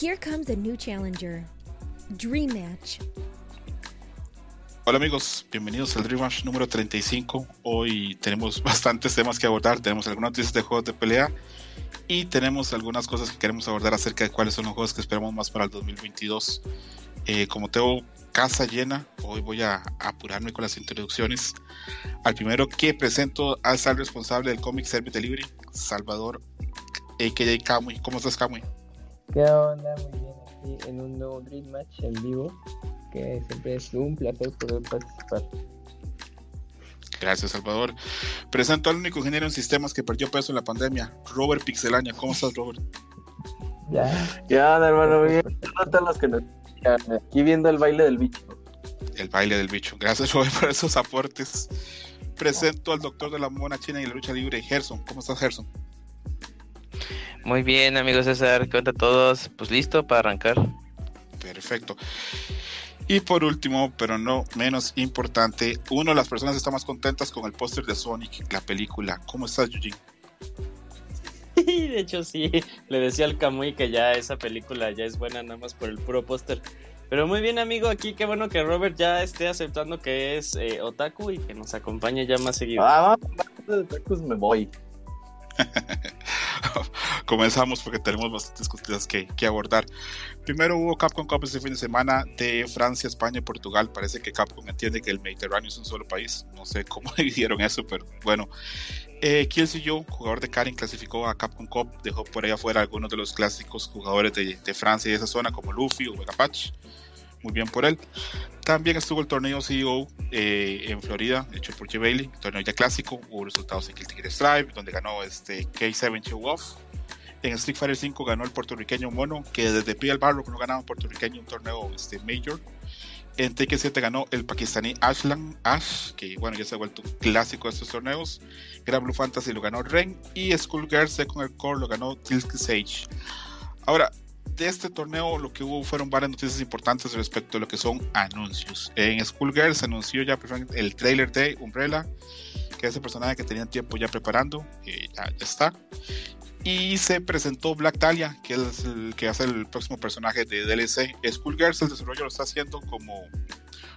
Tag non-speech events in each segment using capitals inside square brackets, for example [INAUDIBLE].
Here comes a new challenger. Dream Match. Hola amigos, bienvenidos al Dream Match número 35. Hoy tenemos [LAUGHS] bastantes temas que abordar. Tenemos algunas noticias de juegos de pelea y tenemos algunas cosas que queremos abordar acerca de cuáles son los juegos que esperamos más para el 2022. Eh, como tengo casa llena, hoy voy a apurarme con las introducciones. Al primero que presento al responsable del Comic Service Delivery, Salvador, a.k.a. Kamui. ¿Cómo estás, Kamui? ¿Qué onda? Muy bien, aquí en un nuevo Dream Match en vivo, que siempre es un placer poder participar. Gracias, Salvador. Presento al único ingeniero en sistemas que perdió peso en la pandemia, Robert Pixelania. ¿Cómo estás, Robert? Ya. Ya, hermano, bien. los que nos aquí viendo el baile del bicho. El baile del bicho. Gracias, Robert, por esos aportes. Presento al doctor de la mona china y la lucha libre, Gerson. ¿Cómo estás, Gerson? Muy bien, amigos César, ¿qué onda todos? Pues listo para arrancar. Perfecto. Y por último, pero no menos importante, una de las personas está más contentas con el póster de Sonic, la película. ¿Cómo estás, Eugene? [LAUGHS] de hecho, sí, le decía al Kamui que ya esa película ya es buena nada más por el puro póster. Pero muy bien, amigo, aquí qué bueno que Robert ya esté aceptando que es eh, otaku y que nos acompañe ya más seguido. Ah, vamos, me voy. [LAUGHS] Comenzamos porque tenemos bastantes cosas que, que, abordar. Primero hubo Capcom Cup este fin de semana de Francia, España y Portugal. Parece que Capcom entiende que el Mediterráneo es un solo país. No sé cómo [LAUGHS] dividieron eso, pero bueno. Eh, yo jugador de Karin, clasificó a Capcom Cup. Dejó por ahí afuera algunos de los clásicos jugadores de, de Francia y de esa zona, como Luffy o Megapatch muy bien por él. También estuvo el torneo CEO eh, en Florida, hecho por J. Bailey, torneo ya clásico, hubo resultados en Guilty Gear Strive, donde ganó este K7 Show Off. En Street Fighter 5 ganó el puertorriqueño Mono, que desde Pia Barro no ganaba un puertorriqueño un torneo este, Major. En Tekken 7 ganó el pakistaní Ashland Ash, que bueno, ya se ha vuelto clásico de estos torneos. Gran Blue Fantasy lo ganó Ren y Skullgirls con el core lo ganó Tilk Sage. Ahora, de este torneo lo que hubo fueron varias noticias importantes respecto a lo que son anuncios. En Schoolgirl se anunció ya el trailer de Umbrella, que es el personaje que tenían tiempo ya preparando, ya, está. Y se presentó Black Dahlia, que es el que hace el próximo personaje de DLC. Schoolgirls, el desarrollo lo está haciendo como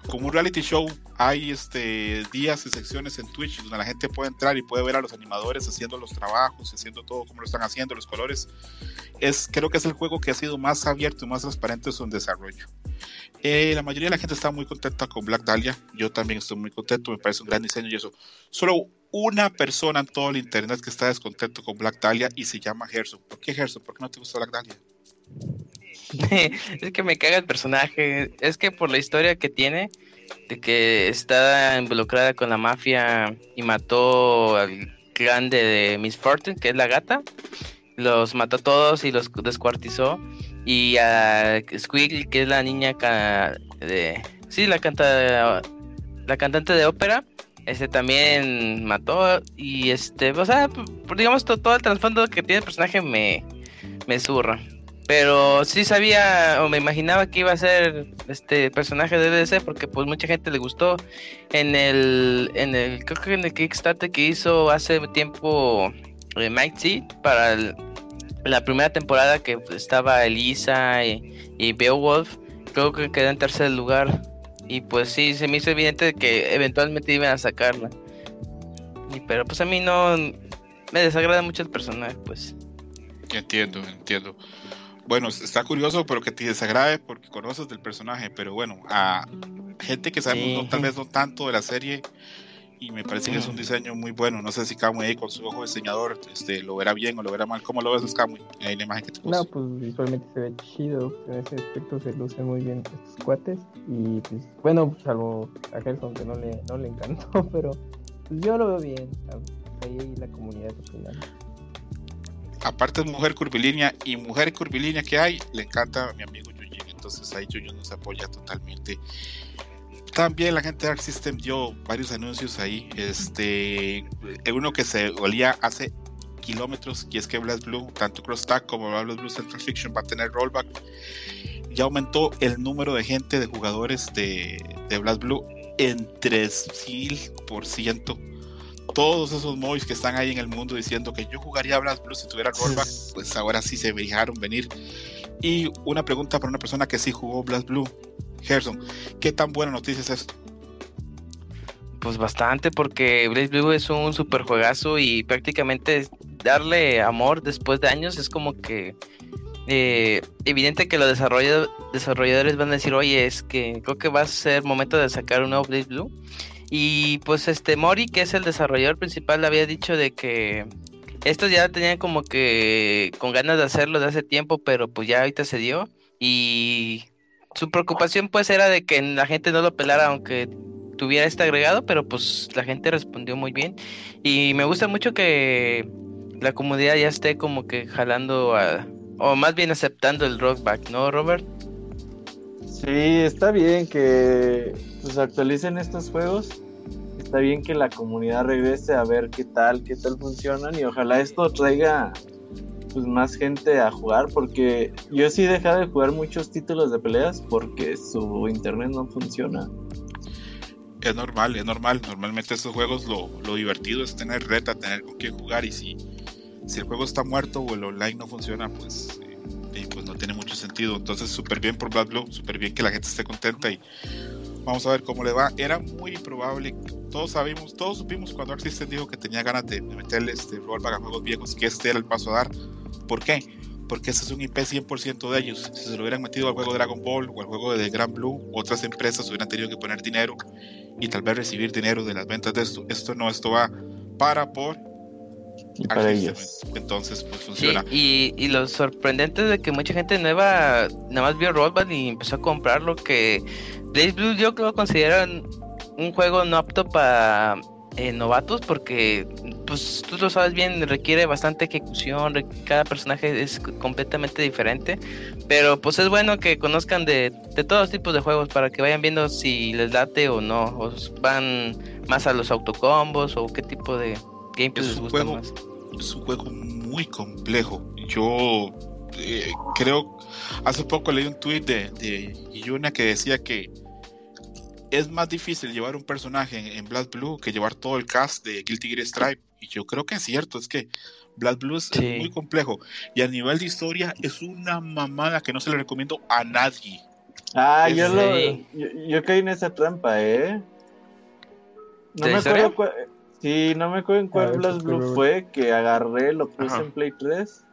como un reality show, hay este, días y secciones en Twitch donde la gente puede entrar y puede ver a los animadores haciendo los trabajos, haciendo todo como lo están haciendo, los colores. Es, creo que es el juego que ha sido más abierto y más transparente en su desarrollo. Eh, la mayoría de la gente está muy contenta con Black Dahlia. Yo también estoy muy contento, me parece un gran diseño y eso. Solo una persona en todo el internet que está descontento con Black Dahlia y se llama Gerson. ¿Por qué Gerson? ¿Por qué no te gusta Black Dahlia? [LAUGHS] es que me caga el personaje. Es que por la historia que tiene, de que está involucrada con la mafia y mató al clan de Miss Fortune, que es la gata. Los mató a todos y los descuartizó. Y a Squiggle, que es la niña de. Sí, la canta. La cantante de ópera. Este también mató. Y este. O sea, digamos, todo, todo el trasfondo que tiene el personaje me. Me zurra. Pero sí sabía o me imaginaba que iba a ser este personaje de DC porque pues mucha gente le gustó en el en el creo que en el Kickstarter que hizo hace tiempo eh, Mike para la primera temporada que estaba Elisa y, Beowulf, creo que quedó en tercer lugar y pues sí se me hizo evidente que eventualmente iban a sacarla. Y, pero pues a mí no me desagrada mucho el personaje, pues. Entiendo, entiendo bueno, está curioso, pero que te desagrade porque conoces del personaje, pero bueno, a gente que sabemos tal vez no tanto de la serie y me parece que es un diseño muy bueno. No sé si Kamui ahí con su ojo diseñador este, lo verá bien o lo verá mal. ¿Cómo lo ves, Kamui? Ahí la imagen que te puse. No, pues visualmente se ve chido. En ese aspecto se lucen muy bien estos cuates. Y pues, bueno, salvo a Gerson que no le, no le encantó, [LAUGHS] pero pues yo lo veo bien. Ahí la comunidad opinando aparte de mujer curvilínea y mujer curvilínea que hay, le encanta a mi amigo Yuji, entonces ahí Yuji nos apoya totalmente. También la gente de Arc System dio varios anuncios ahí. Este, uno que se olía hace kilómetros, y es que Blast Blue, tanto Cross Tag como Blast Blue Central Fiction va a tener rollback. Ya aumentó el número de gente, de jugadores de, de Blue en 3000% todos esos móviles que están ahí en el mundo diciendo que yo jugaría Blast Blue si tuviera rollback, [LAUGHS] pues ahora sí se dejaron venir. Y una pregunta para una persona que sí jugó Blast Blue. Gerson, ¿qué tan buena noticia es esto? Pues bastante, porque Blaze Blue es un super juegazo y prácticamente darle amor después de años es como que eh, evidente que los desarrolla- desarrolladores van a decir, oye, es que creo que va a ser momento de sacar un nuevo Blaze Blue. Y pues este Mori, que es el desarrollador principal, había dicho de que estos ya tenían como que con ganas de hacerlo de hace tiempo, pero pues ya ahorita se dio. Y su preocupación pues era de que la gente no lo pelara aunque tuviera este agregado, pero pues la gente respondió muy bien. Y me gusta mucho que la comunidad ya esté como que jalando a, o más bien aceptando el rockback, ¿no, Robert? Sí, está bien que pues, actualicen estos juegos. Está bien que la comunidad regrese a ver qué tal, qué tal funcionan y ojalá esto traiga pues más gente a jugar porque yo sí he dejado de jugar muchos títulos de peleas porque su internet no funciona. Es normal, es normal. Normalmente estos juegos lo, lo divertido es tener reta, tener con quién jugar y si, si el juego está muerto o el online no funciona, pues, eh, pues no tiene mucho sentido. Entonces súper bien por Black Blue, súper bien que la gente esté contenta y vamos a ver cómo le va. Era muy probable, todos sabíamos, todos supimos cuando System dijo que tenía ganas de, de meterle este rollback a juegos viejos, que este era el paso a dar. ¿Por qué? Porque este es un IP 100% de ellos. Si se lo hubieran metido al juego Dragon Ball o al juego de Grand Blue, otras empresas hubieran tenido que poner dinero y tal vez recibir dinero de las ventas de esto. Esto no, esto va para por Y para ellos. Entonces, pues Sí, funciona. y, y lo sorprendente es de que mucha gente nueva nada más vio Rollback y empezó a comprarlo, que Blaze Blue yo creo que consideran un juego no apto para eh, novatos porque pues tú lo sabes bien, requiere bastante ejecución, cada personaje es completamente diferente, pero pues es bueno que conozcan de, de todos tipos de juegos para que vayan viendo si les late o no, o van más a los autocombos o qué tipo de gameplay Es les un gusta juego más. es un juego muy complejo. Yo eh, creo, hace poco leí un tweet de, de Yuna que decía que es más difícil llevar un personaje en, en Blood Blue que llevar todo el cast de Guilty Gear Stripe. Y yo creo que es cierto, es que Blood Blue es, muy complejo. Y a nivel de historia es una mamada que no se le recomiendo a nadie. Ah, Es- yo, lo, Sí. yo, yo caí en esa trampa, ¿eh? No ¿De me acuerdo cuál, sí, no me acuerdo en cuál Ah, Blast fue Blue fue que agarré, lo puse Ajá. en Play 3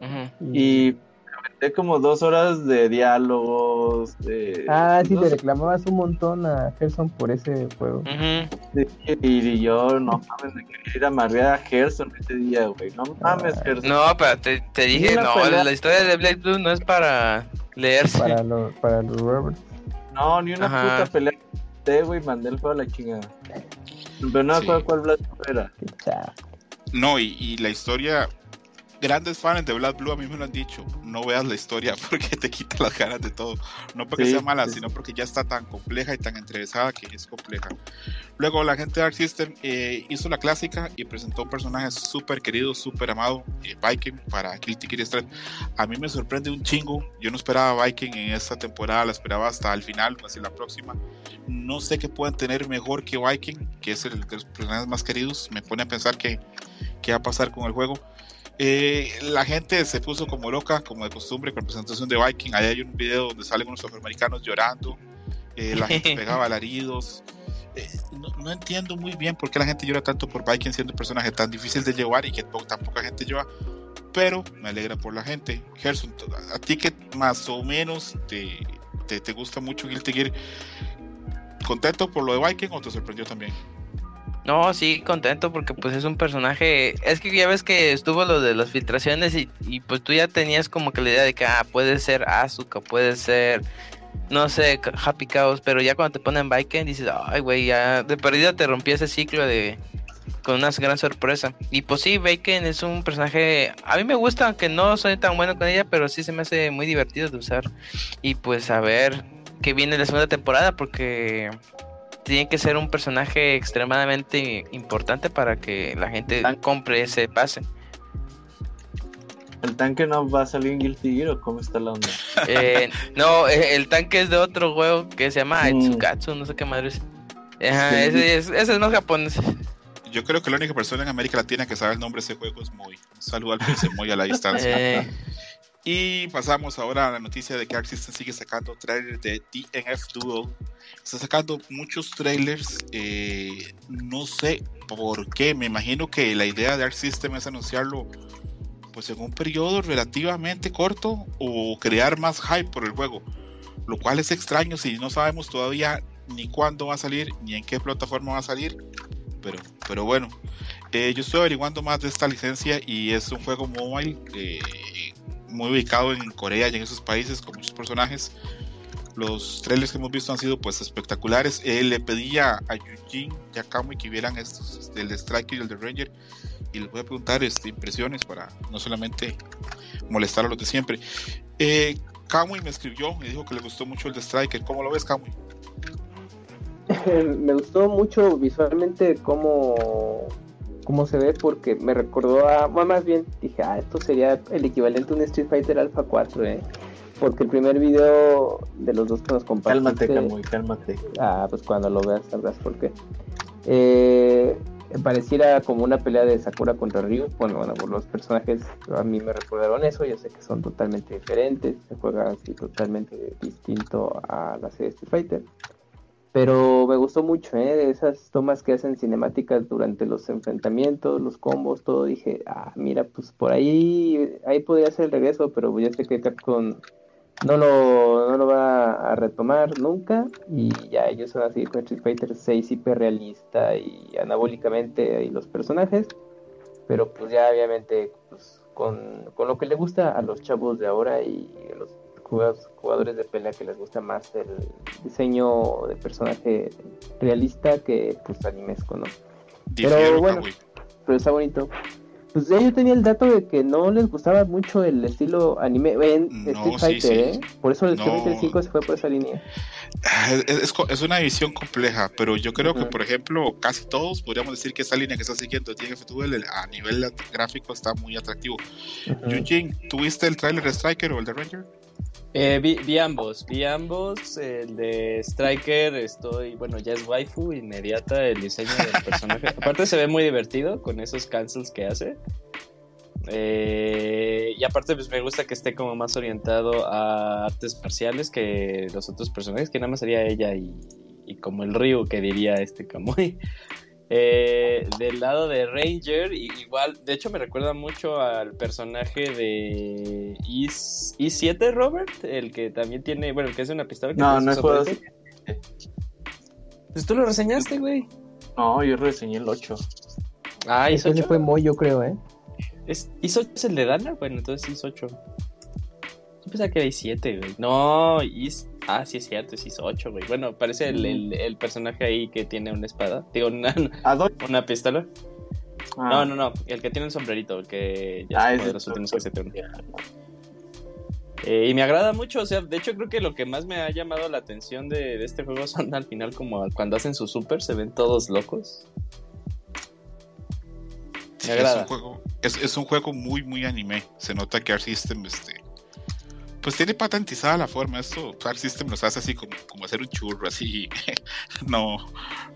Ujú. y me aventé como dos horas de diálogos, de... Ah, sí, no le sé, reclamabas un montón a Gerson por ese juego. Y yo, no mames, me quería ir a marrear a Gerson ese día, güey. No mames, Ah. Gerson. No, pero te, te dije, no, pelea. la historia de Blade Blue no es para leerse. Para los para los Robert. No, ni una Ajá. puta pelea. Te, güey, mandé el juego a la chingada. Pero no Sí. cuál Blue era. No, y, y la historia, grandes fans de Blood Blue a mí me lo han dicho, no veas la historia [LAUGHS] porque te quita las ganas de todo. No porque Sí, sea mala, sí. sino porque ya está tan compleja y tan entrevesada que es compleja. Luego la gente de Arc System eh, hizo la clásica y presentó un personaje súper querido, súper amado, eh, Viking, para Guilty Gear Stripe. A mí me sorprende un chingo, yo no esperaba Viking en esta temporada, la esperaba hasta el final, casi la próxima. No sé qué puedan tener mejor que Viking, que es el de los personajes más queridos. Me pone a pensar que qué va a pasar con el juego. Eh, la gente se puso como loca, como de costumbre, con la presentación de Viking. Ahí hay un video donde salen unos afroamericanos llorando. eh, la gente [LAUGHS] pegaba alaridos. Eh, no, no entiendo muy bien por qué la gente llora tanto por Viking siendo un personaje tan difícil de llevar y que po- tan poca gente lleva. Pero me alegra por la gente. Gerson, a ti que más o menos te, te, te gusta mucho Guilty Gear, ¿contento por lo de Viking o te sorprendió también? No, sí, contento porque pues es un personaje, es que ya ves que estuvo lo de las filtraciones y, y, pues tú ya tenías como que la idea de que ah, puede ser Asuka, puede ser, no sé, Happy Chaos, pero ya cuando te ponen Viking dices, ay güey, ya de perdida te rompí ese ciclo de con una gran sorpresa. Y pues sí, Viking es un personaje, a mí me gusta, aunque no soy tan bueno con ella, pero sí se me hace muy divertido de usar. Y pues a ver qué viene la segunda temporada porque tiene que ser un personaje extremadamente importante para que la gente compre ese pase. ¿El tanque no va a salir en Guilty Gear o cómo está la onda? Eh, [LAUGHS] no, eh, el tanque es de otro juego que se llama Mm. Etsukatsu, no sé qué madre es. Ajá, Sí. ese, es, ese es más japonés. Yo creo que la única persona en América Latina que sabe el nombre de ese juego es Moy. Un saludo al PC Moy a la distancia. [LAUGHS] Eh, Y pasamos ahora a la noticia de que Arc System sigue sacando trailers de DNF Duel. Está sacando muchos trailers. eh, no sé por qué. Me imagino que la idea de Arc System es anunciarlo pues en un periodo relativamente corto o crear más hype por el juego. Lo cual es extraño si no sabemos todavía ni cuándo va a salir ni en qué plataforma va a salir. Pero, pero bueno, eh, yo estoy averiguando más de esta licencia y es un juego mobile eh, muy ubicado en Corea y en esos países con muchos personajes. Los trailers que hemos visto han sido pues espectaculares. Eh, le pedí a, a y a Kamui que vieran estos, este, el Striker y el de Ranger. Y les voy a preguntar este, impresiones para no solamente molestar a los de siempre. Eh, Kamui me escribió y dijo que le gustó mucho el de Striker. ¿Cómo lo ves, Kamui? [LAUGHS] me gustó mucho visualmente cómo, cómo se ve porque me recordó a, bueno, más bien dije, ah, esto sería el equivalente a un Street Fighter Alpha 4, ¿eh? Porque el primer video de los dos que nos compartiste... Cálmate, Camuy, cálmate. Ah, pues cuando lo veas sabrás por qué. Eh, pareciera como una pelea de Sakura contra Ryu. Bueno, bueno, los personajes a mí me recordaron eso. Yo sé que son totalmente diferentes. Se juega así totalmente distinto a la serie Street Fighter. Pero me gustó mucho, ¿eh? Esas tomas que hacen cinemáticas durante los enfrentamientos, los combos, todo. Dije, ah, mira, pues por ahí, ahí podría ser el regreso, pero yo sé que Capcom no lo, no lo va a retomar nunca. Y ya ellos son así con Street Fighter 6 hiperrealista y anabólicamente y los personajes. Pero pues ya obviamente pues, con, con lo que le gusta a los chavos de ahora y a los jugadores, de pelea que les gusta más el diseño de personaje realista que pues animesco, ¿no? Difiero, bueno. Pero está bonito. Pues ya yo tenía el dato de que no les gustaba mucho el estilo anime en No, Street Fighter, sí. ¿eh? Por eso el No. Street Fighter 5 se fue por esa línea. Ah, Es, es una visión compleja, pero yo creo que, por ejemplo, casi todos podríamos decir que esa línea que está siguiendo TF Duel a nivel gráfico está muy atractivo. Ujú. Eugene, ¿tuviste el tráiler de Striker o el de Ranger? Eh, vi, vi ambos, vi ambos. El de Striker, estoy, bueno, ya es waifu inmediata el diseño del [LAUGHS] personaje. aparte se ve muy divertido con esos cancels que hace. Eh, y aparte pues me gusta que esté como más orientado a artes marciales que los otros personajes, que nada más sería ella y, y como el Ryu que diría este Kamui. Eh, del lado de Ranger, i- igual, de hecho me recuerda mucho al personaje de Is, I7 Robert, el que también tiene, bueno, el que es una pistola. que No, tiene no jugado soporte. Pues tú lo reseñaste, güey. No, yo reseñé el 8. Ah, Ese Is8. fue Moy, yo creo, ¿eh? ¿Es, ¿Is8 es el de Dana? Bueno, entonces Is8. Yo pensaba que era I7, güey. No, Is... Ah, sí es cierto, es Is8, güey. Bueno, parece el, el, el personaje ahí que tiene una espada. Digo, una, ¿A dos? una pistola. Ah. No, no, no. El que tiene el sombrerito, el que ya Ah, es ese de los es últimos que se te. Eh, y me agrada mucho, o sea, de hecho creo que lo que más me ha llamado la atención de, de este juego [LAUGHS] son al final como cuando hacen su super, se ven todos locos. Sí, Me es agrada. un juego, es, es un juego muy, muy anime. Se nota que Arc System, este, pues tiene patentizada la forma. Esto Arc System nos hace así como, como hacer un churro, así. [LAUGHS] no,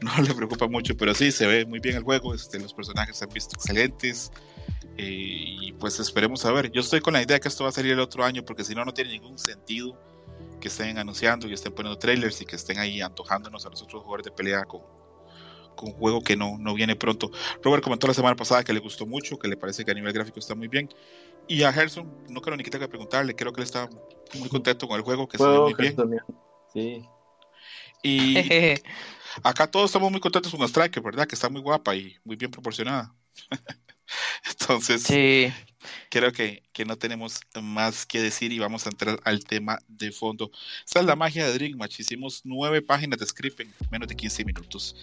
no le preocupa mucho, pero sí, se ve muy bien el juego. Este, los personajes se han visto excelentes. eh, y pues esperemos a ver. Yo estoy con la idea que esto va a salir el otro año, porque si no, no tiene ningún sentido que estén anunciando y estén poniendo trailers y que estén ahí antojándonos a los otros jugadores de pelea con, con un juego que no, no viene pronto. Robert comentó la semana pasada que le gustó mucho, que le parece que a nivel gráfico está muy bien. Y a Gerson, no creo ni que tenga que preguntarle, creo que él está muy contento con el juego, que se ve muy bien. Sí. Y [LAUGHS] acá todos estamos muy contentos con Striker, ¿verdad? Que está muy guapa y muy bien proporcionada. [LAUGHS] Entonces, Sí, creo que, que no tenemos más que decir y vamos a entrar al tema de fondo. Esta es la magia de Dream Match. Hicimos nueve páginas de script en menos de 15 minutos.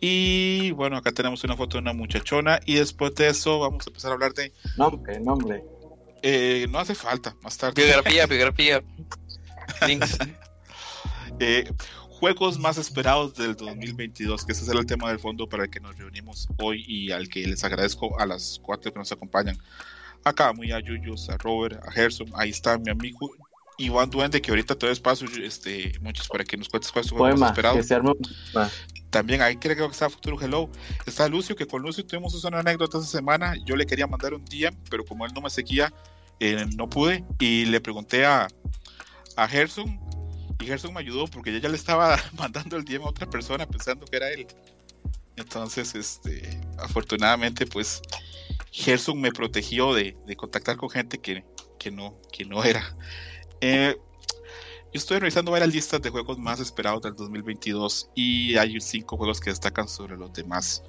Y bueno, acá tenemos una foto de una muchachona y después de eso vamos a empezar a hablar de... Nombre, nombre. Eh, no hace falta, más tarde. biografía, biografía. Links. [LAUGHS] Eh, juegos más esperados del 2022, que ese será el tema del fondo para el que nos reunimos hoy y al que les agradezco a las cuatro que nos acompañan. Acá, muy a Yuyos, a Robert, a Gerson, ahí está mi amigo Iván Duende, que ahorita te doy espacio, este, muchos para que nos cuentes cuál es tu juego más Poema. esperado. Que se arme un. También ahí creo que está Futuro Hello. Está Lucio, que con Lucio tuvimos una anécdota esta semana. Yo le quería mandar un día, pero como él no me seguía, eh, no pude y le pregunté a, a Gerson y Gerson me ayudó porque yo ya le estaba [LAUGHS] mandando el DM a otra persona pensando que era él. Entonces, este, afortunadamente, pues Gerson me protegió de, de contactar con gente que, que, no, que no era. Eh, yo estoy revisando varias listas de juegos más esperados del 2022 y hay cinco juegos que destacan sobre los demás.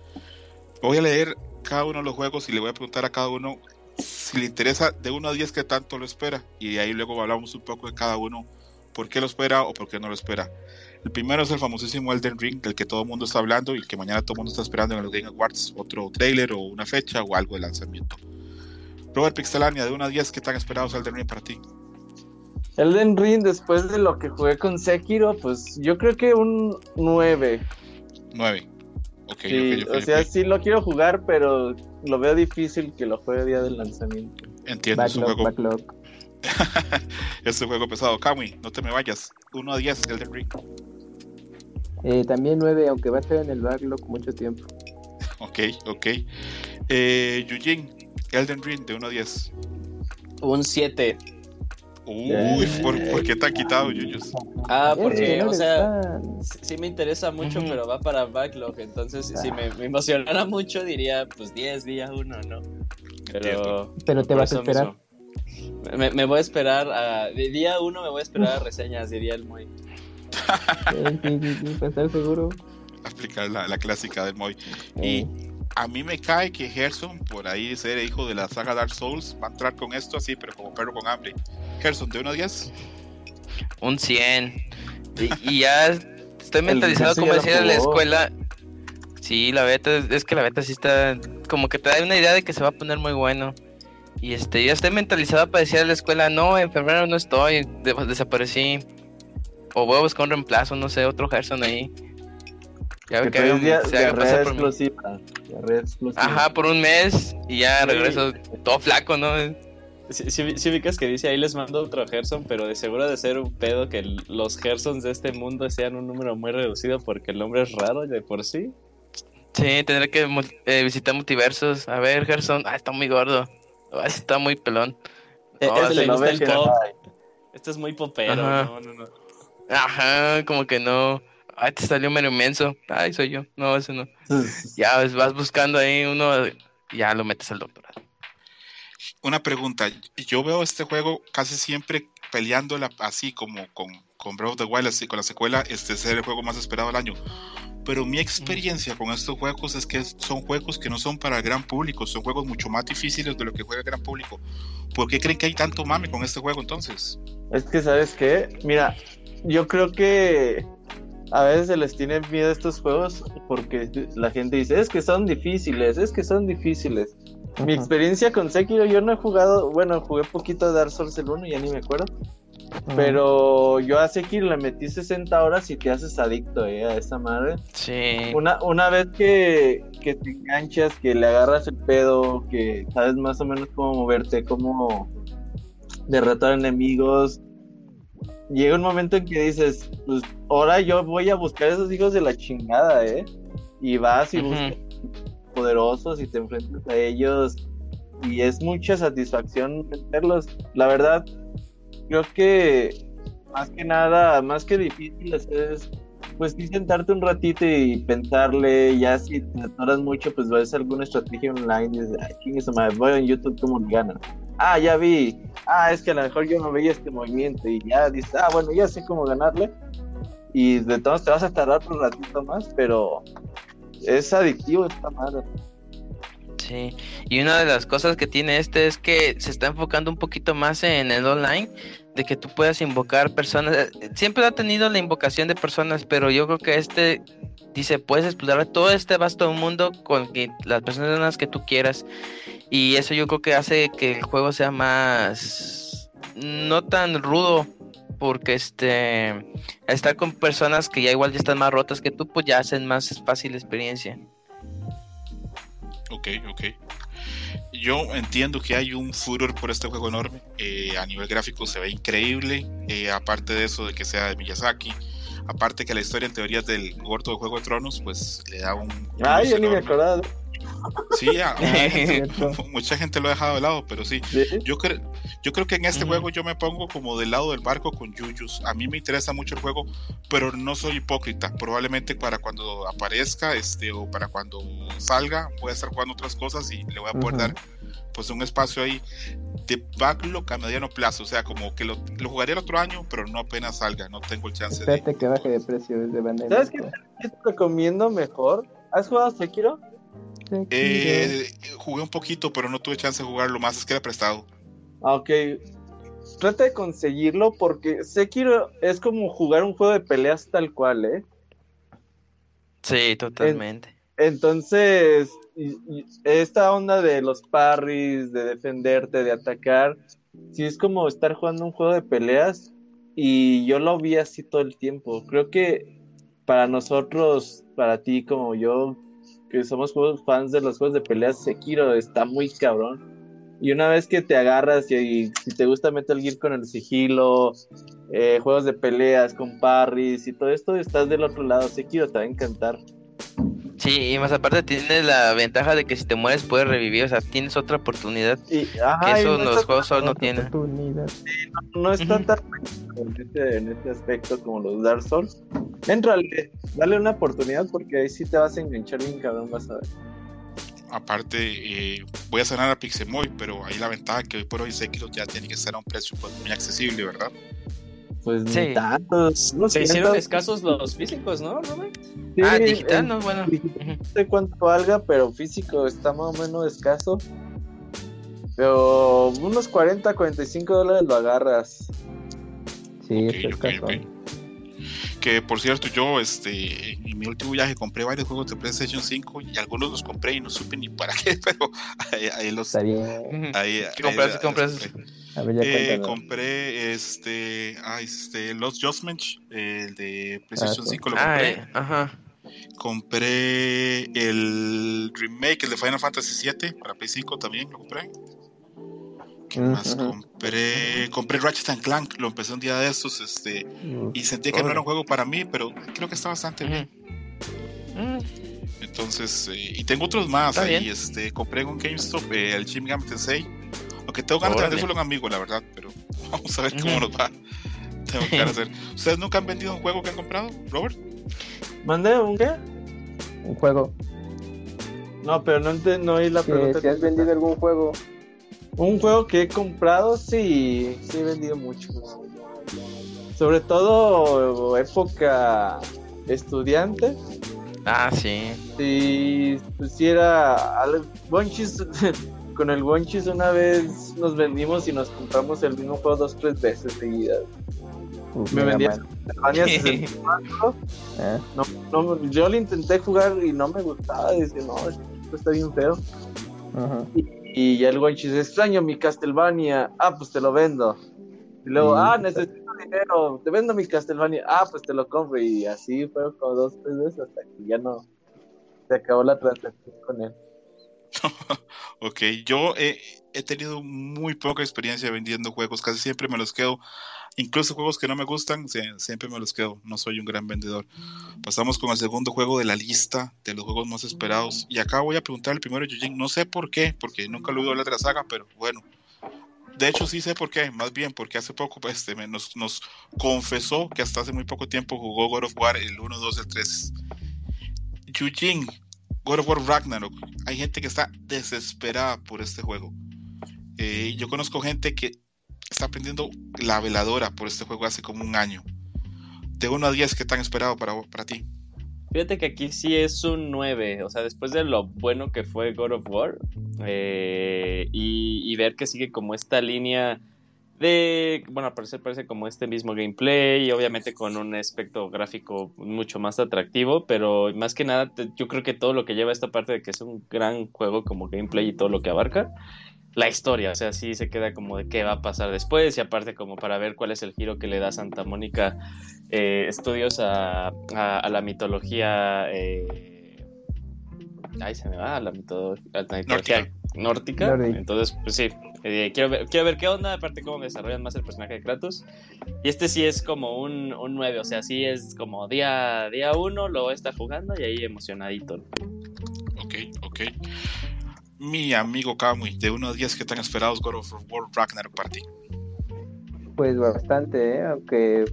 Voy a leer cada uno de los juegos y le voy a preguntar a cada uno si le interesa de 1 a 10 qué tanto lo espera. Y ahí luego hablamos un poco de cada uno, por qué lo espera o por qué no lo espera. El primero es el famosísimo Elden Ring, del que todo el mundo está hablando y que mañana todo el mundo está esperando en los Game Awards otro trailer o una fecha o algo de lanzamiento. Robert Pixelania, de 1 a 10, ¿qué tan esperado es Elden Ring para ti? Elden Ring, después de lo que jugué con Sekiro, pues yo creo que un 9. 9. Okay, sí, okay, o sea, sí lo quiero jugar, pero lo veo difícil que lo juegue día del lanzamiento. Entiendo, es un juego. [LAUGHS] es un juego pesado. Kamui, no te me vayas. 1 a 10, Elden Ring. Eh, también 9, aunque va a estar en el backlog mucho tiempo. [LAUGHS] ok, ok. Eh, Yujin, Elden Ring de 1 a 10. Un 7. Uy, ¿por, qué te ha quitado, Yuyos? Ah, porque, o sea, sí me interesa mucho, pero va para backlog. Entonces, si me, me, emocionara mucho, diría, pues 10 días uno, ¿no? Pero, pero te vas a esperar. Me, me, voy a esperar a. De día uno me voy a esperar a reseñas, diría el Moy. sí, sí, sí, para estar seguro. Aplicar la, la clásica del Moy. Y a mí me cae que Gerson, por ahí ser hijo de la saga Dark Souls, va a entrar con esto así, pero como perro con hambre. Gerson, ¿de 1 a 10? Un 100. Y, ya estoy [LAUGHS] mentalizado, como decía en la escuela. Sí, la beta, es que la beta sí está. Como que te da una idea de que se va a poner muy bueno. Y este, ya estoy mentalizado para decir a la escuela: No, en febrero no estoy, desaparecí. O voy a buscar un reemplazo, no sé, otro Gerson ahí. Ya que, que había, se haga explosiva. Ajá, por un mes y ya regreso todo flaco, ¿no? Sí, sí, ubicas que dice ahí les mando otro Gerson, pero de seguro de ser un pedo que los Gersons de este mundo sean un número muy reducido porque el nombre es raro de por sí. Sí, tendré que eh, visitar multiversos. A ver, Gerson, ah, está muy gordo. Ah, está muy pelón. Eh, este, no, el pop. Este es muy popero. No, no, no. Ajá, como que no. Ay, te salió medio inmenso. Ay, soy yo. No, eso no. [LAUGHS] ya vas buscando ahí uno, ya lo metes al doctorado. Una pregunta. Yo veo este juego casi siempre peleándola así como con, con Breath of the Wild, así con la secuela, este ser el juego más esperado del año. Pero mi experiencia con estos juegos es que son juegos que no son para el gran público, son juegos mucho más difíciles de lo que juega el gran público. ¿Por qué creen que hay tanto mame con este juego entonces? Es que, ¿sabes qué? Mira, yo creo que a veces se les tiene miedo a estos juegos porque la gente dice, es que son difíciles, es que son difíciles. Mi experiencia con Sekiro, yo no he jugado, bueno, jugué poquito de Dark Souls el 1, ya ni me acuerdo. Pero yo a Sekiro le metí 60 horas y te haces adicto eh, a esa madre. Sí. Una, una vez que, que te enganchas, que le agarras el pedo, que sabes más o menos cómo moverte, cómo derrotar enemigos, llega un momento en que dices, pues ahora yo voy a buscar a esos hijos de la chingada, ¿eh? Y vas y buscas poderosos y te enfrentas a ellos y es mucha satisfacción verlos. La verdad, creo que más que nada, más que difícil es pues sí sentarte un ratito y pensarle, ya si te atoras mucho, pues ves alguna estrategia online y dices, ay. Voy en YouTube cómo ganan ah, ya vi, ah, es que a lo mejor yo no veía este movimiento y ya dices, ah, bueno, ya sé cómo ganarle. Y de todos te vas a tardar un ratito más, pero es adictivo esta madre. Sí, y una de las cosas que tiene este es que se está enfocando un poquito más en el online, de que tú puedas invocar personas. Siempre ha tenido la invocación de personas, pero yo creo que este dice, puedes explorar todo este vasto mundo con las personas que tú quieras. Y eso yo creo que hace que el juego sea más no tan rudo porque este estar con personas que ya igual ya están más rotas que tú pues ya hacen más fácil la experiencia. Ok, ok. Yo entiendo que hay un furor por este juego enorme. Eh, a nivel gráfico se ve increíble. Eh, aparte de eso de que sea de Miyazaki. Aparte que la historia en teoría del gordo de Juego de Tronos, pues le da un... Ay, yo ni me acordaba Sí, a- a- Cierto. [LAUGHS] mucha gente lo ha dejado de lado, pero sí. Yo, cre- yo creo que en este juego yo me pongo como del lado del barco con Yuyus. A mí me interesa mucho el juego, pero no soy hipócrita. Probablemente para cuando aparezca este o para cuando salga voy a estar jugando otras cosas y le voy a poder Ujú. dar pues un espacio ahí de backlog a mediano plazo. O sea, como que lo, lo jugaría el otro año, pero no apenas salga. No tengo el chance de... Espérate que baje de precio desde ¿Sabes. ¿Qué te recomiendo mejor? ¿Has jugado Sekiro? Eh, jugué un poquito, pero no tuve chance de jugarlo más. Es que era prestado. Ah, Ok. Trata de conseguirlo porque Sekiro es como jugar un juego de peleas tal cual, ¿eh? Sí, totalmente. Entonces, y- y esta onda de los parries, de defenderte, de atacar, sí es como estar jugando un juego de peleas y yo lo vi así todo el tiempo. Creo que para nosotros, para ti como yo, que somos fans de los juegos de peleas, Sekiro está muy cabrón. Y una vez que te agarras y, y si te gusta Metal Gear con el sigilo, eh, juegos de peleas con parries y todo esto, estás del otro lado. Sekiro te va a encantar. Sí, y más aparte tienes la ventaja de que si te mueres puedes revivir, o sea, tienes otra oportunidad. Y, Que ajá, eso no los juegos solo no tienen. no Ujú. tan en este, en este aspecto como los Dark Souls. Entrale, dale una oportunidad porque ahí sí te vas a enganchar bien cabrón, vas a ver. Aparte, eh, voy a sanar a Pixemoy, pero ahí la ventaja que hoy por hoy Sekiro ya tiene que estar a un precio pues, muy accesible, ¿verdad? Pues Sí. ni tanto. No Se hicieron escasos los físicos, ¿no, Robert? Sí, ah, digital, ¿no? Bueno. digital. No sé cuánto valga, pero físico está más o menos escaso. Pero unos 40, 45 dólares lo agarras. Sí, Ok, está ok, escaso. Que por cierto, yo este, en mi último viaje compré varios juegos de PlayStation 5 y algunos los compré y no supe ni para [LAUGHS] qué, pero ahí, ahí los. Está bien. Ujú. Ahí, ¿Qué ahí- los compré. Eh, compré este, ah, este Lost Judgment, el de PlayStation Ah, sí. 5 lo Ah, compré. eh, ajá. Compré el remake, el de Final Fantasy VII para Play 5 también lo compré. ¿Qué Mm, más compré? Compré Ratchet and Clank, lo empecé un día de estos, este, Uf, y sentí que no era un juego para mí, pero creo que está bastante bien. Ujú. Mm, Entonces, eh, y tengo otros más Está ahí, bien. este, compré en un GameStop eh, el Shin Megami Tensei, aunque tengo ganas de Órale. vendérselo a un amigo, la verdad, pero [LAUGHS] vamos a ver cómo nos va. Tengo que [LAUGHS] hacer. ¿Ustedes nunca han vendido un juego que han comprado, Robert? ¿Mandé un qué? Un juego. No, pero no, no oí la pregunta. si has vendido algún juego. Un juego que he comprado, sí, sí he vendido muchos. Sobre todo época estudiante. Ah, sí. Si pusiera al Bonchis, [LAUGHS] con el Bonchis una vez nos vendimos y nos compramos el mismo juego dos, tres veces seguidas. Uf, Me Man. Castlevania 64, Ah, no, no, yo lo intenté jugar y no me gustaba. Dije, no, esto está bien feo. ajá. Y ya el Bonchis, extraño mi Castlevania. Ah, pues te lo vendo. Y luego, ah, necesito dinero. Te vendo mi Castlevania. Ah, pues te lo compro. Y así fue como dos, tres veces hasta que ya no se acabó la transacción con él. [LAUGHS] Ok, yo he, he tenido muy poca experiencia vendiendo juegos, casi siempre me los quedo, incluso juegos que no me gustan, sie- siempre me los quedo, no soy un gran vendedor. Pasamos con el segundo juego de la lista de los juegos más esperados, y acá voy a preguntar el primero, Yujin, no sé por qué, porque nunca lo he hablar de la saga, pero bueno. De hecho, sí sé por qué, más bien porque hace poco pues, este, nos confesó que hasta hace muy poco tiempo jugó God of War el 1, 2, el 3. Yujin, God of War Ragnarok. Hay gente que está desesperada por este juego. Eh, yo conozco gente que está aprendiendo la veladora por este juego hace como un año. De 1 a 10, ¿qué tan esperado para, para ti? Fíjate que aquí sí es un 9, o sea, después de lo bueno que fue God of War eh, y, y ver que sigue como esta línea de, bueno, al parecer parece como este mismo gameplay y obviamente con un aspecto gráfico mucho más atractivo, pero más que nada yo creo que todo lo que lleva esta parte de que es un gran juego como gameplay y todo lo que abarca, la historia, o sea, sí se queda como de qué va a pasar después y aparte como para ver cuál es el giro que le da Santa Mónica eh, estudios a, a- a la mitología. eh, ay, se me va, a la, mito- a la mitología nórdica. Nórdica. Entonces, pues sí, eh, quiero, ver, quiero ver qué onda, aparte cómo desarrollan más el personaje de Kratos. Y este sí es como un, un 9, o sea, sí es como día, día uno, lo está jugando y ahí emocionadito. Ok, ok. Mi amigo Kamui, de 1 a 10, ¿qué tan esperados God of War Ragnarok para ti? Pues bastante, ¿eh? aunque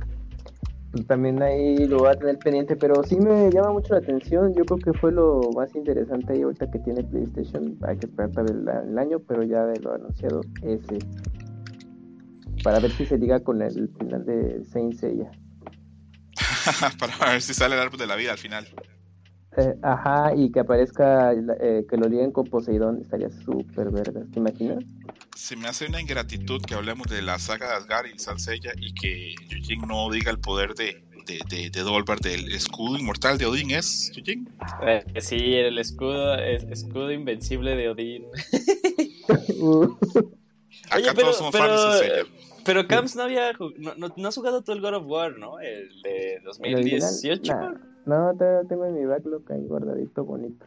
pues, también ahí lo voy a tener pendiente, pero sí me llama mucho la atención. Yo creo que fue lo más interesante ahí ahorita que tiene PlayStation. Hay que esperar para ver la- el año, pero ya de lo anunciado ese. Para ver si se liga con el final de Saint Seiya. [LAUGHS] para ver si sale el árbol de la vida al final. Eh, ajá, y que aparezca, eh, que lo liguen con Poseidón, estaría súper vergas. ¿Te imaginas? Se me hace una ingratitud que hablemos de la saga de Asgard y Sansella y que Yujin no diga el poder de, de, de, de Dolvar del escudo inmortal de Odín, ¿es Yujin? Eh, sí, el escudo, es- escudo invencible de Odín. [LAUGHS] Uh, Acá Oye, pero- todos somos pero, fans de Sansella. Pero Camps no había no, no, no has jugado tú el God of War, ¿no? El de ¿el original? 2018. Nah. No, todavía tengo en mi backlog ahí guardadito bonito.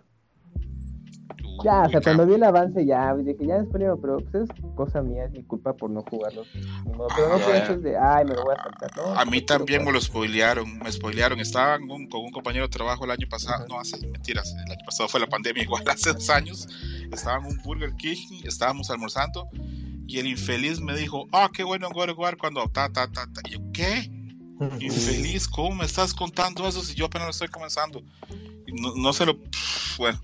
Uy, Ya, o sea, cuando vi el avance ya, dije, ya después, pero pues es cosa mía, es mi culpa por no jugarlo. Modo, Pero no Ah, por ya. eso es de, ay, me lo voy a saltar, ¿no? A mí también me lo spoilearon, me spoilearon. Estaba con un, con un compañero de trabajo el año pasado, no hace mentiras, el año pasado fue la pandemia, [LAUGHS] igual hace dos años. Estaba en un Burger King, estábamos almorzando y el infeliz me dijo, ah, qué bueno God of War cuando ta, ta, ta, ta. Y yo, ¿qué? Infeliz, ¿cómo me estás contando eso si yo apenas lo estoy comenzando? No, no se lo. pff, bueno,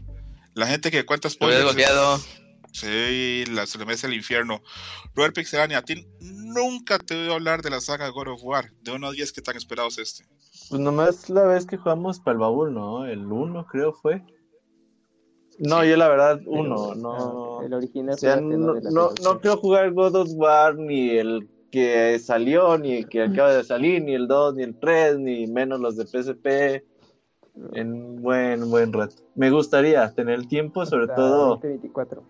la gente que cuenta spoilers. Sí, la, se le mete el infierno. Robert Pixelani, a ti nunca te he oído hablar de la saga God of War. De 1 a 10, ¿qué tan esperado es este? Pues nomás la vez que jugamos para el baúl, ¿no? El 1 creo fue. No, Sí. yo la verdad, uno, ah, no. El original. O sea, fíjate, no, no, no quiero jugar God of War, ni el que salió, ni el que acaba de salir, ni el 2, ni el 3, ni menos los de PSP. En buen, buen rato. Me gustaría tener el tiempo, sobre Hasta todo. 2024.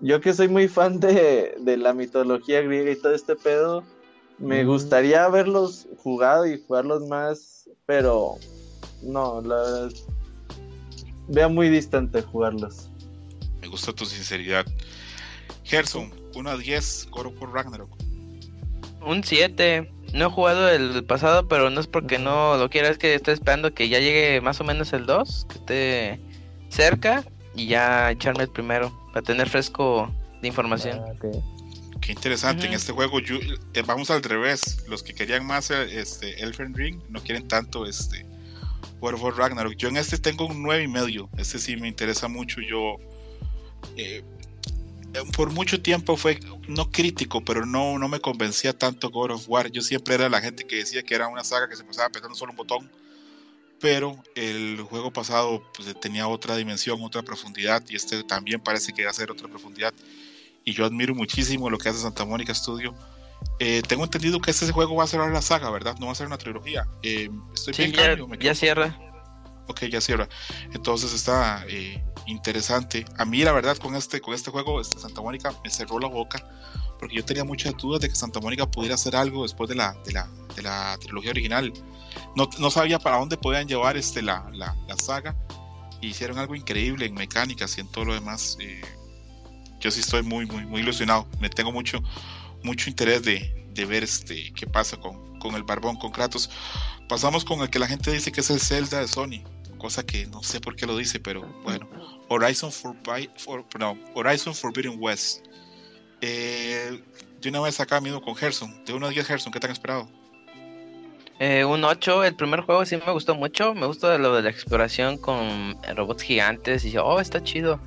Yo que soy muy fan de, de la mitología griega y todo este pedo, me Mm. gustaría verlos jugado y jugarlos más, pero no, la verdad, veo muy distante jugarlos. Me gusta tu sinceridad. Gerson, 1 a 10, God of War Ragnarok. Un 7. No he jugado el pasado, pero no es porque no lo quiera, es que estoy esperando que ya llegue más o menos el 2, que esté cerca y ya echarme el primero, para tener fresco de información. Ah. Qué interesante. En este juego yo- eh, vamos al revés. Los que querían más eh, este, Elfen Ring no quieren tanto este God of War Ragnarok. Yo en este tengo un 9 y medio. Este sí me interesa mucho. Yo eh, por mucho tiempo fue no crítico, pero no, no me convencía tanto God of War. Yo siempre era la gente que decía que era una saga que se pasaba apretando solo un botón. Pero el juego pasado pues, tenía otra dimensión, otra profundidad, y este también parece que va a ser otra profundidad y yo admiro muchísimo lo que hace Santa Mónica Studio. Eh, tengo entendido que este juego va a cerrar la saga, ¿verdad? No va a ser una trilogía. Eh, estoy Sí, bien ya, cambio, ya cierra. Ok, ya cierra. Entonces está eh, interesante. A mí, la verdad, con este, con este juego, este Santa Mónica me cerró la boca. Porque yo tenía muchas dudas de que Santa Mónica pudiera hacer algo después de la, de la, de la trilogía original. No, no sabía para dónde podían llevar este, la, la, la saga. Y hicieron algo increíble en mecánicas y en todo lo demás. Eh, yo sí estoy muy, muy, muy ilusionado. Me tengo mucho, mucho interés de, de ver este, qué pasa con, con el barbón, con Kratos. Pasamos con el que la gente dice que es el Zelda de Sony, cosa que no sé por qué lo dice, pero bueno. Horizon, Forbi- for, no, Horizon Forbidden West. Eh, de una vez acá mismo con Gerson, de 1 a 10 Gerson, ¿qué tan esperado? Eh, un 8, el primer juego sí me gustó mucho, me gusta lo de la exploración con robots gigantes y yo, oh, está chido.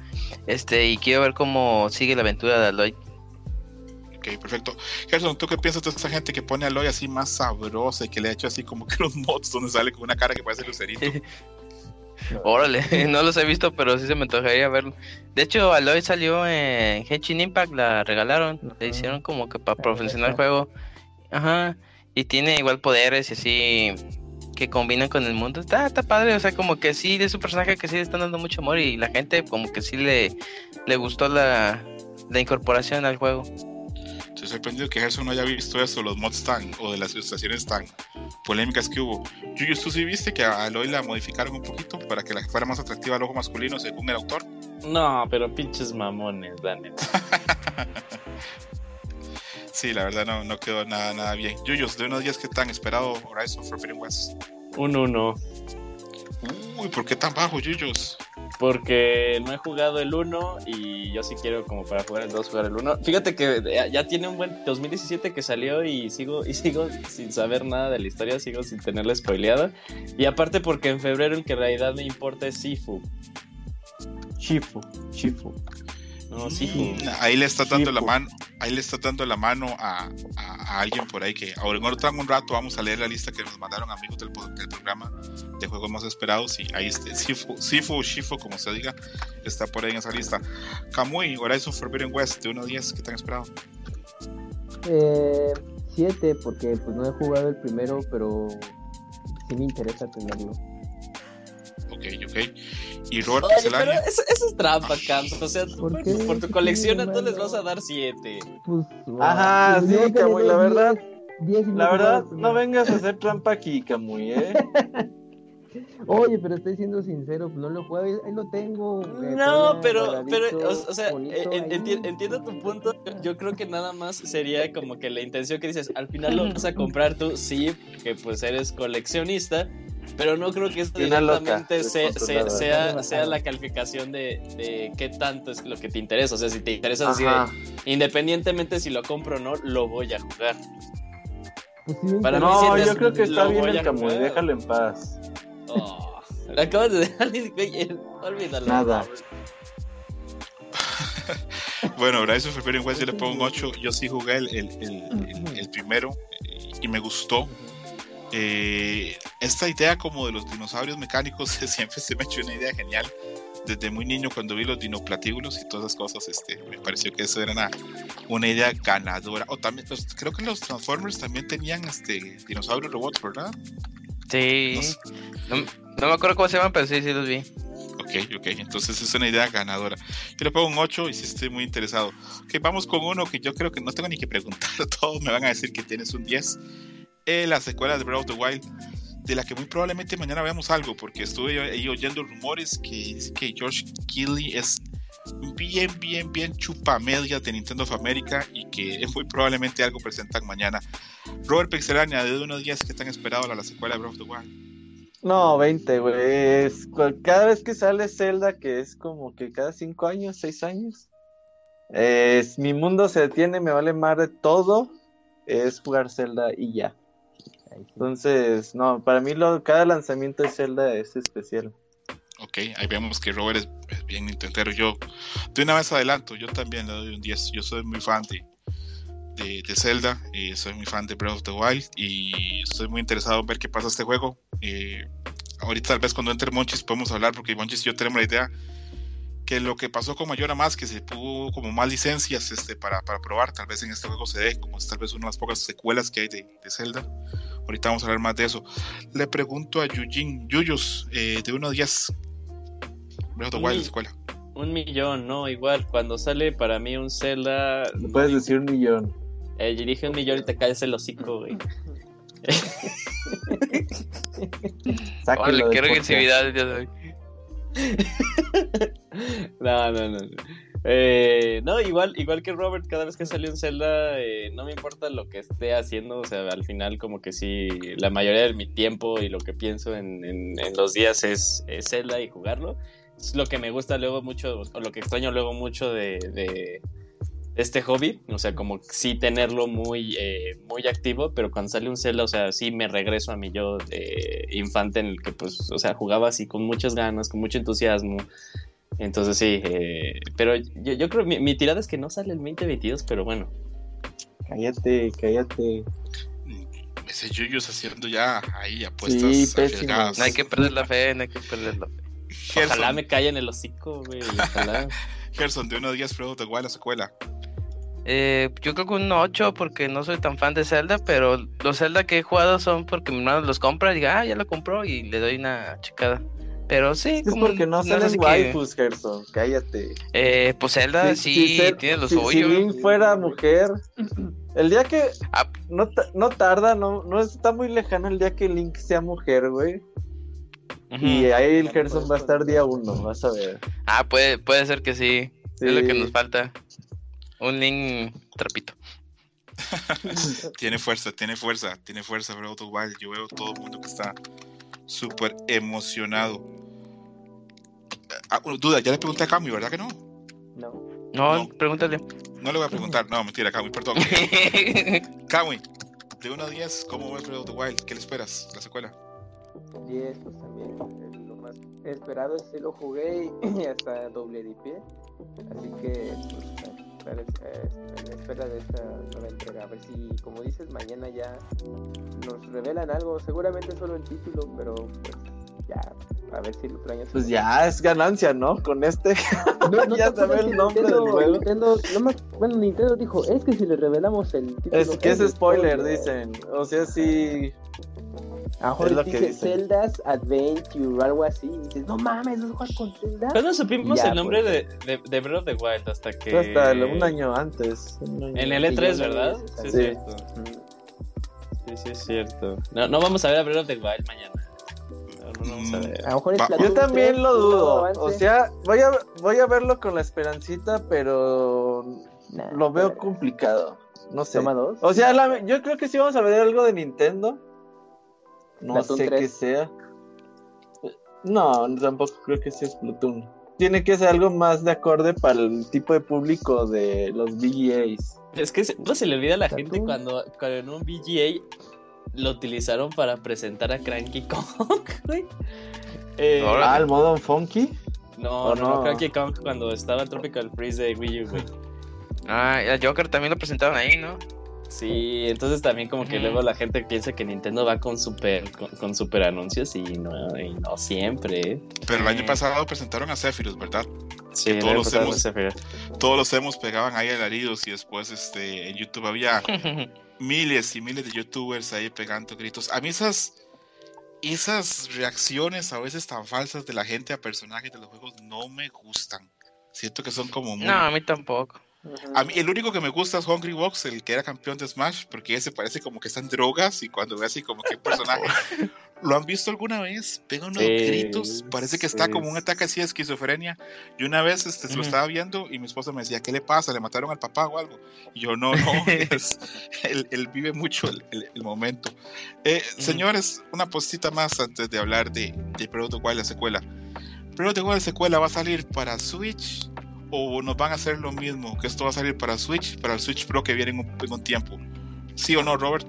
Este, y quiero ver cómo sigue la aventura de Aloy. Ok, perfecto. Gerson, ¿tú qué piensas de esa gente que pone a Aloy así más sabrosa y que le ha hecho así como que [LAUGHS] los mods donde sale con una cara que parece lucerito? [LAUGHS] [LAUGHS] Órale, [LAUGHS] no los he visto, pero sí se me antojaría verlo. De hecho, Aloy salió en Henshin Impact, la regalaron, le Ajá. hicieron como que para profesional el juego. Ajá, y tiene igual poderes y así que combinan con el mundo. Está, está padre, o sea, como que sí, es un personaje que sí le están dando mucho amor y la gente como que sí le, le gustó la, la incorporación al juego. Estoy sorprendido que Gerson no haya visto eso, los mods tan, o de las ilustraciones tan polémicas que hubo. Yuyos, ¿tú sí viste que a Aloy la modificaron un poquito para que la fuera más atractiva al ojo masculino según el autor? No, pero pinches mamones, la neta. [LAUGHS] Sí, la verdad no, no quedó nada, nada bien. Yuyos, de unos días que tan esperado Horizon Forbidden West. Un uno. Uy, ¿por qué tan bajo, Yuyos? Porque no he jugado el 1 y yo sí quiero como para jugar el 2 jugar el 1. Fíjate que ya- ya tiene un buen 2017 que salió y sigo y sigo sin saber nada de la historia, sigo sin tenerla spoileada. Y aparte porque en febrero el que en realidad me importa es Sifu. Chifu, Chifu. No. Mm, Ahí le está dando la mano, ahí le está dando la mano a, a- a alguien por ahí que ahora en otro un rato vamos a leer la lista que nos mandaron amigos del, del programa de juegos más esperados y ahí está Sifu, Sifu Shifu como se diga está por ahí en esa lista. Kamui, Horizon Forbidden West de 1 a 10, ¿qué tan esperado? Eh, siete, porque pues no he jugado el primero, pero sí me interesa tenerlo. Ok, ok. Y Robert Oye, pero eso, eso es trampa, Camps. O sea, ¿Por por, qué? por tu ¿Qué colección tú de les vas a dar 7. Pues, Ajá, pues, sí, le Camuy, la verdad. 10, 10 y no La verdad, no vengas a hacer trampa aquí, Camuy, ¿eh? [LAUGHS] Oye, pero estoy siendo sincero, no lo juego, ahí lo tengo. eh, No, pero, pero, o, o sea, bonito eh, en- enti- entiendo tu punto. Yo, creo que nada más sería como que la intención que dices, al final lo vas a comprar tú, sí, que pues eres coleccionista, pero no creo que esto loca, directamente sea, sea, descontrolada. sea, sea la calificación de, de qué tanto es lo que te interesa. O sea, si te interesa así de, independientemente si lo compro o no, lo voy a jugar. Pues sí para mí No, te- yo creo que está bien el Camuy, déjalo en paz. Oh, acabas de dejar, güey, olvídalo. Nada. [LAUGHS] bueno, Horizon Forbidden West yo le pongo un 8, yo sí jugué el, el, el- el- el primero eh, y me gustó. Eh, esta idea como de los dinosaurios mecánicos [LAUGHS] siempre se me ha hecho una idea genial. Desde muy niño cuando vi los dinoplatíbulos y todas esas cosas, este, me pareció que eso era una, una idea ganadora. O también, los- creo que los Transformers también tenían este dinosaurios robots, ¿verdad? Sí. No sé. No, no me acuerdo cómo se llaman, pero sí, sí los vi. Ok, ok, entonces es una idea ganadora. Yo le pongo un 8 y sí estoy muy interesado. Ok, vamos con uno que yo creo que no tengo ni que preguntar, [LAUGHS] todos me van a decir que tienes un 10. Eh, la secuela de Breath of the Wild, de la que muy probablemente mañana veamos algo, porque estuve ahí oyendo rumores que que George Keighley es bien, bien, bien chupamedia de Nintendo of America y que muy probablemente algo presentan mañana. Robert Pixelania, de 1 a 10, ¿qué tan esperado la, la secuela de Breath of the Wild? No, 20, güey. Cada vez que sale Zelda, que es como que cada 5 años, 6 años, es, mi mundo se detiene, me vale más de todo. Es jugar Zelda y ya. Entonces, no, para mí lo, cada lanzamiento de Zelda es especial. Ok, ahí vemos que Robert es, es bien nintendero. Yo, de una vez adelanto, yo también le doy un 10. Yo soy muy fan de, de, de Zelda, y soy muy fan de Breath of the Wild y estoy muy interesado en ver qué pasa este juego. Eh, ahorita tal vez cuando entre Monchis podemos hablar porque Monchis y yo tenemos la idea que lo que pasó con Mayora más, que se pudo como más licencias este, para, para probar, tal vez en este juego se dé, como es tal vez una de las pocas secuelas que hay de, de Zelda. Ahorita vamos a hablar más de eso. Le pregunto a Yujin, Yuyos, eh, de 1 a 10. Breath of the Wild, escuela. Un millón, no, igual, cuando sale para mí un Zelda, Me puedes decir un millón. Eh, dije un millón y te caes el hocico, güey. Órale, qué agresividad el día de hoy. No, [LAUGHS] no, no. no. Eh, no, igual, igual que Robert, cada vez que sale un Zelda, eh, no me importa lo que esté haciendo, o sea, al final como que sí, la mayoría de mi tiempo y lo que pienso en, en- en los días es, es Zelda y jugarlo. Es lo que me gusta luego mucho, o lo que extraño luego mucho de, de este hobby, o sea, como sí tenerlo muy, eh, muy activo, pero cuando sale un Zelda, o sea, sí me regreso a mi yo de infante en el que, pues, o sea, jugaba así con muchas ganas, con mucho entusiasmo. Entonces sí, eh, pero yo, yo creo mi, mi tirada es que no sale el 2022, pero bueno. Cállate, cállate. Ese Yuyos haciendo ya ahí apuestas Sí, pésimo. arriesgadas. No hay que perder la fe, no hay que perder la fe. Ojalá me caiga en el hocico, güey. Ojalá. [LAUGHS] Gerson, de 1 a 10, Breath of the Wild, la secuela. Eh, yo creo que un 8 porque no soy tan fan de Zelda, pero los Zelda que he jugado son porque mi hermano los compra y diga, ah, ya lo compró y le doy una checada. Pero sí, Es como porque no salen que- waifus, Gerson. Cállate. Eh, pues Zelda Si- sí, si tiene lo si- suyo. Si Link fuera mujer, el día que Ah. no, no tarda, no, no está muy lejano el día que Link sea mujer, güey. Y ahí el Gerson va a estar día uno, vas a ver. Ah, puede, puede ser que sí. Sí. Es lo que nos falta. Un link trapito. [LAUGHS] Tiene fuerza, tiene fuerza, tiene fuerza Breath of the Wild. Yo veo todo el mundo que está súper emocionado. Ah, duda, ya le pregunté a Cami, ¿verdad que no? No. No, No. pregúntale. No le voy a preguntar, no, mentira, Cami, perdón. [LAUGHS] Cami, de 1 a 10, ¿cómo ves Breath of the Wild? ¿Qué le esperas? La secuela. 10, pues también es lo más esperado. Sí lo jugué y [CLEARS THROAT] hasta doble de pie. Así que, pues, a- la espera de esta nueva entrega. A ver si, como dices, mañana ya nos revelan algo. Seguramente solo el título, pero pues ya, a ver si el otro año. Pues ya es ganancia, ¿no? Con este. No, [LAUGHS] no ya sabe el nombre del Nintendo, juego. Nintendo, no bueno, Nintendo dijo, es que si le revelamos el título. Es que es spoiler, dicen. O sea, sí. A lo mejor es lo que dice. Zelda's Adventure o algo así. Y dices, no mames, ¿vas a jugar con Zelda? ¿Cuándo supimos Ya, el nombre pues. de, de, de Breath of the Wild? Hasta que. Hasta el- un año antes. un año En el Sí, E3, ya no ¿verdad? es, Sí, es sí. cierto. Sí, sí, es cierto. No, no vamos a ver a Breath of the Wild mañana. No, no vamos a Mm. ver. A lo mejor es Va- Splatoon Yo también 3, lo dudo. O sea, voy a, voy a verlo con la esperancita, pero Nah, lo veo pero- complicado. No sé. Dos. O sea, la- yo creo que sí vamos a ver algo de Nintendo. No sé 3. qué sea. No, tampoco creo que sea Splatoon. Tiene que ser algo más de acorde para el tipo de público de los VGAs. Es que se, no se le olvida a la gente cuando, cuando en un VGA lo utilizaron para presentar a Cranky [LAUGHS] Kong, güey. Eh. Ah, el modo funky. no, ¿o no? Cranky Kong cuando estaba Tropical Freeze de Wii U, güey. Ah, el Joker también lo presentaron ahí, ¿no? Sí, entonces también como que luego la gente piensa que Nintendo va con super, con, con super anuncios y no, y no siempre. Pero el año pasado presentaron a Zephyrus, ¿verdad? Sí, todos debe los hemos-. Todos los hemos pegaban ahí alaridos y después este, en YouTube había [LAUGHS] miles y miles de youtubers ahí pegando gritos. A mí esas, esas reacciones a veces tan falsas de la gente a personajes de los juegos no me gustan. Siento que son como muy... no, a mí tampoco. A mí el único que me gusta es Hungry Box, el que era campeón de Smash, porque ese parece como que está en drogas y cuando ve así como que personaje... [LAUGHS] ¿Lo han visto alguna vez? Pega unos Sí, gritos, parece que está sí, como un ataque así de esquizofrenia. Y una vez este, se lo estaba viendo y mi esposa me decía, ¿qué le pasa? ¿Le mataron al papá o algo? Y yo, no, no, [LAUGHS] es- él, él vive mucho el, el- el momento. Eh, Señores, una postita más antes de hablar de, de the Wild, la secuela. ¿Breath of the Wild, la secuela va a salir para Switch o nos van a hacer lo mismo? Que esto va a salir para Switch, para el Switch Pro que viene en un, en un tiempo. ¿Sí o no, Robert?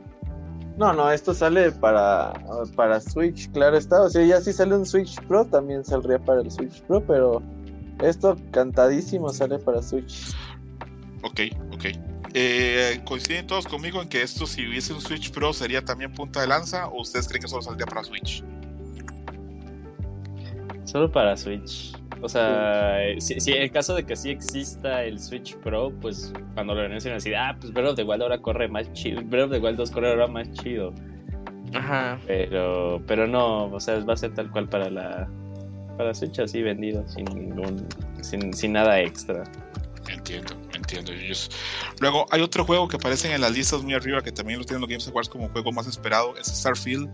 No, no, esto sale para, para Switch, claro está. O sea, ya si sale un Switch Pro, también saldría para el Switch Pro, pero esto cantadísimo sale para Switch. Ok, ok. Eh, ¿Coinciden todos conmigo en que esto, si hubiese un Switch Pro, sería también punta de lanza? ¿O ustedes creen que solo saldría para Switch? Solo para Switch. O sea, eh, si, si en el caso de que sí exista el Switch Pro, pues cuando lo anuncian así, ah, pues Breath of the Wild ahora corre más chido. Breath of the Wild 2 corre ahora más chido. Ajá. Pero, pero no, o sea, va a ser tal cual para la para Switch así vendido, sin ningún, sin, sin nada extra. Entiendo, entiendo. Luego, hay otro juego que aparece en las listas muy arriba que también lo tienen los Games Awards como juego más esperado: es Starfield.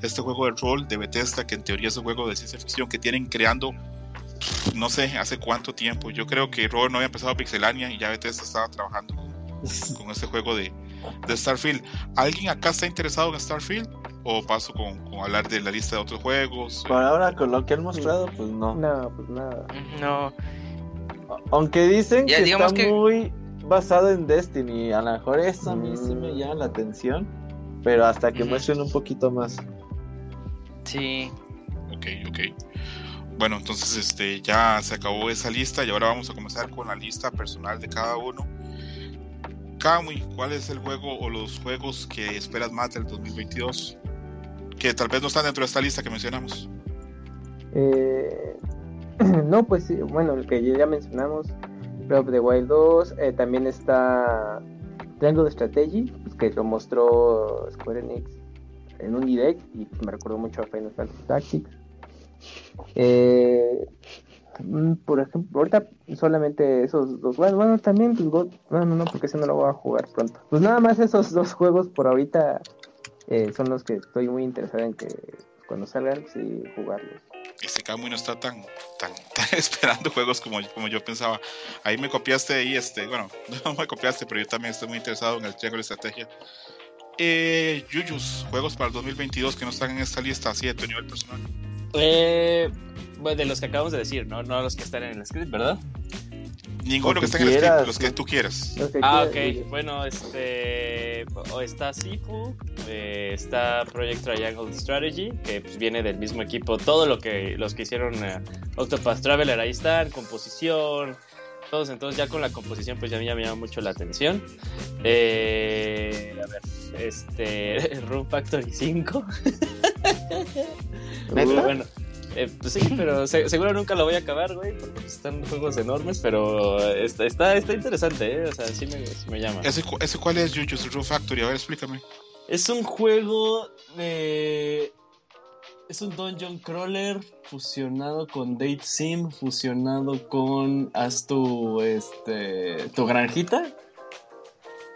Este juego de rol de Bethesda, que en teoría es un juego de ciencia ficción que tienen creando no sé hace cuánto tiempo. Yo creo que Robert no había empezado Pixelania y ya Bethesda estaba trabajando con, [LAUGHS] con este juego de, de Starfield. ¿Alguien acá está interesado en Starfield? ¿O paso con, con hablar de la lista de otros juegos? Por ahora, con lo que han mostrado, pues no. No, pues nada. No. Aunque dicen Ya, que está que- muy basado en Destiny, a lo mejor eso a mí sí me Mm. llama la atención, pero hasta que Ujú. muestren un poquito más. Sí. Ok, ok. Bueno, entonces este, ya se acabó esa lista y ahora vamos a comenzar con la lista personal de cada uno. Kamui, ¿cuál es el juego o los juegos que esperas más del 2022? Que tal vez no están dentro de esta lista que mencionamos. Eh, [CLEARS THROAT] no, pues bueno, el que ya mencionamos, Breath of the Wild 2, eh, también está Triangle Strategy, pues, que lo mostró Square Enix en un direct y pues, me recordó mucho a Final Fantasy Tactics. Eh, mm, por ejemplo, ahorita solamente esos dos, bueno, bueno también, pues, no, no, porque ese no lo voy a jugar pronto. Pues nada más esos dos [LAUGHS] juegos por ahorita eh, son los que estoy muy interesado en que cuando salgan, sí, jugarlos. Este Kamui no está tan, [LAUGHS] tan, esperando juegos como, como yo pensaba. Ahí me copiaste ahí, este, bueno, [LAUGHS] no me copiaste, pero yo también estoy muy interesado en el triángulo de estrategia. Eh, Yuyus, juegos para el 2022 que no están en esta lista, así de tu nivel personal. Eh, bueno, de los que acabamos de decir, ¿no? No los que están en el script, ¿verdad? Ninguno que que esté en el script, los que tú quieras. Que Ah, quieras, ok. Bueno, este. o Está Sifu, eh, está Project Triangle Strategy, que pues, viene del mismo equipo. Todo lo que los que hicieron eh, Octopath Traveler ahí están, composición, todos. Entonces, ya con la composición, pues ya me llama mucho la atención. Eh, a ver, este. [LAUGHS] Room Factory 5. [LAUGHS] ¿Neta? Bueno, eh, pues sí, pero se- seguro nunca lo voy a acabar, güey, porque están juegos enormes, pero está, está, está interesante, ¿eh? O sea, sí me, sí me llama. ¿Ese, cu- ese cuál es, Jujutsu Rue Factory? A ver, explícame. Es un juego de... Es un dungeon crawler fusionado con Date Sim, fusionado con Haz tu, este, tu granjita.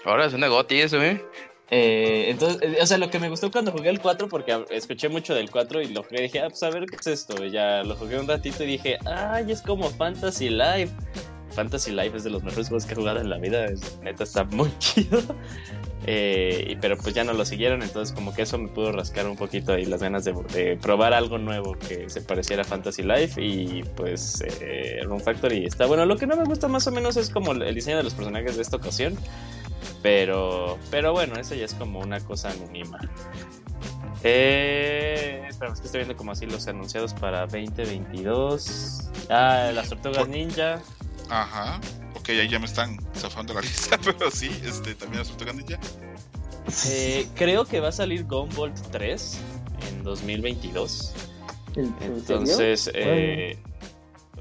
Ahora es un negocio eso, ¿eh? Eh, entonces, eh, o sea, lo que me gustó cuando jugué el 4, porque escuché mucho del 4 y lo jugué, dije, ah, pues a ver qué es esto. Y ya lo jugué un ratito y dije, ay, es como Fantasy Life. Fantasy Life es de los mejores juegos que he jugado en la vida, neta está muy [LAUGHS] chido. Eh, y- pero pues ya no lo siguieron, entonces como que eso me pudo rascar un poquito ahí las ganas de, de probar algo nuevo que se pareciera a Fantasy Life y pues eh, Rune Factory está bueno. Lo que no me gusta más o menos es como el diseño de los personajes de esta ocasión. Pero, pero bueno, eso ya es como una cosa anónima. Eh, espera, es que estoy viendo como así los anunciados para 2022. Ah, las tortugas ninja. Ajá. Ok, ahí ya me están zafando la [LAUGHS] lista, pero sí, este, también Tortugas Ninja. Eh, creo que va a salir Gumball 3 en 2022. ¿En- en serio? Entonces, eh,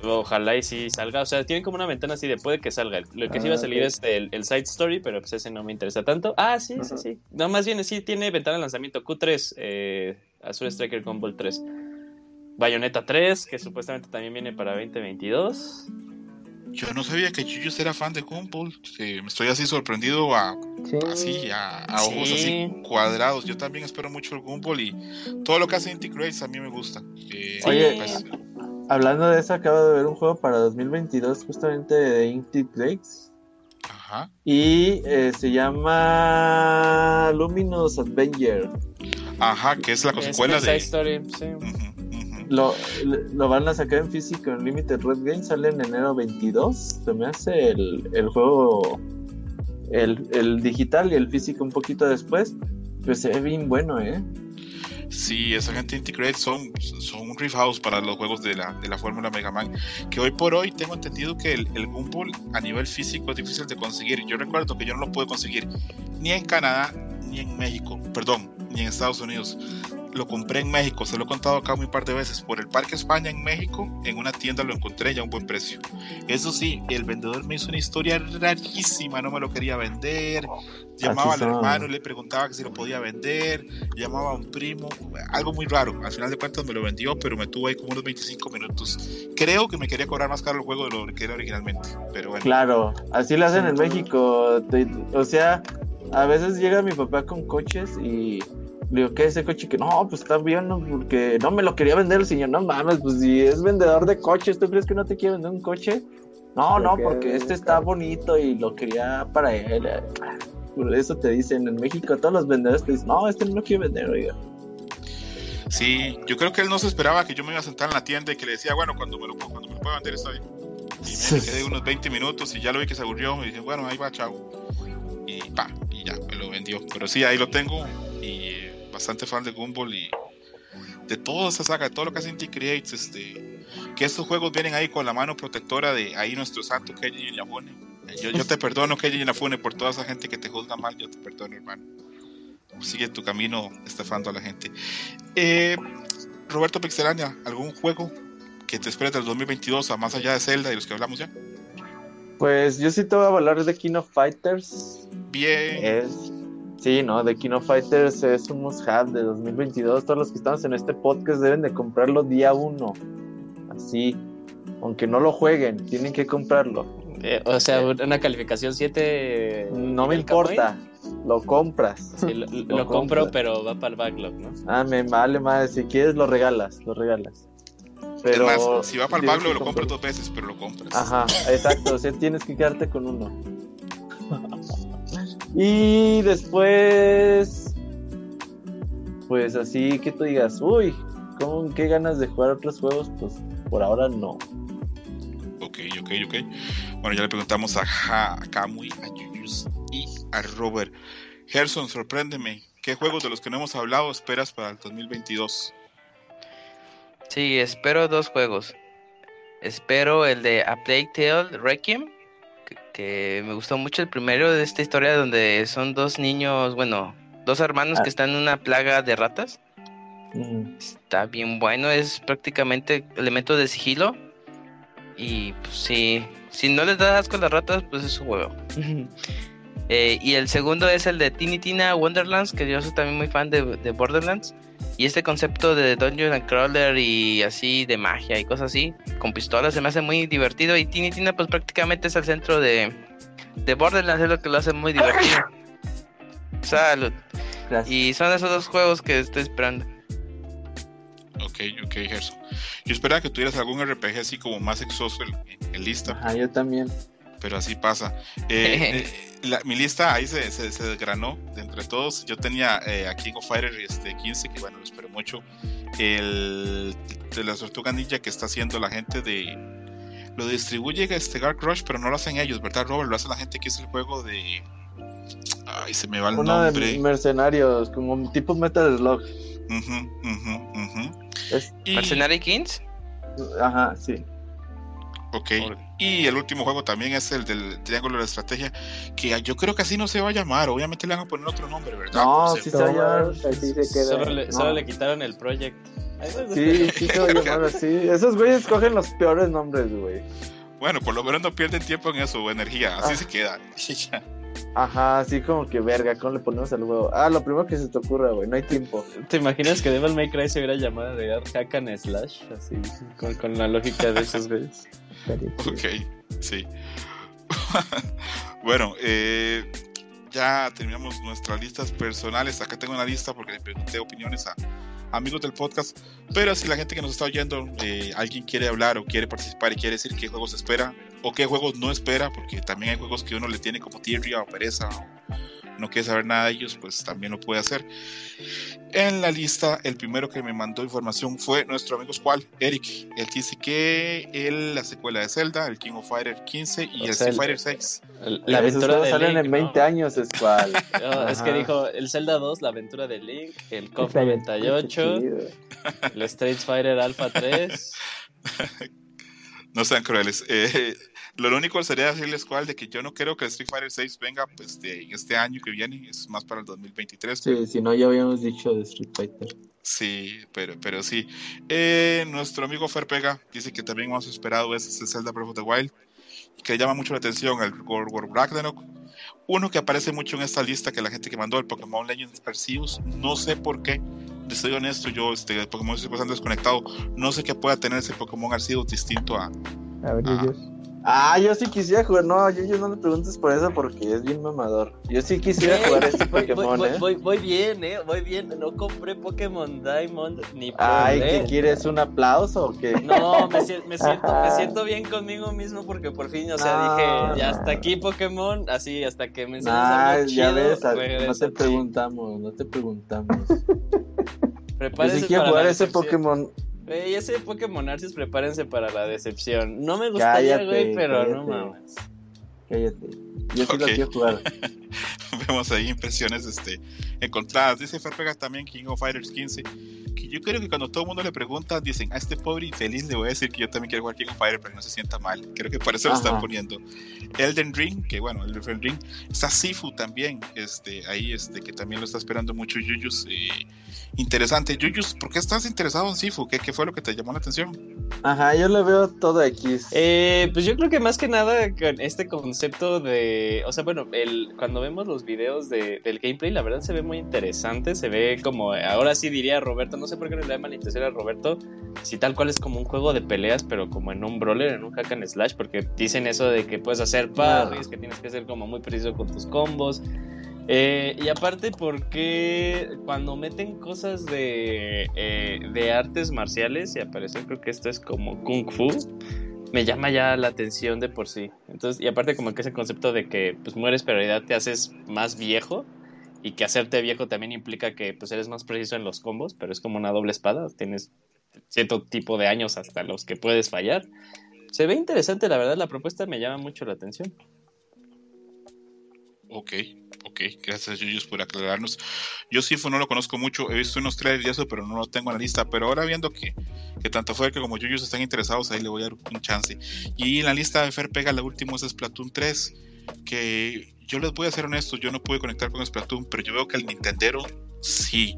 ojalá y sí salga. O sea, tienen como una ventana así de puede que salga. Lo que sí va a Ah, salir es el, el side story, pero pues ese no me interesa tanto. Ah, sí, sí, sí. No, más bien sí tiene ventana de lanzamiento Q3, eh, Azure Striker Gumball 3. Bayonetta 3, que supuestamente también viene para 2022. Yo no sabía que Jujutsu era fan de Gumball. Sí, me estoy así sorprendido a, Sí. así, a, a ojos Sí. así cuadrados. Yo también espero mucho el Gumball y todo lo que hace Inti Grace a mí me gusta. Eh, Oye, pues, Hablando de eso, acabo de ver un juego para 2022 justamente de Inti Breaks. ajá. Y eh, se llama Luminous Avenger. Ajá, que es la secuela de. story, sí. Ujú. Lo, lo van a sacar en físico en Limited Red Games, sale en enero 22. Se me hace el, el juego, el, el digital y el físico un poquito después. Pues se ve bien bueno, ¿eh? Sí, esa gente Integrate son, son un riff house para los juegos de la, de la Fórmula Mega Man. Que hoy por hoy tengo entendido que el, el Gumball a nivel físico es difícil de conseguir. Yo recuerdo que yo no lo pude conseguir ni en Canadá ni en México, perdón, ni en Estados Unidos. Lo compré en México, se lo he contado acá un par de veces. Por el Parque España en México, en una tienda lo encontré ya a un buen precio. Eso sí, el vendedor me hizo una historia rarísima, no me lo quería vender. Llamaba al hermano y le preguntaba que si lo podía vender. Llamaba a un primo, algo muy raro. Al final de cuentas me lo vendió, pero me tuvo ahí como unos 25 minutos. Creo que me quería cobrar más caro el juego de lo que era originalmente. Pero bueno, Claro, así lo hacen en México. O sea, a veces llega mi papá con coches y le digo, ¿qué es ese coche? Que no, pues está bien, ¿no? porque no me lo quería vender el señor. No mames, pues si es vendedor de coches, ¿tú crees que no te quiere vender un coche? No, no, Porque porque es este está bonito y lo quería para él. Por eso te dicen en México, todos los vendedores te dicen, no, este no lo quiere vender, oiga. sí, yo creo que él no se esperaba que yo me iba a sentar en la tienda y que le decía, bueno, cuando me lo, cuando me lo pueda vender está bien. Y me quedé unos 20 minutos y ya lo vi que se aburrió. Y dije, bueno, ahí va, chao. Y pa, y ya, me lo vendió. Pero sí, ahí lo tengo. Y eh, bastante fan de Gumball y de toda esa saga, de todo lo que hace Inti Creates. Este, que estos juegos vienen ahí con la mano protectora de ahí nuestro santo Keiji Inafune. Yo, yo te [LAUGHS] perdono, Keiji Inafune, por toda esa gente que te juzga mal. Yo te perdono, hermano. Sigue tu camino estafando a la gente. Eh, Roberto Pixelania, ¿algún juego que te esperes del 2022 a más allá de Zelda y los que hablamos ya? Pues yo sí te voy a hablar de King of Fighters. Bien. Es, sí, no, The King of Fighters es un must-have de 2022. Todos los que estamos en este podcast deben de comprarlo día uno. Así, aunque no lo jueguen, tienen que comprarlo. Eh, o sea, una calificación 7. No me importa, lo compras. Sí, lo, lo [LAUGHS] Lo compro, compras. pero va para el backlog, ¿no? Ah, me vale más. Si quieres, lo regalas, lo regalas. Pero es más, si va para el que lo compras comprarlo. dos veces, pero lo compras. Ajá, exacto. O sea, tienes que quedarte con uno. [LAUGHS] Y después, pues así que tú digas, uy, ¿cómo, qué ganas de jugar otros juegos? Pues por ahora no. Ok, ok, ok. Bueno, ya le preguntamos a, ja, a Kamui, a Yuyus y a Robert. Gerson, sorpréndeme. ¿Qué juegos de los que no hemos hablado esperas para el 2022? Sí, espero dos juegos. Espero el de A Plague Tale Requiem, que, me gustó mucho el primero de esta historia donde son dos niños, bueno, dos hermanos Ah. que están en una plaga de ratas. Mm. Está bien bueno, es prácticamente elemento de sigilo. Y pues sí, si no les da asco las ratas, pues es su juego. [LAUGHS] Eh, y el segundo es el de Tiny Tina Wonderlands, que yo soy también muy fan de, de Borderlands. Y este concepto de Dungeon and Crawler y así de magia y cosas así, con pistolas se me hace muy divertido. Y Tiny Tina pues prácticamente es el centro de, de Borderlands, es lo que lo hace muy divertido. [LAUGHS] Salud. Gracias. Y son esos dos juegos que estoy esperando. Ok, ok, Gerson. Yo esperaba que tuvieras algún RPG así como más exoso en, en lista, Ajá, yo también. pero así pasa. Eh, [LAUGHS] eh, la- mi lista ahí se, se, se desgranó de entre todos. Yo tenía eh, a King of este, 15, que bueno, lo espero mucho. El de la Tortuga Ninja que está haciendo la gente de. Lo distribuye este Dark Rush, pero no lo hacen ellos, ¿verdad, Robert? Lo hace la gente que es el juego de. Ay, se me va el Uno nombre. de mercenarios, como tipo Metal Slug. Es- Y- Mercenary Kings. Ajá, sí. Ok. Y el último juego también es el del Triángulo de Estrategia, que yo creo que así no se va a llamar. Obviamente le van a poner otro nombre, ¿verdad? No, sea, sí se va a llamar. Así se queda. Solo le, no. solo le quitaron el project. Sí, sí se va a llamar así. Esos güeyes cogen los peores nombres, güey. Bueno, por lo menos no pierden tiempo en eso, o energía. Así Ah. se queda. [LAUGHS] Ajá, así como que verga, ¿cómo le ponemos al juego? Ah, lo primero que se te ocurra, güey, no hay tiempo. ¿Te imaginas que Devil May Cry se hubiera llamado de Hack and Slash? Así, con, con la lógica de esos güeyes. Chido. ok, sí. [LAUGHS] bueno, eh, ya terminamos nuestras listas personales. Acá tengo una lista porque le pregunté opiniones a amigos del podcast. Pero si la gente que nos está oyendo, eh, alguien quiere hablar o quiere participar y quiere decir qué juegos espera o qué juegos no espera, porque también hay juegos que uno le tiene como tirria o pereza o no quiere saber nada de ellos, pues también lo puede hacer. En la lista, el primero que me mandó información fue nuestro amigo Squall, Eric. Él dice que él, la secuela de Zelda, el King of Fighter 15 y O el sea, Street Fighter 6. El- Esos La aventura de salen Link, en ¿no? 20 años. [LAUGHS] No, es que dijo el Zelda 2, la aventura de Link, el KOF Está bien, 98, está chido. el Street Fighter Alpha 3. [LAUGHS] No sean crueles. Eh, lo único sería decirles cuál de que yo no creo que el Street Fighter 6 venga pues, de, en este año que viene, es más para el 2023. Sí, si no, ya habíamos dicho de Street Fighter. Sí, pero, pero sí. Eh, nuestro amigo Fer Pega dice que también hemos esperado ese es el Zelda Breath of the Wild y que le llama mucho la atención el World War Ragnarok. Uno que aparece mucho en esta lista que la gente que mandó el Pokémon Legends Arceus, no sé por qué. Soy honesto, yo este el Pokémon estoy pasando desconectado. No sé qué pueda tener ese Pokémon Arceus distinto a. A ver, Ah. Ah, yo sí quisiera jugar. No, yo, yo no le preguntes por eso porque es bien mamador. Yo sí quisiera jugar este [LAUGHS] voy, Pokémon, voy, ¿eh? voy, voy bien, eh, voy bien. No compré Pokémon Diamond ni por Ay. ¿qué quieres? ¿Un aplauso o qué? No, me, me siento, me [LAUGHS] siento bien conmigo mismo porque por fin, o sea, No, dije, ya hasta aquí Pokémon, así, hasta que me enseñes Ah, algo ya chido, ves, a- no te preguntamos, no te preguntamos. Yo Prepárense sí quiero jugar ese. Pokémon. Güey, ese Pokémon Arceus, prepárense para la decepción. No me gustaría, güey, pero no cállate. mames. Cállate. Yo sí lo Ok. quiero jugar. [LAUGHS] Vemos ahí impresiones este, encontradas. Dice Fer Pega también King of Fighters 15. Que yo creo que cuando todo el mundo le pregunta, dicen a este pobre infeliz le voy a decir que yo también quiero jugar King of Fighters para que no se sienta mal. Creo que por eso lo están Ajá. poniendo. Elden Ring, que bueno, el Elden Ring. Está Sifu también, este, ahí, este, que también lo está esperando mucho Yuyus. eh, interesante. Yuyus, ¿por qué estás interesado en Sifu? ¿Qué, ¿Qué fue lo que te llamó la atención? Ajá, yo le veo todo X. Eh, pues yo creo que más que nada con este concepto de, o sea, bueno, el, cuando vemos los videos de, del gameplay, la verdad se ve muy interesante, se ve como, ahora sí diría Roberto, no sé por qué no le da mala intención a Roberto, si tal cual es como un juego de peleas, pero como en un brawler, en un hack and slash, porque dicen eso de que puedes hacer parries, que tienes que ser como muy preciso con tus combos. Eh, y aparte porque cuando meten cosas de, eh, de artes marciales y aparece creo que esto es como kung fu, me llama ya la atención de por sí. Entonces, y aparte como que ese concepto de que pues mueres pero realidad te haces más viejo y que hacerte viejo también implica que pues eres más preciso en los combos, pero es como una doble espada, tienes cierto tipo de años hasta los que puedes fallar. Se ve interesante, la verdad, la propuesta me llama mucho la atención. Ok, ok, gracias Yuyus por aclararnos. Yo Sifu no lo conozco mucho, he visto unos trailers y eso, pero no lo tengo en la lista. Pero ahora viendo que, que tanto Fuerque como Yuyus están interesados, ahí le voy a dar un chance. Y en la lista de Fer Pega, la última es Splatoon 3, que yo les voy a ser honesto, yo no pude conectar con Splatoon, pero yo veo que el Nintendero sí.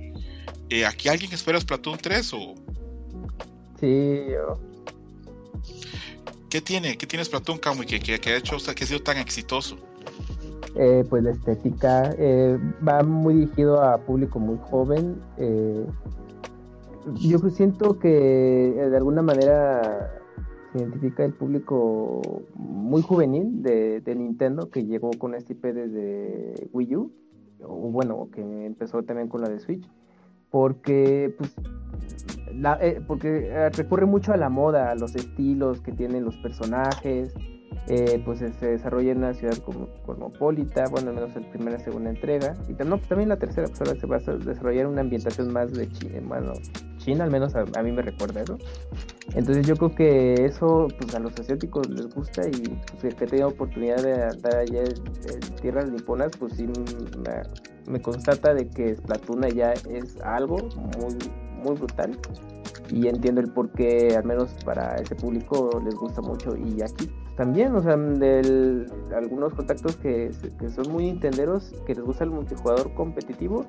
Eh, ¿Aquí alguien espera Splatoon 3 o Sí, yo. qué tiene? ¿Qué tiene Splatoon, Kamui, que, que, que ha hecho, o sea, que ha sido tan exitoso? Eh, pues la estética eh, va muy dirigido a público muy joven. eh, yo pues siento que eh, de alguna manera se identifica el público muy juvenil de, de Nintendo que llegó con este IP desde Wii U, o bueno, que empezó también con la de Switch, porque pues la- porque recurre mucho a la moda, a los estilos que tienen los personajes, eh, pues se, se desarrolla en una ciudad como cosmopolita, bueno, al menos en primera y segunda entrega, y no, pues también la tercera, pues ahora se va a desarrollar una ambientación más de China, bueno, China, al menos a, a mí me recuerda eso. Entonces yo creo que eso pues a los asiáticos les gusta y pues, que tenga oportunidad de andar allá en tierras niponas, pues sí me, me constata de que Splatoon ya es algo muy, muy brutal y entiendo el por qué, al menos para ese público, les gusta mucho. Y aquí también, o sea, del, algunos contactos que, que son muy nintenderos, que les gusta el multijugador competitivo,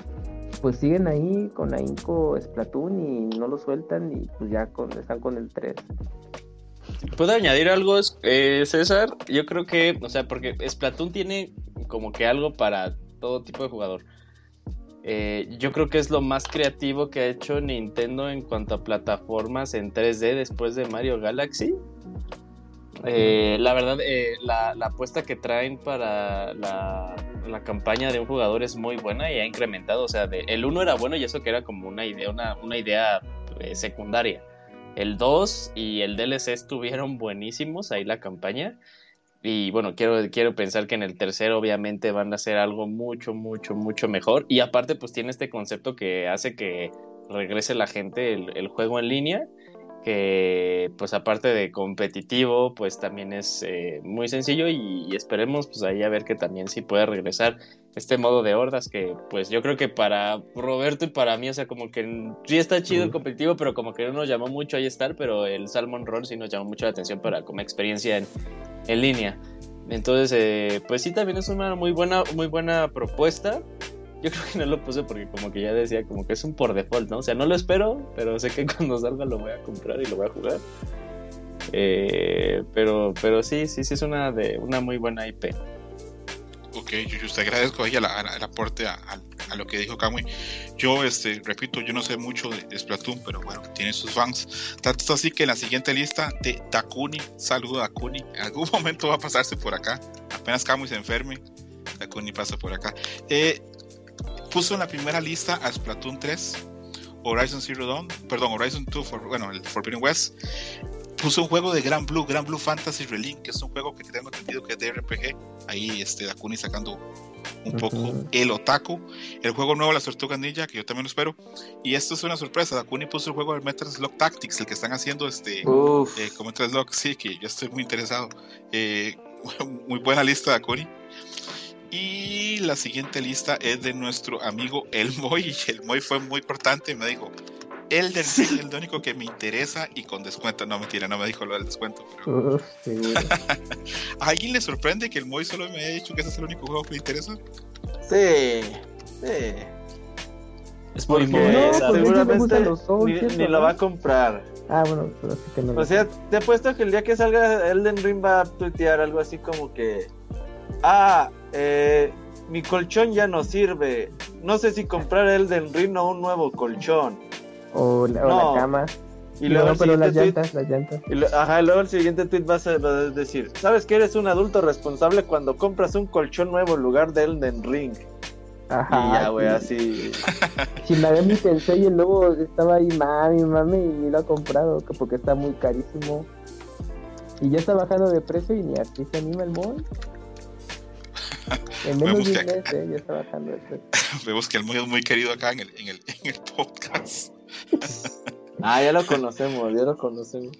pues siguen ahí con ahínco Splatoon y no lo sueltan y pues ya están con el 3. ¿Puedo añadir algo, eh, César? Yo creo que, o sea, porque Splatoon tiene como que algo para todo tipo de jugador. Eh, yo creo que es lo más creativo que ha hecho Nintendo en cuanto a plataformas en 3D después de Mario Galaxy. Eh, la verdad, eh, la, la apuesta que traen para la, la campaña de un jugador es muy buena y ha incrementado. O sea, de- el 1 era bueno y eso que era como una idea, una, una idea eh, secundaria. El 2 y el DLC estuvieron buenísimos ahí la campaña. Y bueno, quiero, quiero pensar que en el tercero obviamente van a hacer algo mucho, mucho, mucho mejor. Y aparte pues tiene este concepto que hace que regrese la gente el, el juego en línea. Que pues aparte de competitivo pues también es eh, muy sencillo y, y esperemos pues ahí a ver que también sí puede regresar este modo de hordas que pues yo creo que para Roberto y para mí, o sea, como que sí está chido el competitivo, pero como que no nos llamó mucho ahí estar, pero el Salmon Roll sí nos llamó mucho la atención para como experiencia en, en línea. Entonces, eh, pues sí, también es una muy buena, muy buena propuesta. [LAUGHS] Yo creo que no lo puse porque como que ya decía, como que es un por default, ¿no? O sea, no lo espero, pero sé que [LAUGHS] cuando salga lo voy a comprar y lo voy a jugar. Eh, pero, pero sí, sí, sí es una de una muy buena IP. Ok, yo, te agradezco ahí el, aporte a, a- a lo que dijo Kamui. Yo, este, repito, yo no sé mucho de, de Splatoon, pero bueno, tiene sus fans. Tanto así que en la siguiente lista de Dakuni, saludo Dakuni, en algún [LAUGHS] momento va a pasarse por acá. Apenas Kamui se enferme, Dakuni pasa por acá. Eh, puso en la primera lista a Splatoon 3, Horizon Zero Dawn, perdón, Horizon 2, for, bueno, el Forbidden West. Puso un juego de Gran Blue, Gran Blue Fantasy Relink, que es un juego que tengo entendido que es de RPG. Ahí este, Dakuni sacando un poco el Otaku. El juego nuevo, Las Tortugas Ninja, que yo también lo espero. Y esto es una sorpresa. Dakuni puso el juego de Metal Slug Tactics, el que están haciendo este, eh, como Metal Slug, sí, que yo estoy muy interesado. Eh, [LAUGHS] muy buena lista, Dakuni. Y la siguiente lista es de nuestro amigo El Moy. Y [LAUGHS] El Moy fue muy importante. Me dijo: Elden Ring es el único que me interesa y con descuento. No, mentira, no me dijo lo del descuento. Pero... Uf, seguro. [LAUGHS] ¿A alguien le sorprende que el Moy solo me haya dicho que ese es el único juego que le interesa? Sí, sí. Es muy No, pues, me seguramente los ni, ¿cierto, ni lo va a comprar. Ah, bueno, pero sí que no lo O sea, te apuesto que el día que salga Elden Ring va a tuitear algo así como que. Ah, eh, mi colchón ya no sirve. No sé si comprar Elden Ring o un nuevo colchón. O la, o No. la cama. Y no, luego el pero las tweet- llantas, las llantas. y lo- ajá, y luego el siguiente tweet vas a, va a decir, ¿sabes que eres un adulto responsable cuando compras un colchón nuevo en lugar de Elden Ring? Ajá. y ya, güey, sí. así. [LAUGHS] Shinagami Tensei el nuevo estaba ahí, mami, mami, y lo ha comprado que porque está muy carísimo. Y ya está bajando de precio y ni así se anima el mod. [LAUGHS] En menos de un mes, eh, ya está bajando precio. Vemos [LAUGHS] que el Moy es muy querido acá en el, en el, en el podcast. [LAUGHS] Ah, ya lo conocemos, ya lo conocemos.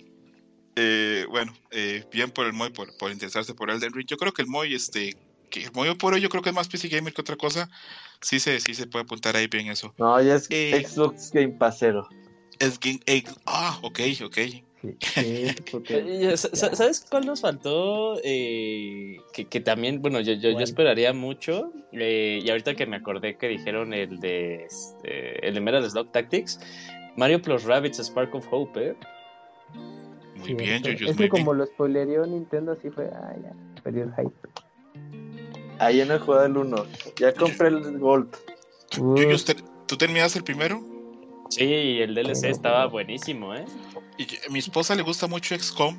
Eh, bueno, eh, bien por el Moy por, por interesarse por Elden Ring. Yo creo que el Moy, este, que el Moy por hoy yo creo que es más PC Gamer que otra cosa. Sí se, sí se puede apuntar ahí bien eso. No, ya es Eh, Xbox Game Pasero. Es Game, ah, ok, ok. ¿Sabes cuál nos faltó? Eh, que, que también, bueno, yo, yo, yo esperaría mucho. eh, y ahorita que me acordé que dijeron el de este, el de Metal Slug Tactics, Mario Plus Rabbids Spark of Hope, ¿eh? Muy sí, bien, es que bien. como lo spoilereó Nintendo, así fue, ah, ya, perdió el hype. Ahí ya no he jugado el 1. Ya compré el Gold. Uf, ¿usted- ¿tú terminaste el primero? Sí, y el DLC estaba buenísimo, ¿eh? Y yo- a mi esposa le gusta mucho XCOM.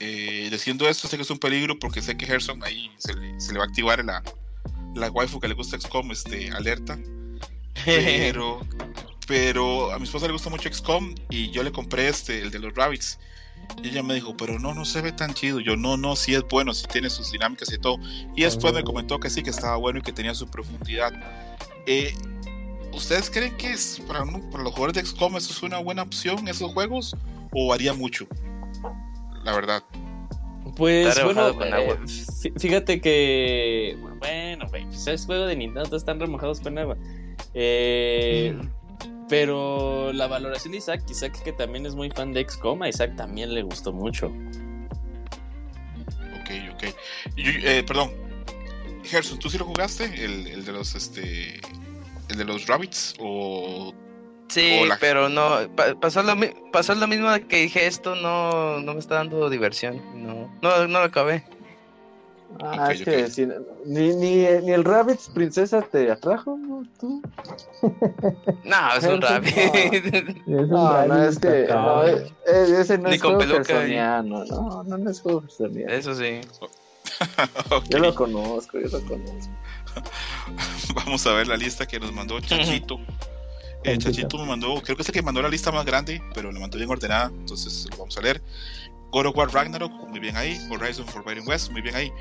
Eh, diciendo esto, sé que es un peligro porque sé que Gerson ahí se le, se le va a activar la, la waifu que le gusta XCOM, este, alerta. Pero, [LAUGHS] pero a mi esposa le gusta mucho XCOM y yo le compré este, el de los Rabbits. Y ella me dijo, pero no, no se ve tan chido. Yo, no, no, sí es bueno, sí tiene sus dinámicas y todo. Y después me comentó que sí, que estaba bueno y que tenía su profundidad. Eh, ¿Ustedes creen que es para, uno- para los jugadores de XCOM eso es una buena opción, esos juegos? ¿O varía mucho? La verdad. Pues bueno, con eh, agua. fíjate que, bueno, güey, pues es juego de Nintendo, están remojados con agua. Eh, pero la valoración de Isaac, Isaac que también es muy fan de XCOM, a Isaac también le gustó mucho. Ok, ok. Yo- eh, perdón. Gerson, ¿tú sí lo jugaste? El, el de los este. El de los rabbits? ¿O Sí, Hola. pero no, pa- pasó, lo, pasó lo mismo que dije esto, no, no me está dando diversión, no, no, no lo acabé. Ah, Ok, es que ok. si- ni, ni, ni el Rabbits Princesa te atrajo, ¿no? ¿Tú? No, es un [LAUGHS] rabbit. [LAUGHS] es un No, no, es que no, eh, eh, ese no Ni es con juego peluca, personiano, no, no, no es juego personiano. Eso sí. [LAUGHS] Ok, Yo lo conozco, yo lo conozco. [LAUGHS] Vamos a ver la lista que nos mandó Chachito. Eh, Chachito. Me mandó, creo que es el que mandó la lista más grande, pero la mandó bien ordenada, entonces lo vamos a leer. God of War Ragnarok, muy bien ahí. Horizon Forbidden West, muy bien ahí.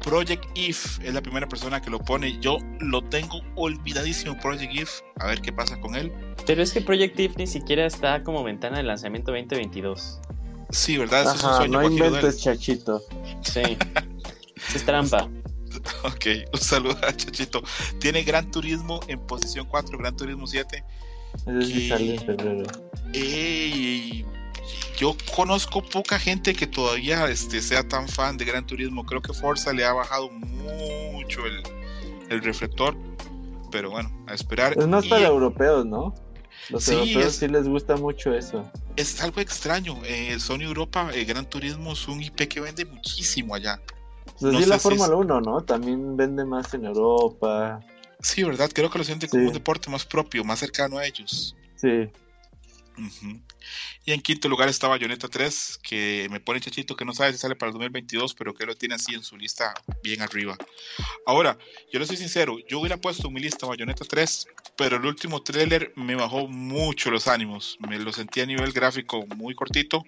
Project If es la primera persona que lo pone. Yo lo tengo olvidadísimo, Project If. A ver qué pasa con él. Pero es que Project If ni siquiera está como ventana de lanzamiento 2022. Sí, ¿verdad? Ese es un sueño no inventes, chachito. Sí. [LAUGHS] es trampa. [LAUGHS] Ok, un saludo a Chachito. Tiene Gran Turismo en posición 4, Gran Turismo 7. Ese sí ¿Qué? sale en febrero. Ey, yo conozco poca gente que todavía este, sea tan fan de Gran Turismo. Creo que Forza le ha bajado mucho el, el reflector. Pero bueno, a esperar. Es más Y para europeos, ¿no? Los Sí, europeos es- sí les gusta mucho eso. es algo extraño. Eh, Sony Europa, eh, Gran Turismo es un IP que vende muchísimo allá. Pues No sí, la si es- Fórmula 1, ¿no? También vende más en Europa. Sí, ¿verdad? Creo que lo sienten como Sí. un deporte más propio, más cercano a ellos. Sí. Y en quinto lugar está Bayonetta 3, que me pone chachito que no sabe si sale para el 2022, pero que lo tiene así en su lista bien arriba. Ahora, yo le soy sincero, yo hubiera puesto en mi lista Bayonetta 3, pero el último tráiler me bajó mucho los ánimos. Me lo sentí a nivel gráfico muy cortito.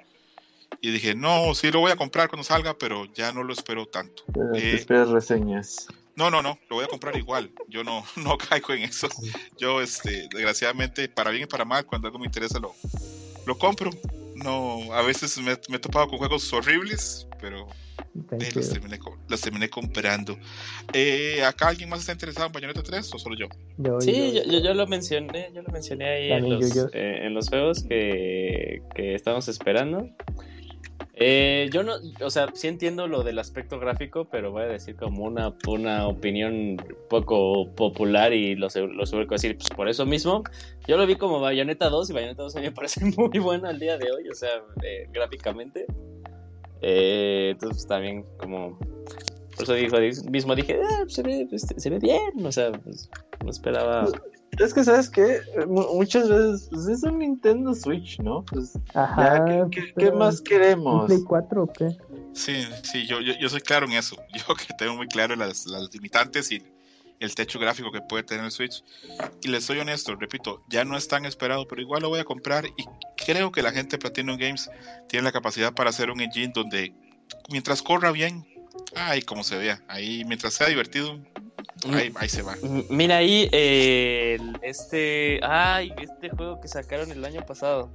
Y dije, no, sí lo voy a comprar cuando salga, pero ya no lo espero tanto. Pero Eh, te esperas reseñas. No, no, no, lo voy a comprar igual. Yo no, [LAUGHS] no caigo en eso. Yo, este, desgraciadamente, para bien y para mal, cuando algo me interesa lo, lo compro. No, a veces me, me he topado con juegos horribles, pero eh, los, terminé, los terminé comprando. Eh, ¿Acá alguien más está interesado en Bayonetta 3 o solo yo? Yo- Sí, yo- yo, yo, yo lo mencioné, yo lo mencioné ahí en los, eh, en los juegos que, que estamos esperando. Eh, yo no, o sea, sí entiendo lo del aspecto gráfico, pero voy a decir como una, una opinión poco popular y lo, seg- lo seguro que voy a decir, pues por eso mismo, yo lo vi como Bayonetta 2 y Bayonetta 2 a me parece [LAUGHS] muy bueno al día de hoy, o sea, eh, gráficamente. Eh, entonces pues, también como, por eso dijo, mismo dije, "Ah, pues, se, ve, pues, bien, o sea, pues, no esperaba... Es que, ¿sabes qué? Mu- Muchas veces, pues es un Nintendo Switch, ¿no? Pues, Ajá. ya, ¿qué, qué- qué más ¿un queremos? Play 4 o qué? Sí, sí, yo, yo, yo soy claro en eso. [LAUGHS] Yo que tengo muy claro las, las limitantes y el techo gráfico que puede tener el Switch. Y les soy honesto, repito, ya no es tan esperado, pero igual lo voy a comprar y creo que la gente de Platinum Games tiene la capacidad para hacer un engine donde mientras corra bien, ay, como se vea, ahí mientras sea divertido, ahí, ahí se va. Mira ahí eh, el- este, ay, este juego que sacaron el año pasado.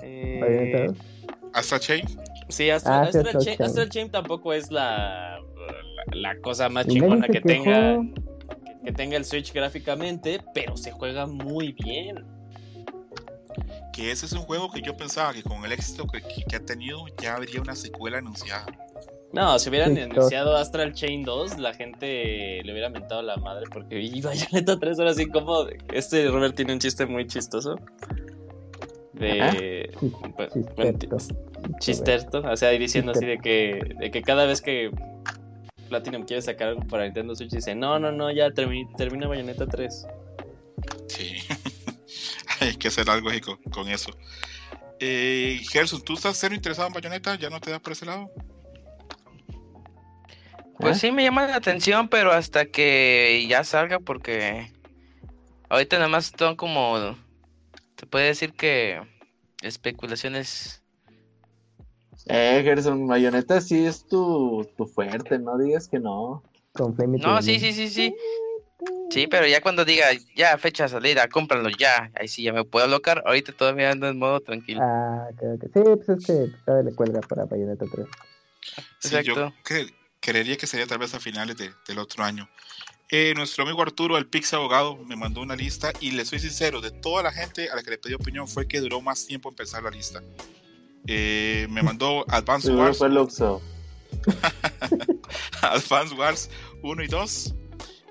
2. Astral Chain. Sí, Astral, Ah, Astral Astral Chain, Chain. Astral Chain tampoco es la, la, la cosa más chingona que tenga que, que tenga el Switch gráficamente, pero se juega muy bien. Que ese es un juego que yo pensaba que con el éxito que- que ha tenido ya habría una secuela anunciada. No, si hubieran Sí, anunciado Astral Chain 2, la gente le hubiera mentado la madre porque y Bayonetta [LAUGHS] 3 horas así como este Robert tiene un chiste muy chistoso. De pues, chisterto. chisterto, o sea, diciendo así de que, de que cada vez que Platinum quiere sacar algo para Nintendo Switch dice, no, no, no, ya termi- termina Bayonetta 3. Sí. [LAUGHS] Hay que hacer algo ahí con, con eso. Eh, Gerson, ¿tú estás cero interesado en Bayonetta? ¿Ya no te da por ese lado? Pues ¿Eh? sí me llama la atención, pero hasta que ya salga, porque ahorita nada más son como, se puede decir que especulaciones. Eh, Gerson, Bayonetta sí es tu, tu fuerte, no digas que no. No, sí, sí, sí, sí. Sí, pero ya cuando diga, ya fecha de salida, cómpralo ya, ahí sí ya me puedo alocar. Ahorita todavía ando en modo tranquilo. Ah, creo que sí, pues es que todavía le cuelga para Bayonetta 3. Sí, yo Exacto. Cre- creería que sería tal vez a finales de- del otro año. Eh, nuestro amigo Arturo, el Pix Abogado, me mandó una lista y le soy sincero, de toda la gente a la que le pedí opinión fue que duró más tiempo en pensar la lista. Eh, me mandó [LAUGHS] Advance Seguro Wars. [LAUGHS] Advance Wars 1 y 2,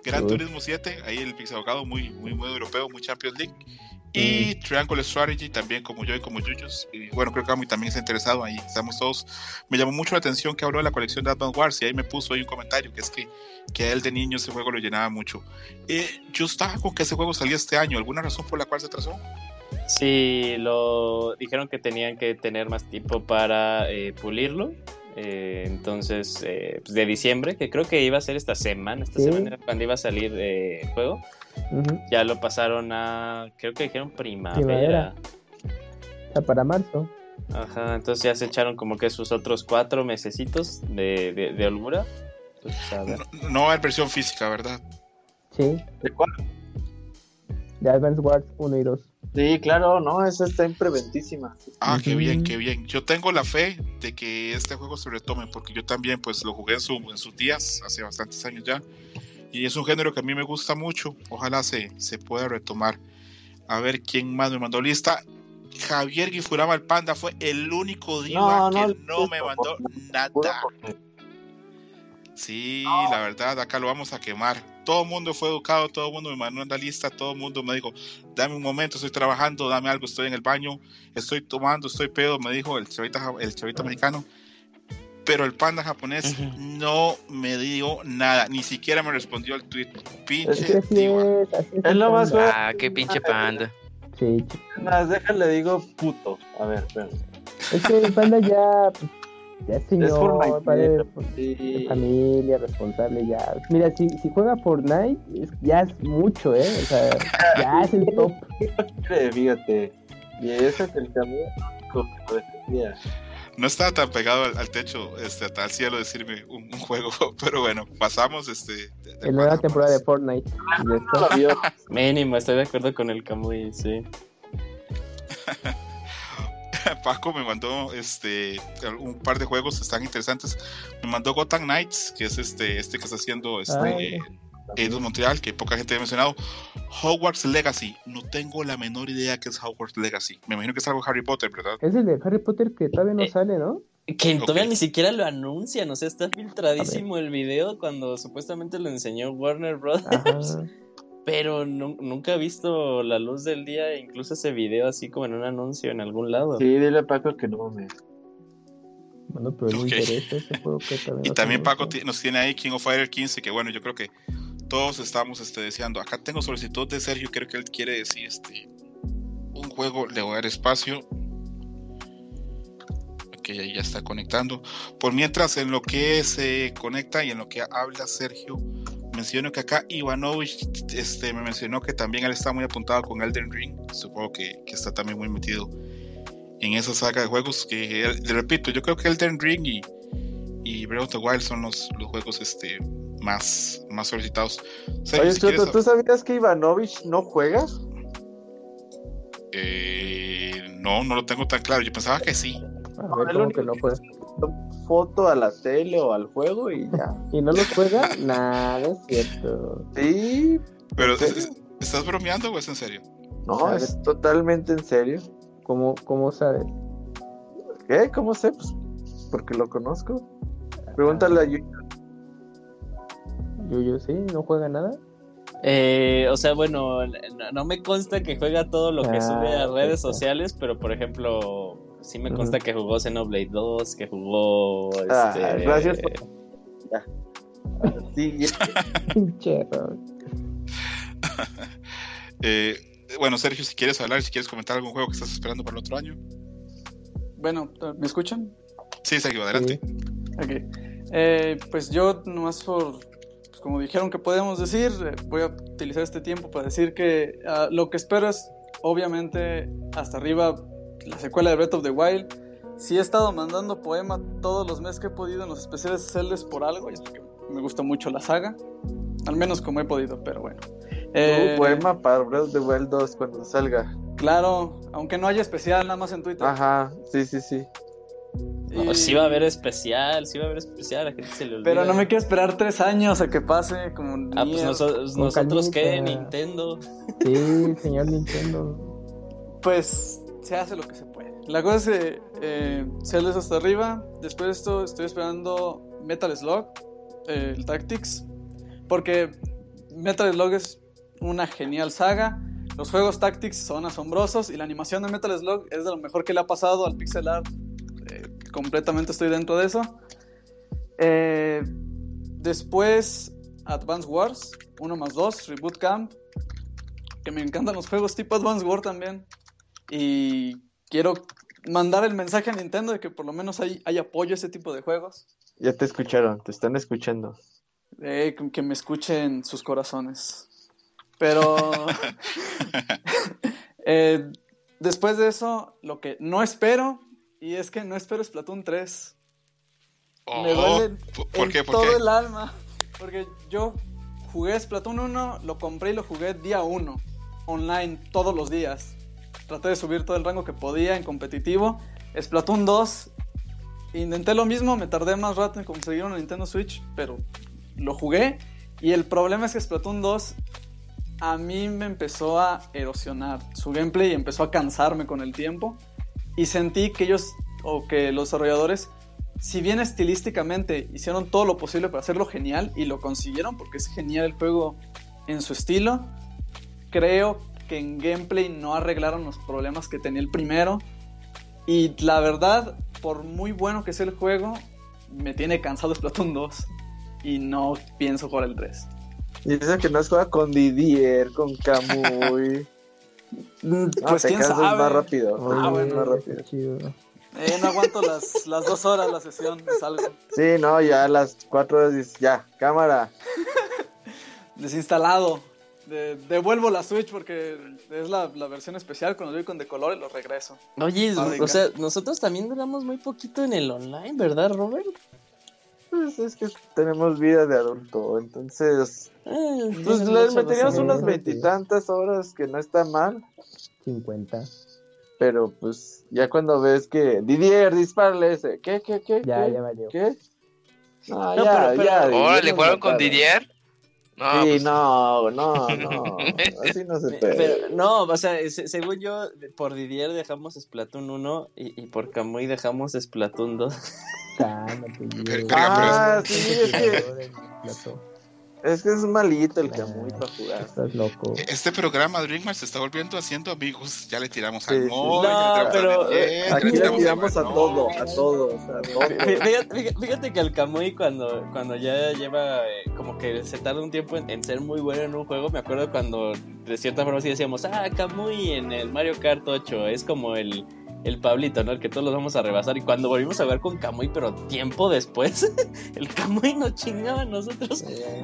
Gran. Turismo 7, ahí el Pix Abogado muy, muy, muy europeo, muy Champions League. Y Triangle Strategy también como yo y como Yuyos. Y bueno, creo que Ami también está interesado ahí. Estamos todos. Me llamó mucho la atención que habló de la colección de Advance Wars y ahí me puso ahí un comentario que es que, que a él de niño ese juego lo llenaba mucho. Eh, yo estaba con que ese juego salía este año. ¿Alguna razón por la cual se atrasó? Sí, lo dijeron que tenían que tener más tiempo para eh, pulirlo. Eh, entonces, eh, pues de diciembre, que creo que iba a ser esta semana, esta Sí. semana era cuando iba a salir eh, el juego, Ya lo pasaron a, creo que dijeron primavera. Primavera. O sea, para marzo. Ajá, entonces ya se echaron como que sus otros cuatro mesecitos de, de, de holgura. Pues, a ver. No, no va a haber versión física, ¿verdad? Sí, ¿De cuál? de Advance Wars 1 y 2. Sí, claro, no, esa está en preventísima. Ah, qué bien, qué bien. Yo tengo la fe de que este juego se retome porque yo también pues lo jugué en, su- en sus días, hace bastantes años ya. Y es un género que a mí me gusta mucho. Ojalá se, se pueda retomar. A ver quién más me mandó lista. Javier Gifurama el Panda fue el único diva No, no, que no me mandó nada. Sí, la verdad, acá lo vamos a quemar. Todo el mundo fue educado, todo el mundo me mandó una lista, todo el mundo me dijo, dame un momento, estoy trabajando, dame algo, estoy en el baño, estoy tomando, estoy pedo, me dijo el chavita, el chavita mexicano. Pero el panda japonés no me dio nada, ni siquiera me respondió al tweet. Es Pinche que es, así es. Es lo el más. Ah, qué pinche panda. Sí, Más, déjale, digo puto. A ver, espera. es que el panda ya, pues, ya es señor, Fortnite, padre Sí. de familia, responsable ya. Mira, si, si juega Fortnite, es- ya es mucho, ¿eh? O sea, ya [LAUGHS] es el top. Fíjate, fíjate. Y ese es el camino. No estaba tan pegado al, al techo, este, al cielo decirme un, un juego, [LAUGHS] pero bueno, pasamos este. de- En la nueva temporada de. Fortnite. [LAUGHS] Mínimo, estoy de acuerdo con el Kamui, sí. [LAUGHS] Paco me mandó este un par de juegos están interesantes. Me mandó Gotham Knights, que es este este que está haciendo este Ay. Eidos Montreal, que poca gente ha mencionado. Hogwarts Legacy, no tengo la menor idea qué es Hogwarts Legacy. Me imagino que es algo Harry Potter, ¿verdad? Es el de Harry Potter que todavía no Eh, sale, ¿no? Que todavía ni siquiera lo anuncian, o sea, está filtradísimo el video cuando supuestamente lo enseñó Warner Brothers, Ajá. [LAUGHS] pero nu- nunca he visto la luz del día, incluso ese video así como en un anuncio en algún lado. Sí, dile a Paco que no me. Bueno, pero no Ok. interesa ese juego que todavía Y también Paco nos tiene ahí King of Fire 15, que bueno, yo creo que todos estamos este, deseando. Acá tengo solicitud de Sergio, creo que él quiere decir este un juego, le voy a dar espacio. Ahí ya está conectando. Por mientras, en lo que se conecta y en lo que habla Sergio, menciono que acá Ivanovich este, me mencionó que también él está muy apuntado con Elden Ring. Supongo que, que está también muy metido en esa saga de juegos. Que le repito, yo creo que Elden Ring y, y Breath of the Wild son los, los juegos este, más, más solicitados. Sergio, Oye, si Choto, quieres- ¿tú sabías que Ivanovich no juega? Eh, No, no lo tengo tan claro. Yo pensaba que sí. A ver, el ¿cómo único que no puede? Foto a la tele o al juego y ya. [LAUGHS] ¿Y no los juega? [LAUGHS] Nada, es cierto. Sí, Pero, ¿En serio? ¿es- ¿estás bromeando o es en serio? no, es totalmente en serio. ¿Cómo, cómo sabes? ¿Qué? ¿Cómo sé? Pues porque lo conozco. Pregúntale a Yu- Yuyu, ¿sí? ¿No juega nada? Eh, o sea, bueno, no, no me consta que juega todo lo que Ah, sube a redes perfecto. sociales, pero por ejemplo, sí me consta que jugó Xenoblade 2, que jugó. Ah, este, gracias por- Ya. Sí, [LAUGHS] Robert. [LAUGHS] Eh, bueno, Sergio, si quieres hablar, si quieres comentar algún juego que estás esperando para el otro año. Bueno, ¿me escuchan? Sí, Sergio, adelante. Ok. Eh, pues yo, nomás por, como dijeron que podemos decir, eh, voy a utilizar este tiempo para decir que ah, lo que espero es, obviamente, hasta arriba, la secuela de Breath of the Wild. Si he estado mandando poema todos los meses que he podido en los especiales de Celdes por algo, y es porque me gusta mucho la saga. Al menos como he podido, pero bueno. Eh, Un poema para Breath of the Wild 2 cuando salga. Claro, aunque no haya especial, nada más en Twitter. Ajá, sí, sí, sí. No, sí va a haber especial, sí va a haber especial, a la gente se le olvida. Pero no me quiero esperar tres años a que pase como Ah, pues nosotros, Con nosotros qué. Nintendo. Sí, señor Nintendo. Pues se hace lo que se puede. La cosa es que eh, Zelda es hasta arriba. Después de esto estoy esperando Metal Slug, eh, el Tactics. Porque Metal Slug es una genial saga. Los juegos Tactics son asombrosos y la animación de Metal Slug es de lo mejor que le ha pasado al pixel art. Completamente estoy dentro de eso. Eh, después Advance Wars 1 más 2, Reboot Camp. Que me encantan los juegos tipo Advance Wars también. Y quiero mandar el mensaje a Nintendo de que por lo menos hay, hay apoyo a ese tipo de juegos. Ya te escucharon, te están escuchando. Eh, que- que me escuchen sus corazones. Pero [LAUGHS] [LAUGHS] eh, después de eso, lo que no espero, y es que no espero Splatoon 3. me Oh, duele ¿por- ¿Por en qué? ¿Por todo qué? el alma. Porque yo jugué Splatoon 1, lo compré y lo jugué día 1, online, todos los días. Traté de subir todo el rango que podía en competitivo. Splatoon 2, intenté lo mismo, me tardé más rato en conseguir una Nintendo Switch, pero lo jugué. Y el problema es que Splatoon 2 a mí me empezó a erosionar su gameplay empezó a cansarme con el tiempo. Y sentí que ellos, o que los desarrolladores, si bien estilísticamente hicieron todo lo posible para hacerlo genial y lo consiguieron porque es genial el juego en su estilo, creo que en gameplay no arreglaron los problemas que tenía el primero. Y la verdad, por muy bueno que sea el juego, me tiene cansado Splatoon 2 y no pienso jugar el 3. Y eso que no has jugado con Didier, con Kamui. [LAUGHS] Mm, No, pues quién sabe. más rápido. Ah, bueno, más rápido. qué chido. Eh, no aguanto las, las dos horas la sesión, salgo. Sí, no, ya a las cuatro horas dices, ya, cámara. Desinstalado. De- devuelvo la Switch porque es la, la versión especial. Cuando doy con de color y lo regreso. Oye, Ah, o sea, nosotros también duramos muy poquito en el online, ¿verdad, Robert? Pues es que tenemos vida de adulto, entonces. Ah, Pues le meteríamos unas veintitantas horas que no está mal, 50. pero pues ya cuando ves que Didier, dispárale ese. ¿Qué, qué, qué? Ya, qué? ya valió. ¿Qué? No, No, ya, pero- pero- ya. Didier Órale, ¿jugaron con. Didier? No, Sí, pues, no, no, no. [LAUGHS] Así no se puede. Pero, no, o sea, se- según yo, por Didier dejamos Splatoon 1 y, y por Kamui dejamos Splatoon 2. Cálmate, [LAUGHS] Pero- Diego. pero- Ah, sí, es que. Es que es malito el Camuy para jugar. Estás loco. Este programa Dreamhack se está volviendo haciendo amigos. Ya le tiramos al sí. Moy, ya No, le tiramos pero, a eh, Aquí le tiramos tiramos a todo, a todos, a todos. Fí- Fíjate, fíjate que el Kamui cuando, cuando ya lleva eh, como que se tarda un tiempo en, en ser muy bueno en un juego, me acuerdo cuando de cierta forma sí decíamos, ah, Kamui en el Mario Kart 8 es como el, el Pablito, ¿no? El que todos los vamos a rebasar. Y cuando volvimos a ver con Kamui, pero tiempo después, [LAUGHS] el Kamui nos chingaba a nosotros.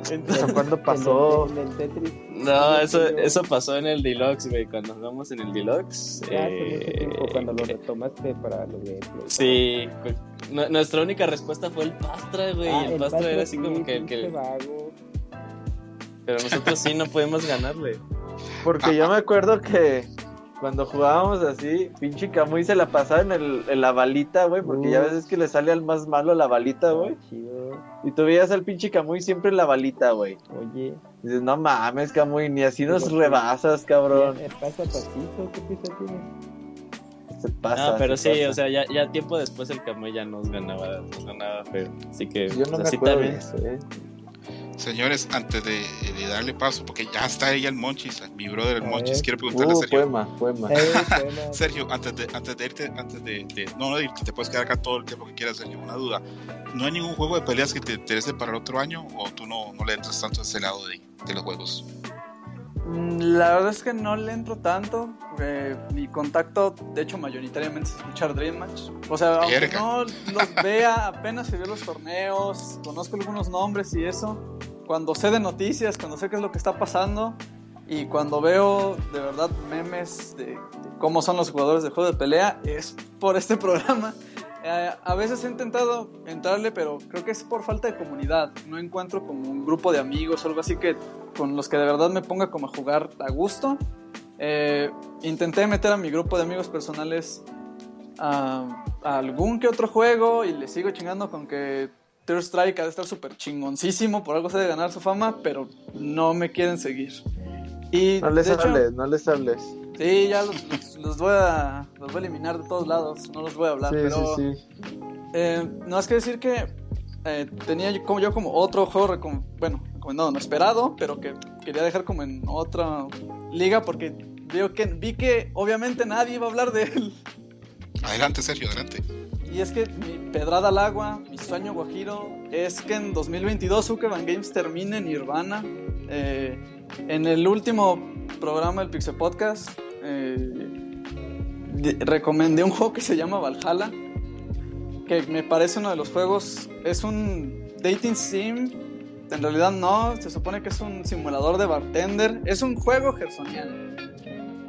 Entonces- ¿Eso cuándo pasó? En el, en el Tetris. no, eso, eso pasó en el Deluxe, güey, cuando jugamos en el Deluxe. Ya hace mucho eh, tiempo cuando lo retomaste para lo de. Sí, nuestra única respuesta fue el Pastra, güey. Ah, y el, el Pastra Pastra era así sí, como que el que. vago. Pero nosotros sí no podemos ganarle. Porque yo me acuerdo que cuando jugábamos así, pinche Camuy se la pasaba en, el, en la balita, güey, porque ya ves que le sale al más malo la balita, güey. Chido. Y tú veías al pinche Camuy siempre en la balita, güey. Oye, Dices, no mames, Camuy, ni así nos Pero- rebasas, cabrón. ¿qué pasa pasito? ¿Qué prisa tienes? Se pasa. No, pero se sí, pasa. o sea, ya, ya tiempo después el Camuy ya nos ganaba, nos ganaba feo. Así que, Yo no pues, me así acuerdo también. de eso, eh. Señores, antes de, de darle paso, porque ya está ella el Monchis, mi brother el Monchis, quiero preguntarle a Uh, Sergio. poema, poema. Eh, poema. [LAUGHS] Sergio, antes de, antes de irte, antes de, de- no, no irte, te puedes quedar acá todo el tiempo que quieras, Sergio, una duda. ¿No hay ningún juego de peleas que te interese para el otro año o tú no, no le entras tanto a ese lado de, de los juegos? La verdad es que no le entro tanto. eh, mi contacto, de hecho, mayoritariamente es escuchar Dream Match. O sea, aunque no los vea, apenas se veo los torneos, conozco algunos nombres y eso. Cuando sé de noticias, cuando sé qué es lo que está pasando y cuando veo de verdad memes de, de cómo son los jugadores de juego de pelea, es por este [LAUGHS] programa. Eh, a veces he intentado entrarle, pero creo que es por falta de comunidad. No encuentro como un grupo de amigos o algo así que con los que de verdad me ponga como a jugar a gusto. Eh, intenté meter a mi grupo de amigos personales a, a algún que otro juego y le sigo chingando con que Third Strike ha de estar súper chingoncísimo, por algo se de ganar su fama, pero no me quieren seguir. Y No les de hecho- hables, no les hables. Sí, ya los, los- los voy a, los voy a eliminar de todos lados, no los voy a hablar, Sí, pero... sí, sí. Eh, no es que decir que eh, tenía yo como, yo como otro juego, recom- bueno, recomendado, no esperado, pero que quería dejar como en otra liga porque veo que, vi que obviamente nadie iba a hablar de él. Adelante, Sergio, adelante. Y es que mi pedrada al agua, mi sueño guajiro, es que en 2022 Sukeban Games termine Nirvana. Eh, en el último programa del Pixel Podcast eh, recomendé un juego que se llama Valhalla, que me parece uno de los juegos, es un dating sim, en realidad no, se supone que es un simulador de bartender, es un juego gersoniano.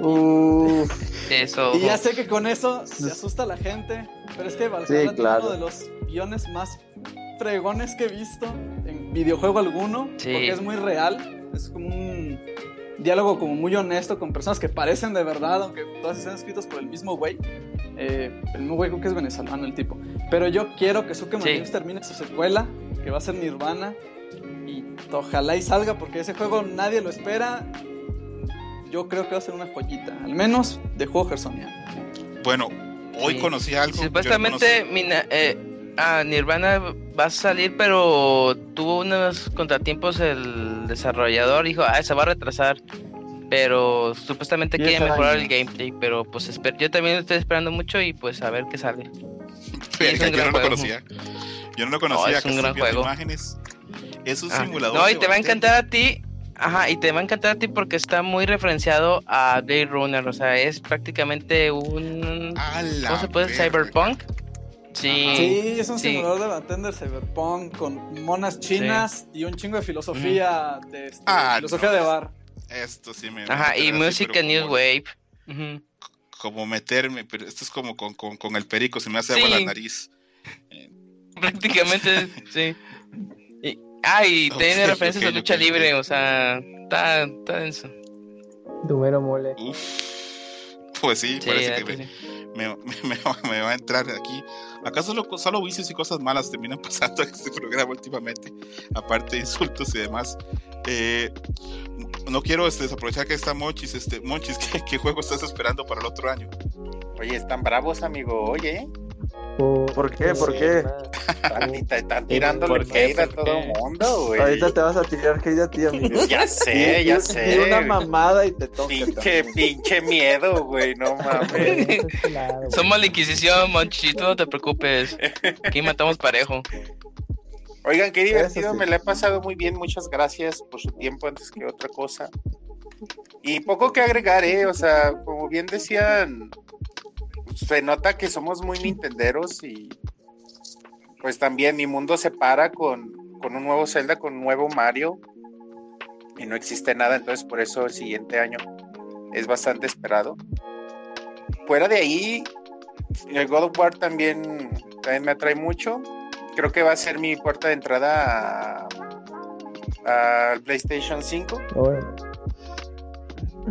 Uf, [LAUGHS] Eso. Y ya sé que con eso se asusta la gente, pero es que Valhalla Sí, claro. uno de los guiones más fregones que he visto en videojuego alguno, Sí. porque es muy real, es como un diálogo como muy honesto con personas que parecen de verdad, aunque todas están escritas por el mismo güey. Eh, el mismo güey creo que es venezolano el tipo. Pero yo quiero que Sukeman Sí. Termine su secuela, que va a ser Nirvana, y ojalá y salga, porque ese juego nadie lo espera. Yo creo que va a ser una joyita, al menos de juego gersoniano. Bueno, hoy Sí. conocí algo. Supuestamente Mina- eh, ah, Nirvana va a salir, pero tuvo unos contratiempos el desarrollador. Dijo, ah, se va a retrasar. Pero supuestamente quiere mejorar el gameplay. Pero pues esper- yo también lo estoy esperando mucho y pues a ver qué sale. conocía- es un yo gran no lo juego. conocía. Yo no lo conocía. es un gran juego. imágenes. Es un Ah, simulador. No, y te va a encantar a ti. Ajá, y te va a encantar a ti porque está muy referenciado a Blade Runner. O sea, es prácticamente un. ¿Cómo se puede? verga. Cyberpunk. Sí. Sí, es un sí. simulador de bartender cyberpunk con monas chinas y un chingo de filosofía de este, Ah, filosofía no. de bar. Esto sí me. Ajá, me y música New como- Wave. Como meterme, pero esto es como con, con, con el perico, se me hace Sí. agua la nariz. [LAUGHS] Prácticamente, [LAUGHS] sí. Y, ah, y tiene referencias a lucha libre, o sea, está, está denso. Dumero mole. Uf. Pues sí, Sí, parece que me. [LAUGHS] me, me- me va a entrar aquí. Acá solo, solo vicios y cosas malas terminan [LAUGHS] pasando en este programa últimamente, aparte de insultos y demás. Eh, no quiero este, desaprovechar que está Monchis. Este, Monchis, [LAUGHS] ¿qué, qué juego estás esperando para el otro año? Oye, están bravos, amigo. Oye, ¿Por qué? ¿Por qué? están, [LAUGHS] te están tirando ¿por el qué? hate a ¿Por todo qué? el mundo, güey. Ahorita te vas a tirar hate a ti, amigo. [LAUGHS] Ya sé, ya sé. di una mamada y te toca. Pinche, también. pinche miedo, güey, no mames. [LAUGHS] Este. Somos la Inquisición, Monchito, no te preocupes. Aquí matamos parejo. Oigan, qué divertido, sí. me la he pasado muy bien. Muchas gracias por su tiempo antes que otra cosa. Y poco que agregar, ¿eh? O sea, como bien decían, se nota que somos muy nintenderos y pues también mi mundo se para con, con un nuevo Zelda, con un nuevo Mario y no existe nada, entonces por eso el siguiente año es bastante esperado. Fuera de ahí, el God of War también, también me atrae mucho. Creo que va a ser mi puerta de entrada al PlayStation 5. Ahora,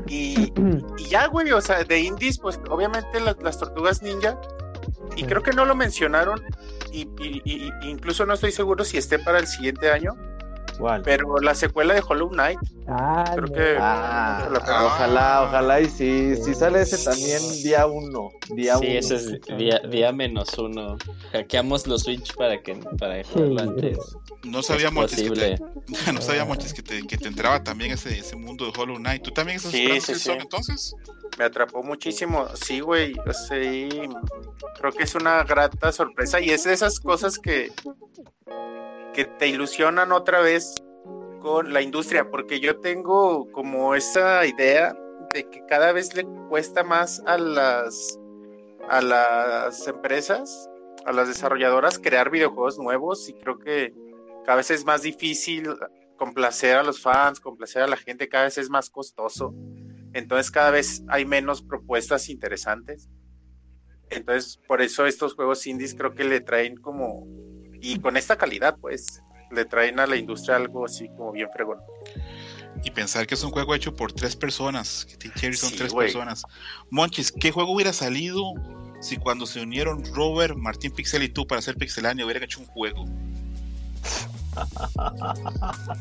Y, y ya, güey, o sea, de indies, pues obviamente las, tortugas ninja. Y creo que no lo mencionaron. Y, y- y- incluso no estoy seguro si esté para el siguiente año. ¿Cuál? Pero la secuela de Hollow Knight, Ah, creo no. que. Ah, la- Ah. ojalá, ojalá y sí. Si sale ese también día uno. Día Sí, uno. ese es día, día menos uno. Hackeamos los Switch para que para jugarlo antes. No Es sabía, Monchis, que te, no sabía, Monchis, [LAUGHS] que te, que te entraba también ese, ese mundo de Hollow Knight. ¿Tú también estás Sí, sí, sí. entonces? me atrapó muchísimo. Sí, güey, sí, creo que es una grata sorpresa y es de esas cosas que, que te ilusionan otra vez con la industria, porque yo tengo como esa idea de que cada vez le cuesta más a las a las empresas, a las desarrolladoras crear videojuegos nuevos y creo que cada vez es más difícil complacer a los fans, complacer a la gente, cada vez es más costoso. Entonces cada vez hay menos propuestas interesantes. Entonces por eso estos juegos indies creo que le traen como, y con esta calidad pues, le traen a la industria algo así como bien fregón. Y pensar que es un juego hecho por tres personas, que Team Cherry son Sí, tres personas. Monchis, ¿qué juego hubiera salido si cuando se unieron Robert, Martín Pixel y tú para hacer Pixelania hubieran hecho un juego? [LAUGHS]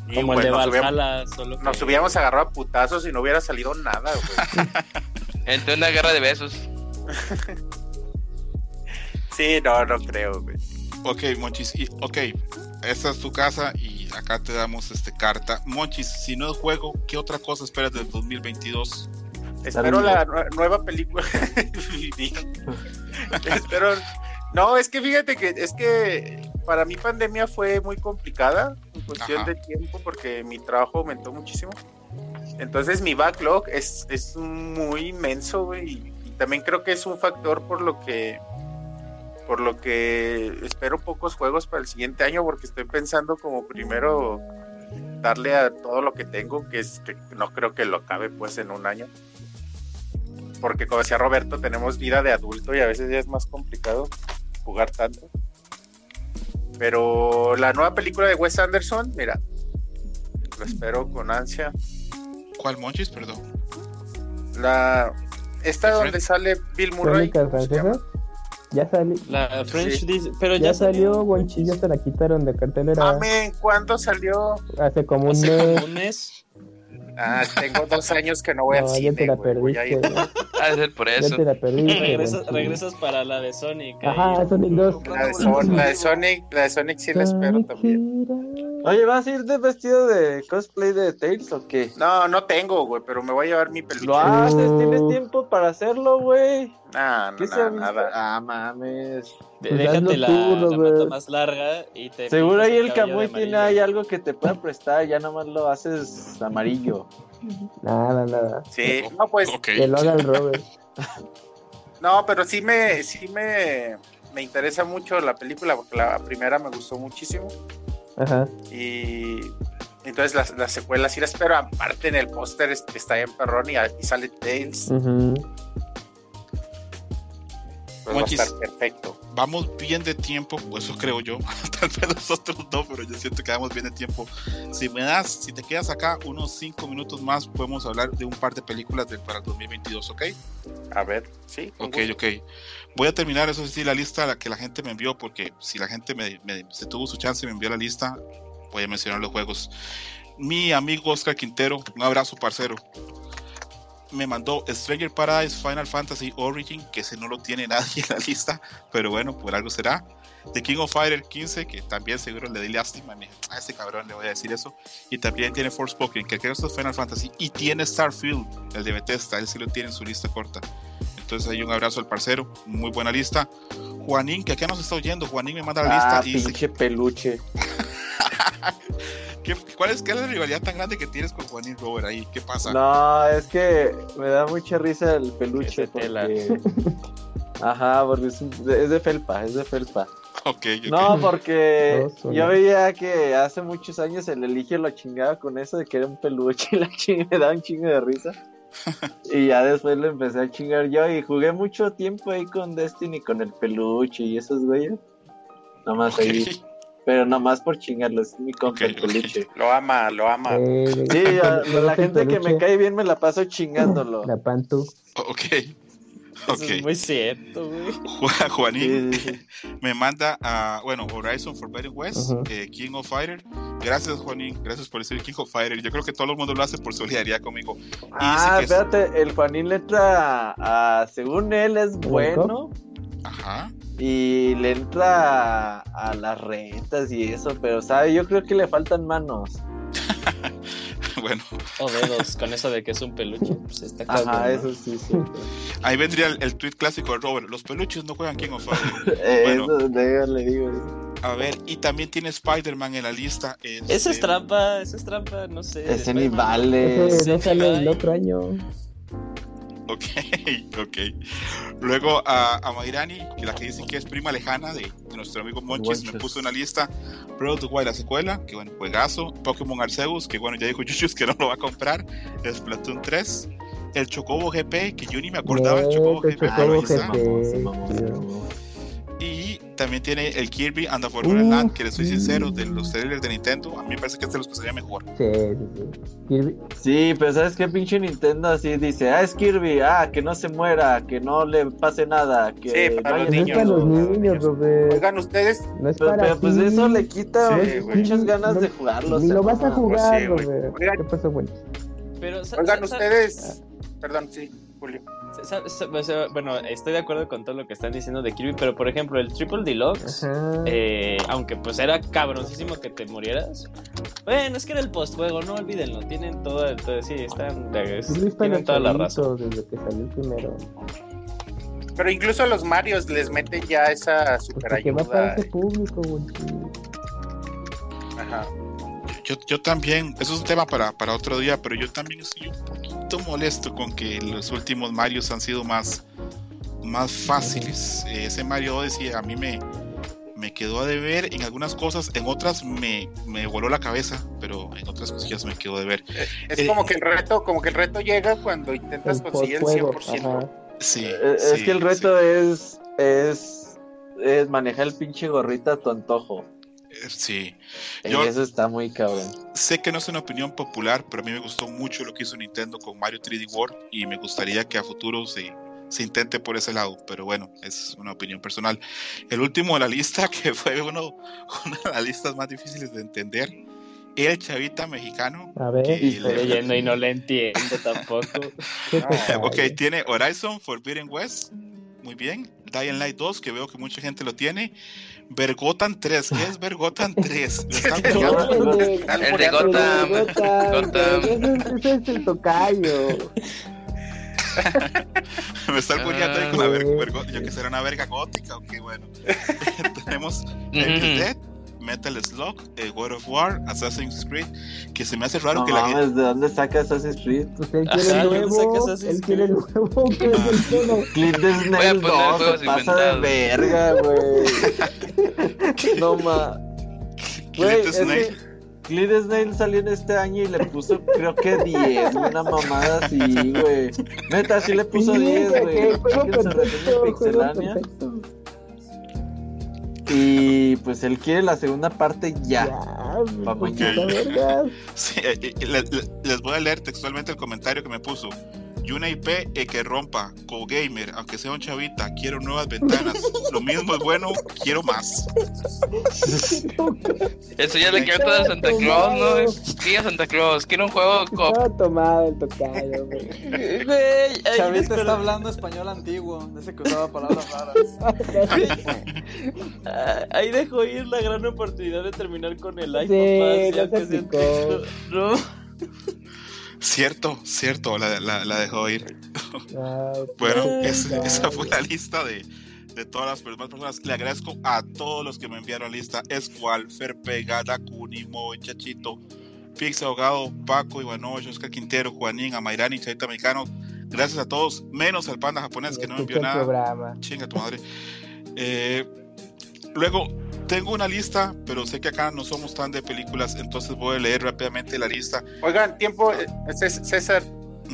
Y Como el bueno, de nos, hubiéramos, Valhalla, solo que- nos hubiéramos agarrado a putazos y no hubiera salido nada, güey. [LAUGHS] Entre una guerra de besos. [LAUGHS] Sí, no, no creo, güey. Ok, Monchis, y, ok, esta es tu casa y acá te damos este carta. Monchis, si no es juego, ¿qué otra cosa esperas del 2022? Espero la nue- nueva película. [LAUGHS] [LAUGHS] Espero. No, es que fíjate que es que para mí pandemia fue muy complicada en cuestión Ajá. de tiempo porque mi trabajo aumentó muchísimo. Entonces mi backlog es, es muy inmenso, güey. Y, y también creo que es un factor por lo que por lo que espero pocos juegos para el siguiente año porque estoy pensando como primero darle a todo lo que tengo, que es que no creo que lo acabe pues en un año porque como decía Roberto, tenemos vida de adulto y a veces ya es más complicado jugar tanto. Pero la nueva película de Wes Anderson, mira, lo espero con ansia. ¿Cuál Monchis? Perdón. La esta ¿El donde sale Bill Murray. Ya salió. La French Sí. Dis- pero Ya ya, salió, Bonchi, ya se la quitaron de cartelera Mame, ¿cuándo salió? hace como un hace mes. como un mes. Ah, tengo dos años que no voy al No, ya cine. te la perdiste. [LAUGHS] Por Ya eso. te la perdiste. [LAUGHS] Regresas, para la de Sonic. ahí. Ajá, Sonic 2. La de, Son- la de Sonic, la de Sonic sí la espero también. Oye, ¿vas a ir de vestido de cosplay de Tails o qué? No, no tengo, güey, pero me voy a llevar mi peluche. Lo haces, tienes tiempo para hacerlo, güey. Nah, no, ¿Qué se nah, nada. Ah, mames. Pues déjate la, tú, la Robert. mata más larga y te. Seguro ahí el Camuy tiene ahí algo que te pueda prestar, ya nomás lo haces amarillo. Nada, nada. Sí, no, pues, Ok. Que lo haga el Robert. [LAUGHS] no, pero sí me, sí me, me interesa mucho la película porque la primera me gustó muchísimo Ajá. y entonces la, la secuela sí la espero. Aparte en el póster es- está en perrón y, y sale Tails, ujú. pues va a Monchis. estar perfecto. Vamos bien de tiempo, pues eso creo yo. [LAUGHS] Tal vez nosotros no, pero yo siento que vamos bien de tiempo. Si me das, si te quedas acá unos 5 minutos más, podemos hablar de un par de películas del, para el 2022, ¿ok? A ver, sí. Ok, gusto. ok. Voy a terminar, eso sí, la lista la que la gente me envió, porque si la gente me, me- se tuvo su chance y me envió la lista, voy a mencionar los juegos. Mi amigo Oscar Quintero, un abrazo, parcero. Me mandó Stranger Paradise Final Fantasy Origin, que ese no lo tiene [LAUGHS] nadie en la lista, pero bueno, por algo será. The King of Fighter 15, que también seguro le di lástima me- a ese cabrón, le voy a decir eso. Y también tiene Forspoken, que creo que es Final Fantasy. Y tiene Starfield, el de Bethesda, él sí lo tiene en su lista corta. Entonces ahí un abrazo al parcero, muy buena lista. Juanín, que acá nos está oyendo, Juanín me manda la lista Ah, y dice, pinche peluche. [LAUGHS] ¿qué, cuál, es, ¿qué es la rivalidad tan grande que tienes con Juanín Robert ahí? ¿Qué pasa? No, es que me da mucha risa el peluche porque... [LAUGHS] Ajá, porque es, un- es de felpa, es de felpa. Ok, ok. No, porque [LAUGHS] yo veía que hace muchos años el eligio lo chingaba con eso de que era un peluche y la [LAUGHS] chinga me daba un chingo de risa. y ya después lo empecé a chingar yo y jugué mucho tiempo ahí con Destiny con el peluche y esos güeyes. Nomás ahí. Pero nomás por chingarlo, es mi compa el peluche. Lo ama, lo ama. Eh, Sí, a, la gente que me cae bien me la paso chingándolo. La Pantu. Ok. Eso Ok. es muy cierto, güey. Ju- [LAUGHS] Juanín Sí, sí, sí. [LAUGHS] me manda a, bueno, Horizon Forbidden West, eh, King of Fighter. Gracias, Juanín. Gracias por decir King of Fighter. Yo creo que todo el mundo lo hace por solidaridad conmigo. Y Ah, es- espérate, el Juanín le entra a, a- según él es bueno Ajá. y le entra a, a las rentas y eso, pero sabe, yo creo que le faltan manos. [LAUGHS] Bueno, O dedos, con eso de que es un peluche. Pues está Ajá, cabrón, ¿no? eso sí, sí. ahí vendría el, el tweet clásico de Robert. Los peluches no juegan King of Fighter. [LAUGHS] Bueno. Eso, le, le digo. eso. A ver, y también tiene Spider-Man en la lista. este, Esa es trampa, esa es trampa, no sé. Ese ni vale. Ese no sale el otro año. [LAUGHS] Ok, ok. Luego a, a Mairani, que la que dicen que es prima lejana de, de nuestro amigo Monchis, me puso una lista. Breath of la secuela, que bueno, juegazo. Pokémon Arceus, que bueno, ya dijo [LAUGHS] Yushus que no lo va a comprar. Splatoon 3. El Chocobo GP, que yo ni me acordaba del Chocobo Bien, GP. Chocobo Y también tiene el Kirby and the Forgotten Uh, Land, que les soy sí. sincero, de los trailers de Nintendo, a mí me parece que es de los que sería mejor. Sí, sí, sí. Kirby- Sí, pero ¿sabes qué? Pinche Nintendo así dice, ah, es Kirby, ah, que no se muera, que no le pase nada, que Sí, para no los haya No es niños, para los niños. Oigan, ustedes, No es Pero, para pero, pues ti. eso le quita Sí, güey. muchas ganas No- de jugarlo. Ni lo vas a jugar, Sí, güey. Robert. Oigan. ¿Qué pasó, güey? Pero, oigan, ustedes, perdón, sí, Julio. Bueno, estoy de acuerdo con todo lo que están diciendo de Kirby, pero por ejemplo, el Triple Deluxe, eh, aunque pues era cabroncísimo que te murieras. Bueno, es que era el postjuego, no olvídenlo. Tienen todo, todo- sí, están, es- Kirby es para tienen toda la razón. desde que salió el primero. Pero incluso a los Marios les meten ya esa super Porque va para ayuda. ese público, güey. Ajá. Yo, yo también, eso es un tema para, para otro día, pero yo también estoy un poquito molesto con que los últimos Marios han sido más, más fáciles. Eh, ese Mario Odyssey a mí me, me quedó a deber en algunas cosas, en otras me, me voló la cabeza, pero en otras cosillas me quedó a deber. Es Eh, como que el reto, como que el reto llega cuando intentas conseguir el postjuego, 100%. ajá. Sí, Eh, Es sí, que el sí. reto es, es, es manejar el pinche gorrita a tu antojo. Eh, Sí, Yo- eso está muy cabrón. sé que no es una opinión popular, pero a mí me gustó mucho lo que hizo Nintendo con Mario 3D World y me gustaría que a futuro se, se intente por ese lado, pero bueno, es una opinión personal. El último de la lista, [LAUGHS] que fue uno, una de las listas más difíciles de entender, el chavita mexicano. A ver. que Estoy le- leyendo y no le entiendo tampoco. [LAUGHS] [LAUGHS] ok, tiene Horizon Forbidden West, muy bien. Dying Light 2, que veo que mucha gente lo tiene. Vergotan 3, ¿qué es Vergotan 3? [LAUGHS] ¿Lo están No, poniendo? No, el de- Gotham. Ese es el tocayo. [LAUGHS] Me están poniendo ahí con la Ah. verga, yo que será una verga gótica, ok, bueno. [LAUGHS] Tenemos Evil Dead, Metal Slug, eh, God of War, Assassin's Creed, que se me hace raro No que la gente... ¿de dónde sacas Assassin's Creed? Pues él Ajá, quiere el ¿dónde nuevo. Él quiere el nuevo. que es el tono. Clint Voy a Snail poner 2, juegos se pasa de verga, güey. No ma. [LAUGHS] Clint ese Snail. Clint Snail salió en este año y le puso creo que 10, una mamada así, güey. Neta, sí le puso Sí, 10, güey, que perfecto, juego Pixelania. perfecto. Y pues él quiere la segunda parte ya. Ya, mañana. eh, eh, le- le- les voy a leer textualmente el comentario que me puso. Y una IP que rompa, co-gamer, aunque sea un chavita, quiero nuevas ventanas. Lo mismo es bueno, quiero más. Eso ya le quiero todo a Santa Claus, ¿no? Sí, a Santa Claus. Quiero un juego cop. Estaba tomado el tocayo, güey. Chavita está hablando español antiguo, de ese que usaba palabras raras. Ah, [LAUGHS] Ahí dejo ir la gran oportunidad de terminar con el iPod Sí, ya no Cierto, cierto, la, la, la dejó ir. Ay, [LAUGHS] Bueno, es- esa fue la lista de, de todas las demás personas. Le agradezco a todos los que me enviaron lista. Escual, Ferpe, Gada, Kunimo, Chachito, Pix Ahogado, Paco, Ivanovich, Oscar Quintero, Juanín, Amairani, Chavita Mexicano. Gracias a todos, menos al panda japonés que no me envió Escucha el nada. programa. Chinga tu madre. Eh, luego, tengo una lista, pero sé que acá no somos tan de películas, entonces voy a leer rápidamente la lista. Oigan, tiempo, eh, Cés- César,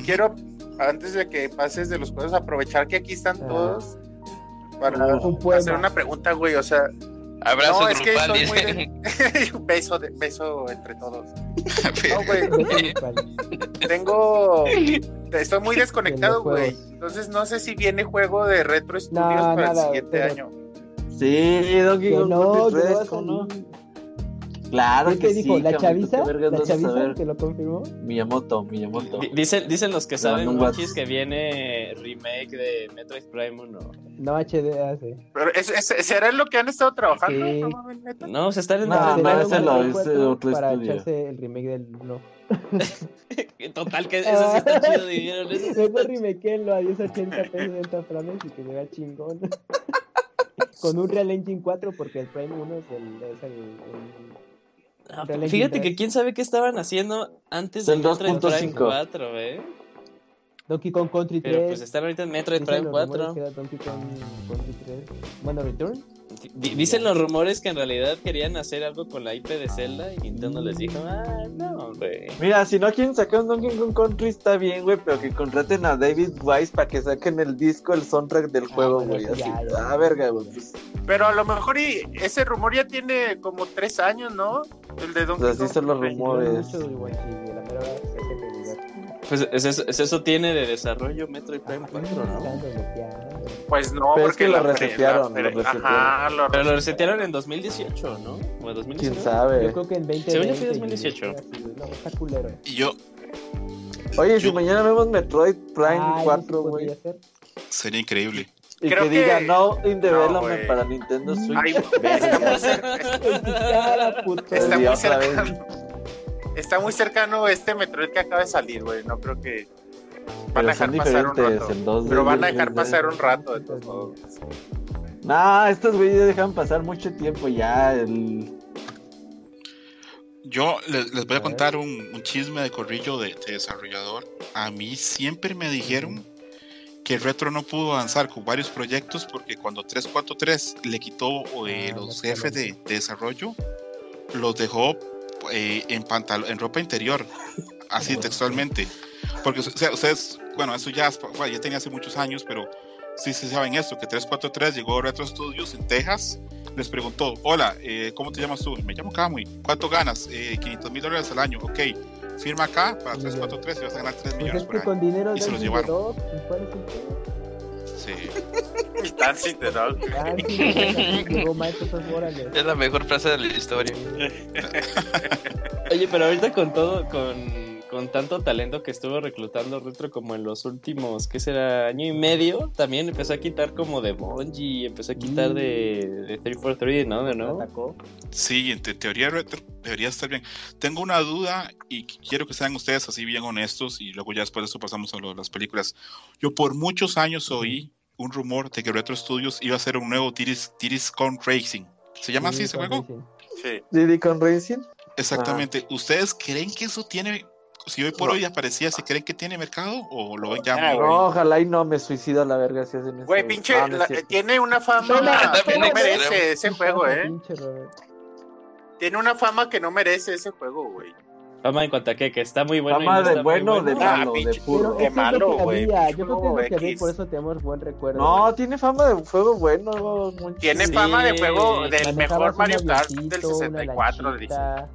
quiero, antes de que pases de los juegos, aprovechar que aquí están Ah. todos para Un poema. hacer una pregunta, güey. O sea, Abrazo No, es que grupal, estoy muy de... [LAUGHS] [LAUGHS] beso, de- beso entre todos. [LAUGHS] No, güey, tengo... Estoy muy desconectado, güey. Entonces no sé si viene juego de Retro Studios No, para nada, el siguiente pero- año. Sí, Donkey Que Kong no, Country que no va a 3, ¿cómo no? salir. Claro ¿Qué que te dijo? sí, ¿La chaviza? ¿qué vergas ¿La chaviza que lo confirmó? Miyamoto, Miyamoto. Di- Dicen, dicen los que saben, Monchis, WhatsApp. que viene remake de Metroid Prime 1. No, HD hace. Pero ¿es, es- ¿será lo que han estado trabajando? Sí. No. No, se están en No, el- no, Sacaron ese un lo- Play ese 4 otro Para estudio. echarse el remake del 1. [LAUGHS] Total, que eso sí está chido, dijeron. Eso sí Luego a 1080p 60 frames y que se vea chingón. Con un Real Engine 4 porque el Prime 1 es el... Es el, el- Ah, Fíjate que 3. quién sabe qué estaban haciendo antes Es de el Metroid Prime 2.5. 4, ¿eh? Donkey Kong Country 3. Pero pues están ahorita en Metroid Dicen Prime los 4. rumores que era Donkey Kong Country 3. Bueno, Return. Di- Dicen los rumores que en realidad querían hacer algo con la IP de Zelda y Nintendo les dijo, ah, no, güey. Mira, si no quieren sacar un Donkey Kong Country está bien, güey, pero que contraten a David Wise para que saquen el disco, el soundtrack del juego, pero güey. Así, ah, verga, güey. pues, Pero a lo mejor y ese rumor ya tiene como tres años, ¿no? El de Donkey Pues así Kong. son los rumores. Pues es eso, es eso tiene de desarrollo Metroid Prime 4, ¿no? Pues no, Pero es porque que lo resetearon, lo resetearon. Ajá, lo Pero lo resetearon. en 2018, ¿no? O en 2019. ¿Quién sabe? Yo creo que en 2020. Según yo fue y 2018. así, No, está culero. Y yo, Oye, si Yo- mañana vemos Metroid Prime Ah, eso 4, sí güey, sería increíble. y Creo que que- diga no in development para Nintendo Switch. Ay, [LAUGHS] está muy cerca-. Está muy cercano. Está muy cercano este Metroid que acaba de salir, güey. No creo que van Pero a dejar pasar un rato. el 2D Pero van a dejar 3D. pasar un rato, de todos modos. Nah, estos güeyes ya dejan pasar mucho tiempo ya. El... Yo les, les voy a A contar un, un chisme de corrillo de, de desarrollador. A mí siempre me dijeron que Retro no pudo avanzar con varios proyectos porque cuando 343 le quitó eh, Ah, los los jefes de, de desarrollo, los dejó eh, en, pantal en ropa interior, así textualmente. Porque o sea, ustedes, bueno, eso ya, fue- ya tenía hace muchos años, pero sí se saben esto, que 343 llegó a Retro Studios en Texas, les preguntó, hola, eh, ¿cómo te llamas tú? Me llamo Kamui, ¿cuánto ganas? Eh, 500 mil dólares al año, ok, firma acá para Muy bien. 343 y vas a ganar 3 Pues millones es por año. con dinero Y se los llevaron. Sí. [LAUGHS] Microsoft, órale. Es la mejor frase de la historia. [LAUGHS] Oye, pero ahorita con todo, con, con tanto talento que estuvo reclutando Retro como en los últimos, ¿qué será? Año y medio, también empezó a quitar como de Bungie, empezó a quitar de, de 343, ¿no? De nuevo. Atacó. Sí, en te- teoría retro debería estar bien. Tengo una duda y quiero que sean ustedes así bien honestos y luego ya después de eso pasamos a lo de las películas. Yo por muchos años oí un rumor de que Retro Studios iba a hacer un nuevo Tiris, Tiris Con Racing. ¿Se llama así Sí, ese juego? Racing. Sí. Diddy con Racing. Exactamente. ¿Ustedes creen que eso tiene, si hoy por No. hoy aparecía, ¿se creen que tiene mercado o lo ven ya Ah, muy-. No, ojalá y no me suicido a la verga si hacen eso. Güey, pinche, no la- tiene una fama que no merece ese juego, eh. Pinche. Tiene una fama que no merece ese juego, güey. Fama en cuanto a que, que está muy bueno. y Fama no de bueno o de bueno. Ah, malo, de pinche- puro. Es malo, güey, Yo creo que es juego lo que había y por eso tenemos buen recuerdo. No, tiene fama de juego bueno. Tiene Sí. fama de juego del Manejabas mejor Mario Kart del avioncito, una 64. dice. lanchita.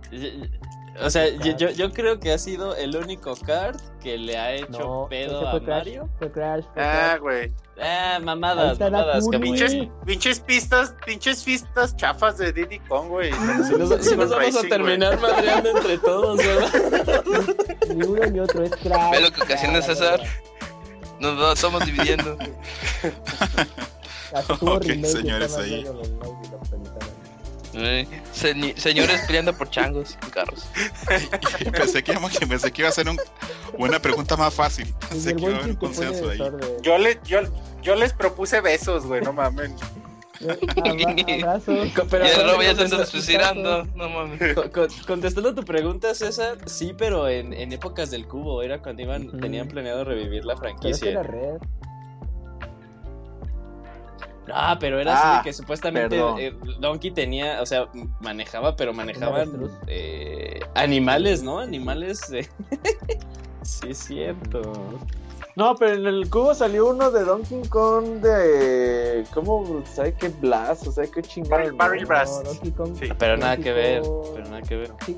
O sea, yo, yo, yo creo que ha sido el único kart que le ha hecho No, pedo a Crash. Mario. Fue Crash. Fue Ah, güey. Ah, mamadas, mamadas. Camuy. Pinches, pinches pistas, pinches pistas chafas de Diddy Kong, güey. Si nos, si nos vamos a terminar madreando entre todos, ¿verdad? Ni uno ni otro es Crash. ¿Ves lo que ocasiona César? Nos va- estamos dividiendo. Ok, señores, ahí. Señores peleando por changos en carros. Y [LAUGHS] pensé, que, íbamos- pensé que iba a ser un- una pregunta más fácil. Y Pensé el que iba a buen haber un chiste pone consenso ahí. desorden. Yo, le, yo, yo les propuse besos, güey, no mames. Abra- Abrazos. Pero y ya contesta- anda suicidando. No mames. co- co- contestando tu pregunta, César, sí, pero en, en épocas del cubo, era cuando iban, tenían planeado revivir la franquicia. era red. Ah, pero era Ah, así de que supuestamente eh, Donkey tenía, o sea, manejaba, pero manejaban eh, animales, ¿no? Animales. eh. [LAUGHS] sí, es cierto. No, pero en el cubo salió uno de Donkey Kong de. ¿Cómo? ¿Sabe qué Blast? ¿O sabe qué chingada? Barrel No, Blast. Donkey Kong. Sí. Pero nada que ver, pero nada que ver. Sí.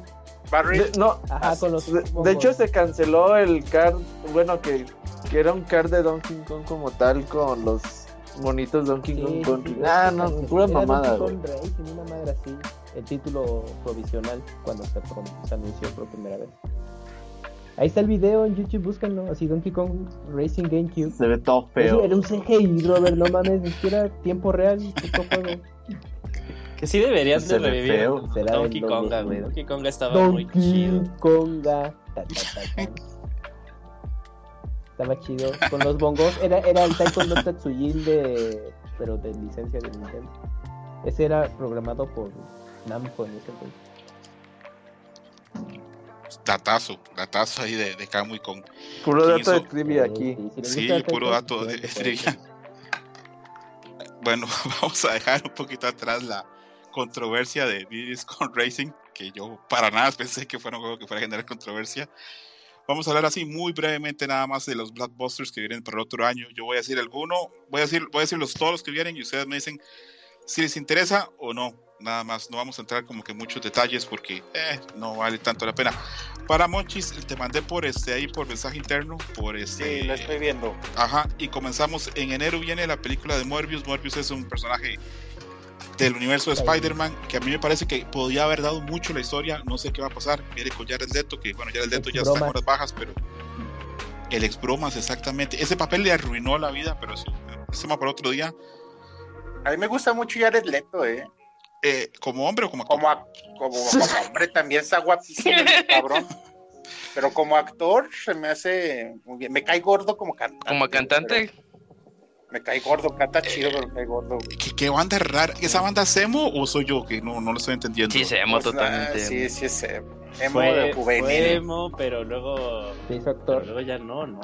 Barrel. De- no, Ajá, con los. de, hecho se canceló el card. Bueno, que, que era un card de Donkey Kong como tal con los monitos Donkey Sí, Kong sí, Country. sí, Ah, no, pura mamada, Donkey güey. Kong Racing, una madre así. El título provisional cuando se, se anunció por primera vez. Ahí está el video en YouTube, búscanlo. Así Donkey Kong Racing GameCube. Se ve todo feo. Era un CGI, Robert, no mames, ni siquiera tiempo real, juego. Que sí deberían Se de ve revivir feo. Será Donkey Konga, 2000. güey. Donkey Konga estaba muy chido. Donkey Konga. ta, ta, ta, ta. Estaba chido. Con los bongos. Era, era el Taekwondo Tatsujin de. Pero de licencia de Nintendo. Ese era programado por Namco en ese entonces. Datazo, datazo ahí de, de Kamui con. Puro ¿Quién dato de trivia aquí. sí, puro dato de pues, trivia. Bueno, [LAUGHS] vamos a dejar un poquito atrás la controversia de Diddy's con Racing, que yo para nada pensé que fuera un juego que fuera a generar controversia. Vamos a hablar así muy brevemente nada más de los blockbusters que vienen para el otro año. Yo voy a decir alguno, voy a decir, voy a decirlos todos los que vienen y ustedes me dicen si les interesa o no. Nada más, no vamos a entrar como que muchos detalles porque eh, no vale tanto la pena. Para Monchis, te mandé por este ahí por mensaje interno, por este Sí, lo estoy viendo. Ajá, y comenzamos. En enero viene la película de Morbius. Morbius es un personaje del universo de Spider-Man que a mí me parece que podía haber dado mucho la historia. No sé qué va a pasar. Viene con Jared Leto, que bueno, Jared Leto ya está con las bajas, pero el ex bromas, exactamente. Ese papel le arruinó la vida, pero eso es tema para otro día. A mí me gusta mucho Jared Leto, ¿eh? Eh, como hombre o como actor. Como, como [LAUGHS] hombre también está guapísimo, cabrón. Pero como actor se me hace muy bien. Me cae gordo como cantante. Como cantante, pero Me cae gordo, canta chido, pero me cae gordo. güey. ¿Qué, qué banda rara? ¿Esa banda es emo o soy yo que no, no lo estoy entendiendo? sí, se emo Pues, ah, totalmente. sí, sí, es emo. Emo Fue, de fue emo, pero luego, Se hizo pero actor. luego ya no, ¿no?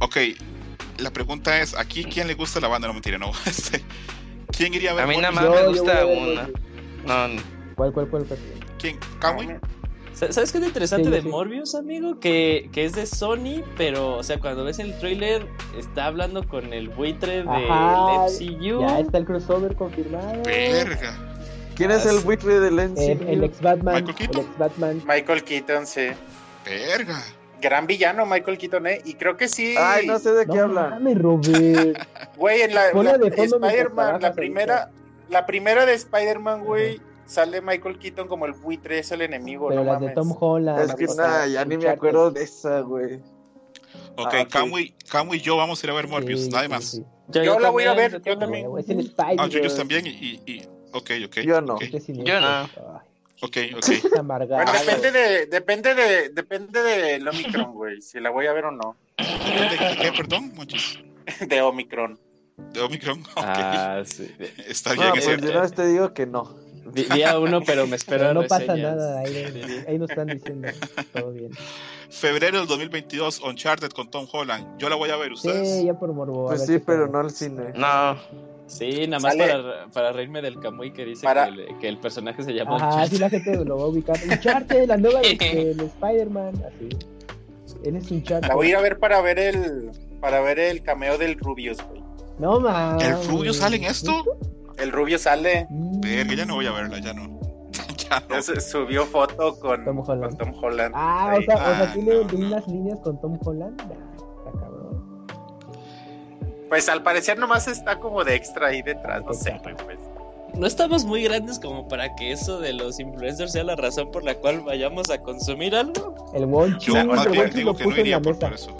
Ok, la pregunta es: ¿aquí quién le gusta la banda? No mentira, no. [LAUGHS] Este, ¿Quién iría a ver A mí nada más me Yo- yo gusta una. Morbius. No, ¿Cuál, cuál, cuál? cuál? ¿Quién? ¿Kamui? Sa- ¿Sabes qué es lo interesante Sí, de sí. Morbius, amigo? Que, que es de Sony, pero, o sea, cuando ves el trailer, está hablando con el buitre del MCU. Ya está el crossover confirmado. Verga. ¿Quién es el buitre del El, NCU? el ex Batman. Michael El Keaton. ex Batman. Michael Keaton, sí. Verga. Gran villano, Michael Keaton, ¿eh? Y creo que sí. Ay, no sé de qué No hablan. mames, Robert. [LAUGHS] Güey, en la, la- Spider-Man, la primera, la primera de Spider-Man, güey, sale Michael Keaton como el buitre, es el enemigo, Pero no las de mames. Tom Holland. Es que nada, ya ni me acuerdo de esa, güey. Ok, Ah, Kamui y yo vamos a ir a ver Morbius, Sí, sí, más. sí. Yo la voy a ver, yo también. también. Huevo, Es el Spider. Ah, Yuyos también y, y, y- Ok, ok. Yo no. Ok, Este. Yo no. Ok. ok. [LAUGHS] es amargado. Bueno, depende de, depende de, depende de Omicron, güey, si la voy a ver o no. ¿De qué, perdón, Monchis? [LAUGHS] De Omicron. De Omicron. [LAUGHS] Ok. Ah, sí. Está bien, No, es pues cierto. de una vez te digo que no. Vi, vi a uno, pero me espero Pero no pasa nada. Ahí, ahí nos están diciendo. Todo bien. Febrero del 2022, Uncharted con Tom Holland. Yo la voy a ver, ¿ustedes? Sí, ya por morbo. Pues sí, pero no al cine. no. Sí, nada más para, para reírme del Camuy que dice Para- que, el, que el personaje se llama Ajá, Uncharted. sí la gente lo va a ubicar. Uncharted, la nueva de, [LAUGHS] del Spider-Man. Así. Él es Uncharted. La voy a ir a ver para ver el, para ver el cameo del Rubius, güey. No mames. ¿El Rubio sale en esto? El Rubio sale. Verga, ya no voy a verla, ya no. [LAUGHS] ya no. subió foto con Tom Holland. con Tom Holland. Ah, o sea, o sea, Ah, tiene no, no. unas líneas con Tom Holland. Ya, está cabrón. Pues al parecer nomás está como de extra ahí detrás, no sé, pues. No estamos muy grandes como para que eso de los influencers sea la razón por la cual vayamos a consumir algo. El Wonchi, Yo el más bien Wonchi digo lo que no puso en iría la por, por eso.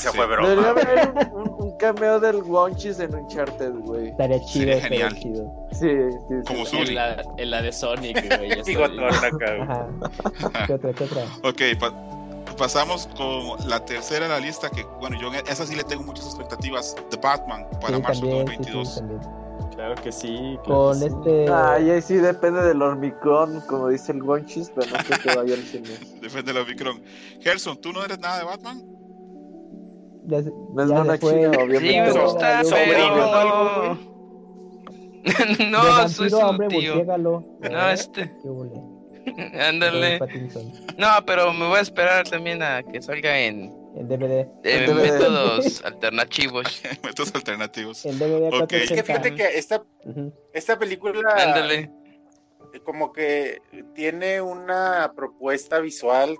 O sea, Sí. fue broma. Debería haber [LAUGHS] un, un- un cameo del Wonchis en Uncharted, güey. Estaría chido, Sería estaría genial. chido. Sí, sí, sí. Como Zully. En la, en la de Sonic, güey. [LAUGHS] acá. Ajá. ¿Qué otra, qué otra? Ok, pa- pasamos con la tercera de la lista, que bueno, yo en esa sí le tengo muchas expectativas. The Batman para Sí, marzo también, 2022. sí, sí. Claro que sí. claro Con que sí. este... Ay, ahí sí depende del hormigón, como dice el Wonchis, pero no creo que vaya al cine. [LAUGHS] Depende de la Omicron. Gerson, ¿tú no eres nada de Batman? Ya, se- No es ya fue. china, Sí, obviamente. me So- gusta, pero. no, [LAUGHS] soy a hombre, su tío. volteégalo. No, este. Qué huele. [LAUGHS] Ándale. No, pero me voy a esperar también a que salga en, En DVD. Eh, DVD. métodos [LAUGHS] alternativos. Métodos alternativos. En DVD a Ok. Es que 480. fíjate que esta, Ujú. esta película Ándale. como que tiene una propuesta visual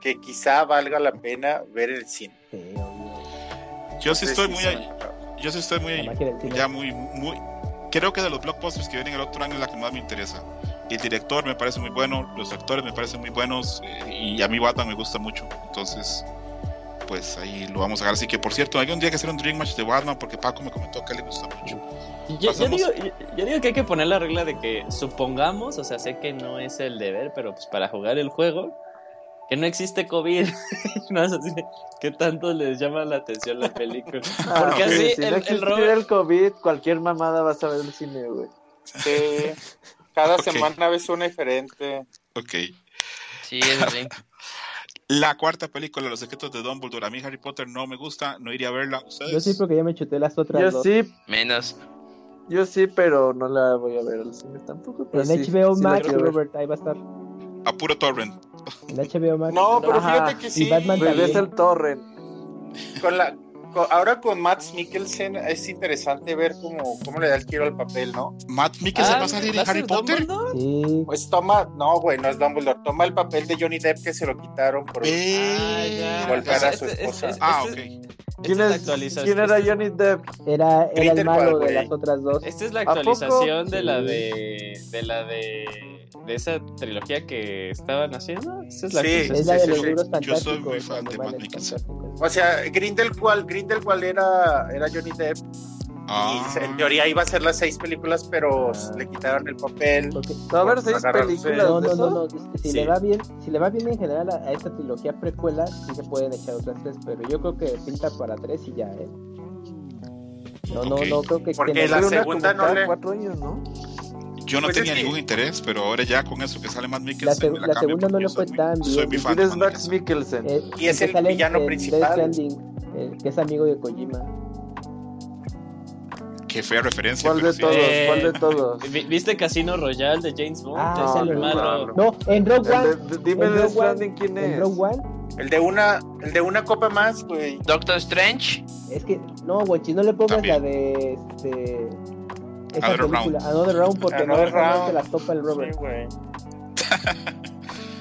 que quizá valga la pena ver en el cine. Sí. Yo sí estoy muy, Entonces, yo sí estoy muy, ya muy, muy, creo que de los blockbusters que vienen el otro año es la que más me interesa. El director me parece muy bueno, los actores me parecen muy buenos eh, y a mí Batman me gusta mucho. Entonces, pues ahí lo vamos a ver. Así que, por cierto, hay un día que hacer un Dream Match de Batman porque Paco me comentó que le gusta mucho. Yo, digo, yo, yo digo que hay que poner la regla de que supongamos, o sea, sé que no es el deber, pero pues para jugar el juego, que no existe COVID. [LAUGHS] no es así, ¿qué tanto les llama la atención la película? [LAUGHS] Ah, Porque así si el- no el existiera Robert- el COVID, cualquier mamada vas a ver el cine, güey. Sí, cada semana ves una diferente. Ok. Sí, es así. [LAUGHS] La cuarta película, Los secretos de Dumbledore. A mí Harry Potter no me gusta, no iría a verla. ¿Ustedes? Yo sí, porque ya me chuté las otras Yo dos. sí, Menos. yo sí, pero no la voy a ver al cine tampoco. pero En sí, HBO sí Max. Robert, ahí va a estar. A puro torrent. En HBO Max. No, pero Ajá. fíjate que sí. Y Batman Pues ves también. el torrent. Con la, con- ahora con Matt Mikkelsen es interesante ver cómo, cómo le da el giro al papel, ¿no? Matt Mikkelsen Ah, va a salir ¿va en a Harry Potter. Sí. Pues toma, no, güey, no es Dumbledore, toma el papel de Johnny Depp que se lo quitaron por... Ah, ya. Golpear a su esposa. Ah, ok. ¿Quién, es la es, actualización. ¿Quién era Johnny Depp? Era, era el malo de las otras dos. Esta es la actualización de la de, de la de, de esa trilogía que estaban haciendo. Esta es la Sí. actualización. Es la de sí, los sí. libros Yo soy muy fan de Matt. O sea, Grindelwald, Grindelwald era, era Johnny Depp Ah, y se- en teoría iba a ser las seis películas, pero le quitaron el papel. Porque- ¿Va a haber seis películas No, no, no, no. Si Sí. le va bien, si le va bien en general a, a esta trilogía precuela, sí se pueden echar otras tres, pero yo creo que pinta para tres y ya, ¿eh? No, no, no creo que Porque la una segunda no le- cuatro años, ¿no? yo no Pues es tenía que- ningún interés, pero ahora ya con eso que sale Matt La, Mikkelsen. la segunda no le fue tan bien. Soy muy fan ¿Quién de es Matt Max Mikkelsen. Eh, Y es el villano en principal. Stranding, eh, que es amigo de Kojima. Qué fea referencia. ¿Cuál pero de sí. todos? Eh, ¿Cuál de todos? Vi- ¿Viste Casino Royale de James Bond? Ah, es el no, malo. no, en Rogue One. de- de- dime en de Rogue Stranding quién En es. Rogue One. El de una, el de una copa más, güey. Doctor Strange. Es que, no, güey, no le pongas También. la de este. Esa Another película, Another Round, porque Another no, Round. te las topa el Robert. Sí, güey. [LAUGHS]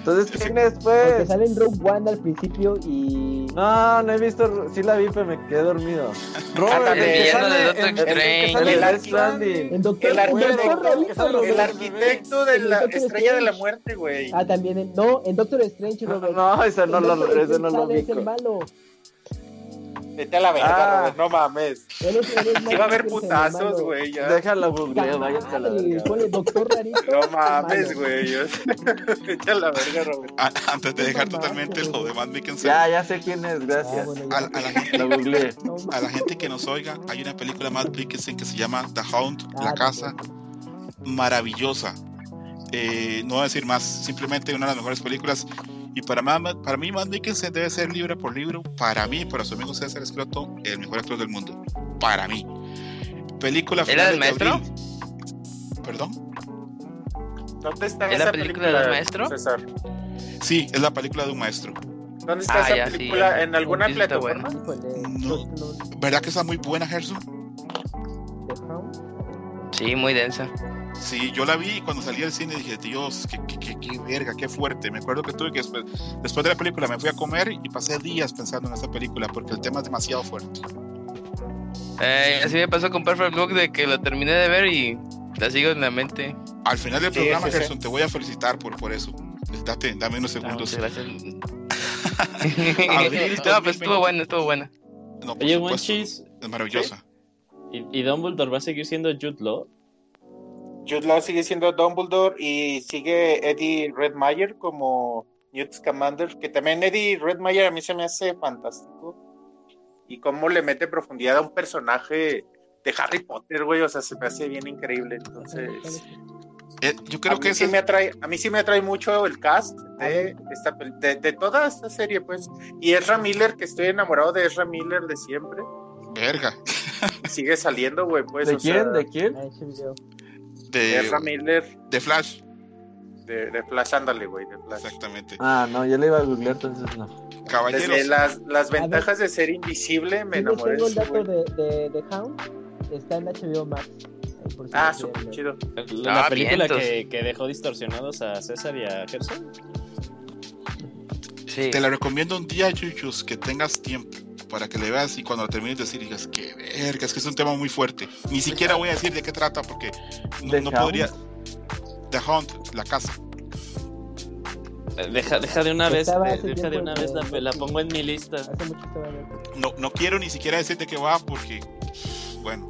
Entonces, ¿quién es, Porque pues? sale en Rogue One al principio y. No, no he visto. Sí la vi, pero me quedé dormido. Robert, El el que sale en- el Doctor, arquitecto, de la estrella de la muerte, güey. Ah, también. en- no, en Doctor Strange, No, Robert. no, ese no lo, ese no lo sale, es el vi. malo. Vete a la verga, Ah. Robert, no mames. Sí va a haber putazos, güey, ya. Déjalo googleo, váyanse a la verga. ponle Doctor Rarito. No mames, güey. [LAUGHS] Vete a la verga, Robert. A- antes de dejar totalmente lo de Matt Mikkelsen, Ya, ya sé quién es, Ah, gracias. bueno, a, la gente, Lo googleé. No, a la gente que nos oiga, hay una película de Matt que se llama The Hound, Ah, La Casa, maravillosa. Eh, no voy a decir más, simplemente una de las mejores películas. Y para, Ma- para mí, Matt Mikkelsen debe ser libro por libro. Para mí, para su amigo César Escroto, el mejor actor del mundo. Para mí. Película ¿Era el finales de maestro? abril. ¿Perdón? ¿Dónde está ¿Es la esa película del maestro? César? Sí, es la película de un maestro. ¿Dónde está Ah, esa ya, película? ¿En alguna plataforma? No. ¿Verdad que está muy buena, Gerson? Sí, muy densa. Sí, yo la vi y cuando salí del cine dije, Dios, qué, qué, qué, qué verga, qué fuerte. Me acuerdo que tuve que después, después de la película me fui a comer y pasé días pensando en esa película porque el tema es demasiado fuerte. Eh, así me pasó con Perfect Blue de que lo terminé de ver y la sigo en la mente. Al final del Sí, programa, sí, sí. Gerson, te voy a felicitar por, por eso. Date, dame unos Ah, segundos. muchas gracias. [LAUGHS] Abril no, pues estuvo buena, estuvo buena. No, por Oye, supuesto, Monchis, es maravillosa. ¿y, ¿y Dumbledore va a seguir siendo Jude Law? Jude Law sigue siendo Dumbledore y sigue Eddie Redmayne como Newt Scamander, que también Eddie Redmayne a mí se me hace fantástico. Y cómo le mete profundidad a un personaje de Harry Potter, güey, o sea, se me hace bien increíble. Entonces, Eh, yo creo a, que mí sí ese me atrae, a mí sí me atrae mucho el cast de, esta, de, de toda esta serie, pues. Y Ezra Miller, que estoy enamorado de Ezra Miller de siempre, verga sigue saliendo, güey, pues. ¿De o sea, quién? ¿De quién? De, Ezra Miller de Flash. de, de Flash, ándale, güey, de Flash. Exactamente. Ah, no, yo le iba a googlear, entonces no. Caballeros, Desde las, las ventajas de ser invisible me enamoré tengo el dato de, de, de Hound. Está en HBO Max. Ah, súper chido. La Ah, película que, que dejó distorsionados a César y a Gerson. Sí. te la recomiendo un día, Chuchus, que tengas tiempo para que le veas y cuando la termines de decir digas, que verga, es que es un tema muy fuerte. Ni siquiera voy a decir de qué trata porque no, ¿The no podría. The Hunt, la casa. Deja, deja de una vez, deja de una vez, la, la pongo en mi lista. No, no quiero ni siquiera decir de qué va porque, bueno,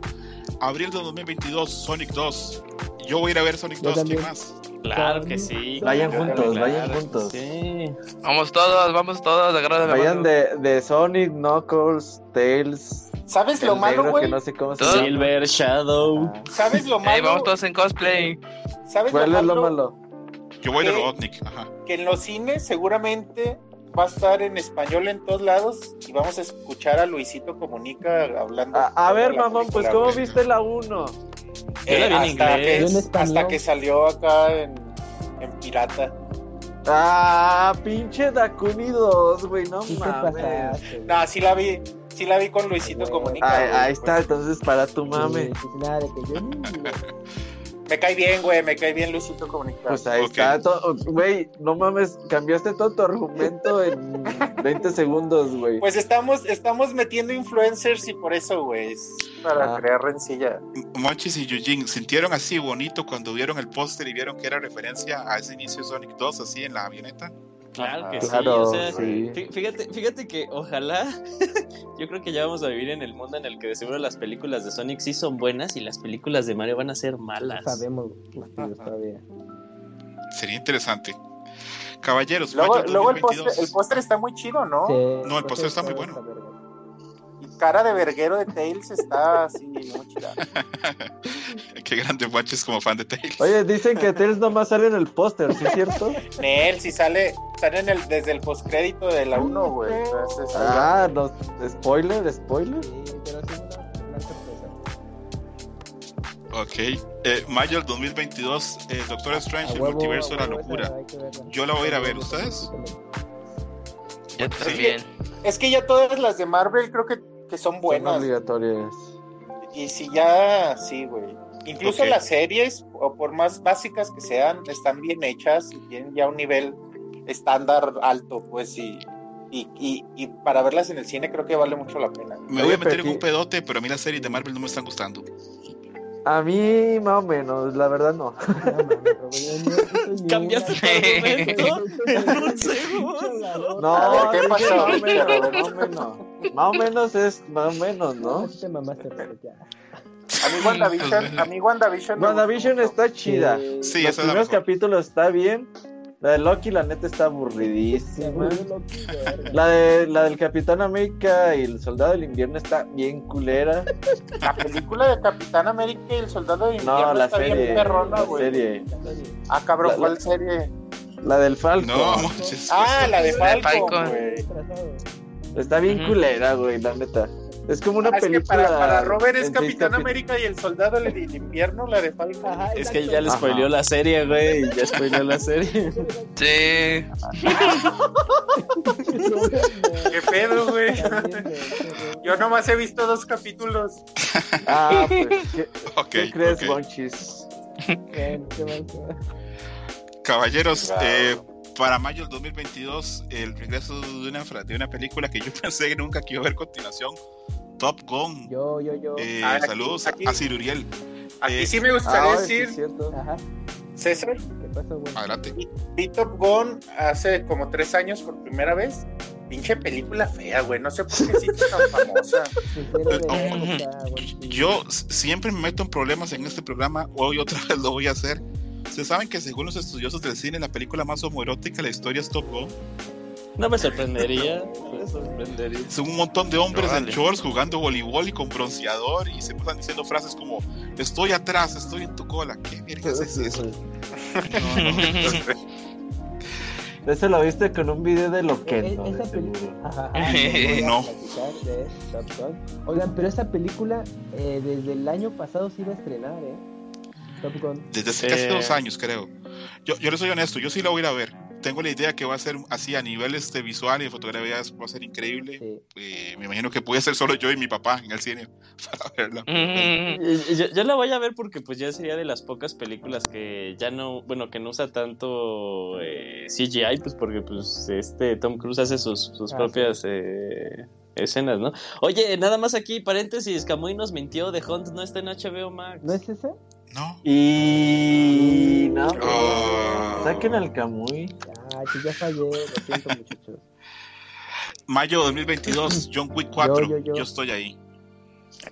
abril de 2022, Sonic 2. Yo voy a ir a ver Sonic Yo 2, ¿quién más? Claro que sí. Vayan juntos, claro vayan juntos. Sí. Vamos todos, vamos todos, agárrame la Vayan de, de Sonic, Knuckles, Tails. ¿Sabes lo malo, güey? que no sé cómo se Todo. llama. Silver Shadow. Ah, ¿Sabes lo malo? vamos todos en cosplay. ¿Sabes ¿Cuál lo es lo malo? Yo voy de. Robotnik, ajá. Que en los cines seguramente va a estar en español en todos lados y vamos a escuchar a Luisito Comunica hablando. A, ver, mamón, pues ¿cómo viste la 1? Eh, hasta, que, hasta que salió acá en, en pirata. Ah, pinche Dakuni 2, güey, no mames. No, sí la vi, sí la vi con Luisito Güey. Comunica. Ahí, pues. está, entonces para tu mame. Sí, sí, nada de que yo [LAUGHS] Me cae bien, güey, me cae bien Luisito Comunica. Pues ahí Ok. está, to- güey, no mames, cambiaste todo tu argumento en [LAUGHS] 20 segundos, güey. Pues estamos, estamos metiendo influencers y por eso, güey, es para Ah. crear rencilla. Monchis y Yujin, ¿sintieron así bonito cuando vieron el póster y vieron que era referencia a ese inicio de Sonic 2 así en la avioneta? Claro que Claro, sí. O sea, sí. fíjate, fíjate que ojalá. [LAUGHS] yo creo que ya vamos a vivir en el mundo en el que de seguro las películas de Sonic sí son buenas y las películas de Mario van a ser malas. sabemos los tuyos todavía. Sería interesante. Caballeros, Luego, el 2022. póster el póster está muy chido, ¿no? Sí, No, el pues póster está muy bueno. Cara de verguero de Tails está así, chida. [LAUGHS] Qué grande Monchis como fan de Tails. Oye, dicen que Tails nomás sale en el póster, ¿sí es cierto? Nel, si sale, sale en el, desde el postcrédito de la 1, güey. Entonces, Ah, no, spoiler, spoiler. Sí, pero sí, una sorpresa. Ok. Eh, mayo del 2022, eh, Doctor Strange, el huevo, multiverso de la locura. esa. Yo la voy a ir a ver, ¿ustedes? Yo también. es que ya todas las de Marvel creo que, que son Son buenas. obligatorias. Y si ya, sí, güey. Incluso las series, o por más básicas que sean, están bien hechas y tienen ya un nivel estándar alto, pues, y, y, y, y para verlas en el cine creo que vale mucho la pena. Me voy a meter en un pedote, pero a mí las series de Marvel no me están gustando. A mí, más o menos, la verdad no. No no- Cambiaste tu argumento en un Pinche segundo. ladrón. No, ¿qué pasó? Más o menos, más o menos. Es más o menos, No. A mí WandaVision, a mí WandaVision me WandaVision gustó está chida. Sí, Los primeros mejor. capítulos está bien. La de Loki, la neta, está aburridísima. La, de, la del Capitán América y el Soldado del Invierno está bien culera. La película de Capitán América y el Soldado de Invierno No, la está bien serie. perrona, La güey. serie. Ah, cabrón, La- ¿cuál la- serie? La del Falcon. No. Ah, la de La de Falcon, Falcon. Está bien Ujú. culera, güey, la neta. Es como una Ah, es que película. para, para Robert es Capitán capi- América y el Soldado del Invierno, la de Falcon. Ajá, Es que ya le spoileó la serie, güey. Ya spoileó la serie. Sí. ¿Qué pedo, güey? Yo nomás he visto dos capítulos. Ah, pues, ¿qué, Ok, qué crees, ok. Bonchis? Caballeros, eh, para mayo del 2022, el regreso de una, de una película que yo [LAUGHS] pensé que nunca a ver continuación, Top Gun. Yo, yo, yo. Eh, Ah, aquí- saludos aquí. a Ciruriel. Aquí Eh, sí me gustaría Ah, sí, decir. Ajá, César, ¿qué pasó, güey? Adelante. vi- Top Gun hace como tres años por primera vez. Pinche película fea, güey. No sé por qué hizo tan famosa. [LAUGHS] Sí. Yo siempre me meto en problemas en este programa, hoy otra [LAUGHS] vez lo voy a hacer. Ustedes saben que según los estudiosos del cine, la película más homoerótica de la historia es Top Gun. No me sorprendería. No me sorprendería. Son un montón de hombres en Órale. shorts jugando voleibol y con bronceador y se pasan diciendo frases como estoy atrás, estoy en tu cola. ¿Qué vergas es eso? [LAUGHS] No, no. [LAUGHS] Ese lo viste con un video de lo que Eh, no, de [LAUGHS] a No. Gun. Oigan, pero esta película eh, desde el año pasado se iba a estrenar, ¿eh? Top Gun. Desde hace casi Eh. dos años, creo. Yo, yo le soy honesto, yo sí la voy a ir a ver. tengo la idea que va a ser así a nivel este, visual y de fotografía va a ser increíble. Sí. Eh, me imagino que puede ser solo yo y mi papá en el cine [LAUGHS] para verla. [LAUGHS] Y Yo, yo la voy a ver porque pues ya sería de las pocas películas que ya no, bueno, que no usa tanto eh, CGI, pues porque pues este Tom Cruise hace sus, sus Ah, propias eh, escenas, ¿no? Oye, nada más aquí, paréntesis, Camuy nos mintió, The Hunt no está en HBO Max. ¿No es ese? No. Y no, Ah. saquen al Camuy. Ah, que ya fallé, lo siento muchachos. Mayo 2022, John Wick 4. Yo, Yo, yo, yo. estoy ahí.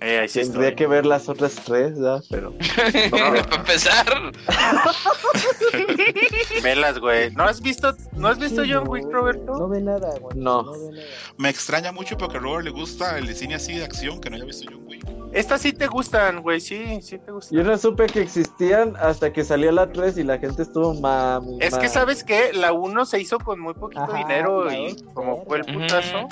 Eh, ahí sí Tendría estoy. que ver las otras tres, ¿verdad? Pero [LAUGHS] Para empezar, [LAUGHS] Velas, güey. ¿No has visto, no has visto Sí, John no, Wick. Roberto? No ve nada, güey. No. No ve nada. Me extraña mucho porque a Robert le gusta el cine así de acción que no haya visto John Wick. Estas sí te gustan, güey, sí, sí te gustan. yo no supe que existían hasta que salió la 3 y la gente estuvo mami. Es que, ¿sabes qué? La 1 se hizo con muy poquito Ajá, dinero y como fue el putazo.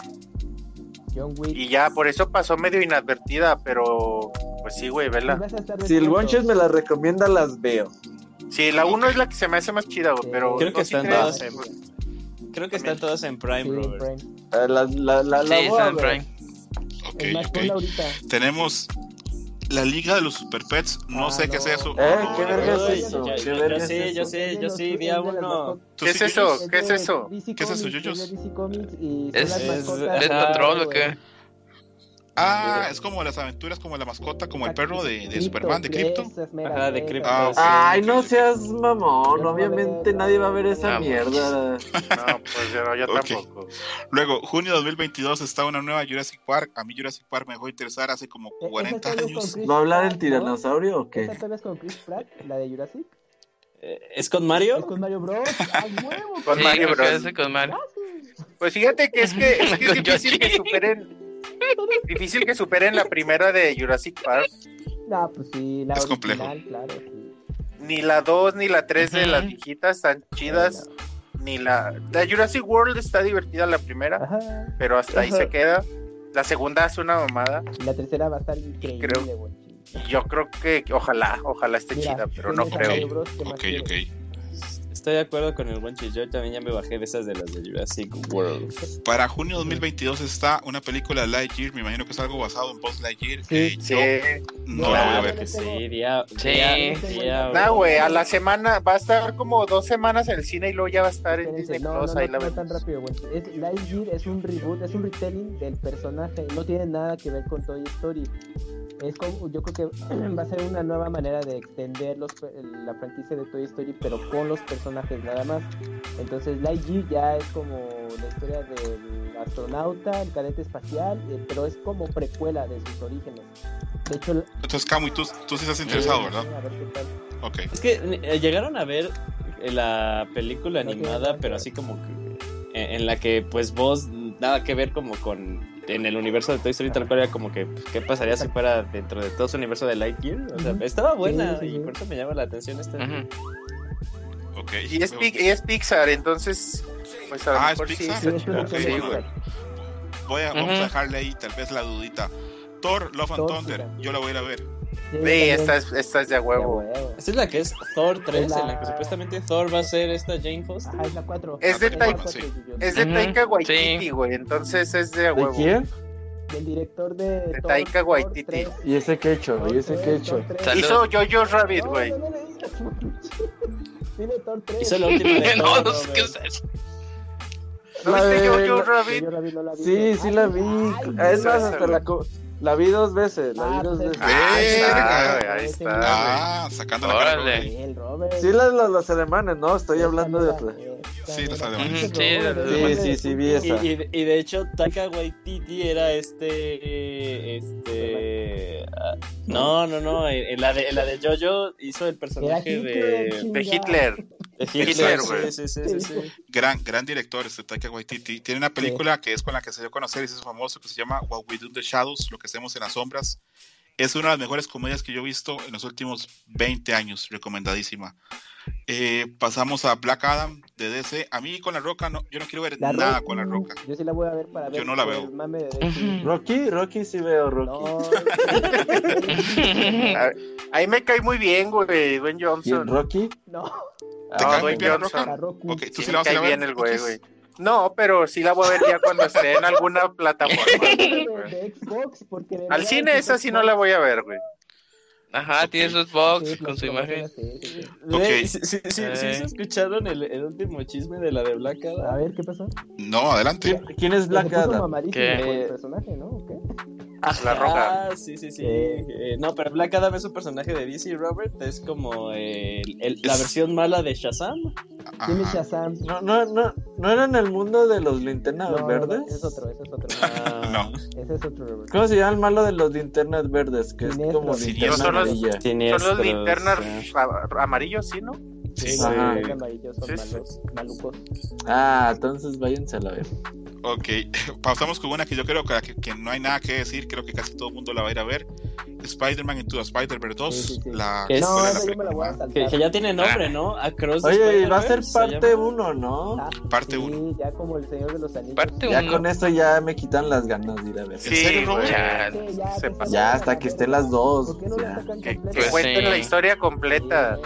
John Wick. Y ya, por eso pasó medio inadvertida, pero pues sí, güey, vela. Si el. Wonches me la recomienda, las veo. Sí, la 1 es la que se me hace más chida, güey, pero Creo que están todas. Creo que están todas en Prime, Sí, Robert. Eh, La, la, la, la sí, voy a está en. Prime. Tenemos la Liga de los Super Pets. No Ah, sé qué es no. eso. Eh, No, ¿qué no, verga no. es eso? yo- ¿Qué yo- verga yo es sí, eso? yo sí, yo sí, de las uno. mascotas. ¿Tú ¿Qué es eso? ¿Qué es eso? ¿Qué es eso, Yuyos? Es de DC Comics y son ¿Es- las es- mascotas es de- control o qué? Ah, es como las aventuras, como la mascota, como el perro de, Superman, de Ajá. Crypto. Ah. Ay, no seas mamón. Obviamente nadie va a ver esa Ah, mierda. [LAUGHS] No, pues yo, yo tampoco. Luego, junio de 2022 está una nueva Jurassic Park. A mí Jurassic Park me dejó interesar hace como Eh, esa 40 todavía es con años. ¿Va a hablar el tiranosaurio o qué? ¿Esa todavía es con Chris Pratt, la de Jurassic? Eh, ¿Es con Mario? ¿Es con Mario Bros? [LAUGHS] ¡Ay, huevo! Con Sí, Mario Bros. es con Mario. Pues fíjate que es que es, que [LAUGHS] es difícil que superen. Difícil que superen la primera de Jurassic Park. No, pues sí, la Es original, complejo. claro, sí. Ni la 2 ni la 3 de las viejitas están chidas. Ni la. La Jurassic World está divertida la primera, Ajá. pero hasta ahí Ajá. se queda. La segunda es una mamada. Y la tercera va a estar increíble, Creo- yo creo que ojalá, ojalá esté Mira, chida, pero no creo. Mario Bros, ¿qué más Ok, quieres? Estoy de acuerdo con el buen Yo también ya me bajé de esas de las de Jurassic World. Para junio de 2022 está una película Lightyear. Me imagino que es algo basado en Buzz Lightyear. Sí. Eh, Sí. yo no la voy a ver. Que sí, día, Sí. día, día, Nah, güey, a la semana va a estar como dos semanas en el cine y luego ya va a estar en Espérense, Disney no, Plus. no, ahí no, la tan rápido, güey. Es, Lightyear es un reboot, es un retelling del personaje. No tiene nada que ver con Toy Story. Es como, yo creo que [CLEARS THROAT] va a ser una nueva manera de extender los, la franquicia de Toy Story, pero con los personajes nada más. Entonces Lightyear ya es como la historia del astronauta, el cadete espacial, eh, pero es como precuela de sus orígenes. De hecho, Entonces, Camu, y tú, tú sí estás interesado, ¿verdad? A ver qué tal. Ok. Es que eh, llegaron a ver eh, la película animada, pero así como que en, en la que pues vos nada que ver como con en el universo de Toy Story tal cual era como que pues, qué pasaría si fuera dentro de todo su universo de Lightyear, o sea, estaba buena Sí, sí, y por eso me llama la atención esta. Ujú. Ok. Y es, y es Pixar, entonces. Pues a lo Ah, ¿es mejor. Pixar? Sí, está es chido. Ok, producción de Sí, güey. Pixar. Voy a, Vamos a dejarle ahí tal vez la dudita. Thor, Love and Thor, Thunder. sí. Yo la voy a ir a ver. Sí, esta es, esta es de huevo. huevo. Esta es la que es Thor 3, Es la- en la que supuestamente Thor va a ser esta Jane Foster. Ajá, es la 4. Es de Taika- cuatro, sí. Es de Taika Waititi, sí. güey. Entonces es de a ¿De huevo. quién? Del director de, De Thor- Taika Thor Waititi. 3. ¿Y ese qué hecho? Thor ¿Y ese 3, qué hecho? Thor 3. Salud. Hizo Jojo Rabbit, güey. no, Thor 3. Hizo la última de [LAUGHS] no, Thor, no sé qué es eso. ¿No La viste Jojo Rabbit? Sí, sí la vi. Ay, Es más, hasta güey. la, co- la vi dos veces. La vi Ah, dos pues, veces. Ahí está, ahí está. Ah, sacando la cara. Sí, las, las, las alemanes, no, estoy hablando de otra. Sí, alemanes. Sí, las Sí, alemanes. sí, sí, vi Y, esa. y, y de hecho, Taika Waititi era este. Este. no, no, no. En la de, en la de Jojo hizo el personaje de, De Hitler. de Hitler, güey. Sí, sí, sí, sí, sí. Gran, gran director este Taika Waititi. Tiene una película que es con la que se dio a conocer y se hizo famoso que se llama What We Do in the Shadows, lo que hacemos en las sombras. Es una de las mejores comedias que yo he visto en los últimos 20 años, recomendadísima. Eh, pasamos a Black Adam de DC. A mí con la roca, no, yo no quiero ver La nada Roca. con la roca. Yo sí la voy a ver para ver. Yo no la veo. de. Rocky, Rocky sí veo Rocky. No, [LAUGHS] A- Ahí me cae muy bien, güey, Dwayne ¿Quién, Johnson. Rocky? no. ¿Te Ah, cae Dwayne muy bien la Johnson. roca? La. Ok, tú Sí sí la vas a ver. bien el güey, güey. No, pero sí la voy a ver ya cuando esté en alguna [LAUGHS] plataforma. de, güey. de Xbox, porque de Al cine esa sí no la voy a ver, güey. Ajá, Ok. tiene sus box Sí, con su imagen. sí, sí, sí. ¿sí, sí, sí, sí Eh. se escucharon el, el último chisme de la de Black A Adam? ver, ¿qué pasó? No, adelante. ¿Quién, quién es Black Adam? ¿Qué? el personaje, ¿no? ¿O qué? La [LAUGHS] Roca. Ah, sí, sí, sí. Eh, no, pero Black Adam es un personaje de DC, Robert. Es como eh, el- el- la versión mala de Shazam. ¿Quién es Ajá. Shazam? No, no, no, no era en el mundo de los linternas No, verdes. no, ese es otro, ese es otro. [LAUGHS] Ah, No. Ese es otro, Robert. ¿Cómo se llama el malo de los linternas verdes? Que es como linterna Son los-. Son los linternas eh. amarillos, ¿sí, no? Sí. Sí, amarillos son Sí, sí. malos, malucos. Ah, entonces váyanse a la ver. Ok, [LAUGHS] pausamos con una que yo creo que, que no hay nada que decir, creo que casi todo el mundo la va a ir a ver. Spider-Man Into the Spider-Verse 2, Sí, sí, sí. la Es- No, esa la yo me la voy a Que, que ya tiene nombre, ¿no? Across Oye, y va a ser parte llama. 1, ¿no? Ah, parte sí, 1. ya como el Señor de los Anillos. Parte Ya uno. con esto ya me quitan las ganas de ir a ver. Sí, serio. Ya. Sí, ya, Se que pasó. Ya, hasta que estén las dos, ¿Por qué no la ya. sacan Que, que Pues cuenten la historia completa.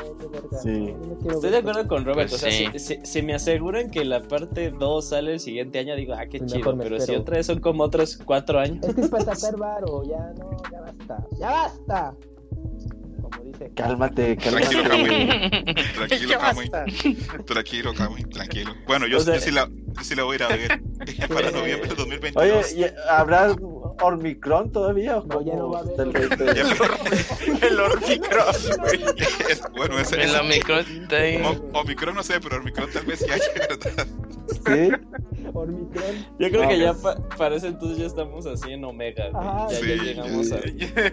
Sí, Estoy de acuerdo con Robert, Pues o sea, sí. si, si- si me aseguran que la parte 2 sale el siguiente año, digo, ah, qué chido, pero si otra vez son como otros 4 años. Es que es para [LAUGHS] sacar varo, ya no, ya basta. ¡Ya basta! Como dice. Cálmate, Tranquilo, cálmate. Tranquilo, [LAUGHS] Ya Kamui. basta. Tranquilo, Kamui. Tranquilo. Bueno, yo, O sea- yo sí la, yo sí la voy a ir a ver [LAUGHS] para noviembre de 2022. Oye, ¿y ¿habrá Ormicron todavía? o No, ya no va a haber. el resto de- Ya- El Ormicron, güey. es- bueno, ese, En ese- la micro está ahí. O- Omicron no sé, pero Omicron tal vez ya, [LAUGHS] ¿verdad? ¿Sí? Ormicron. Yo creo No, que ya pa- para ese entonces ya estamos así en Omega, güey. Ajá, ya, sí, ya llegamos a...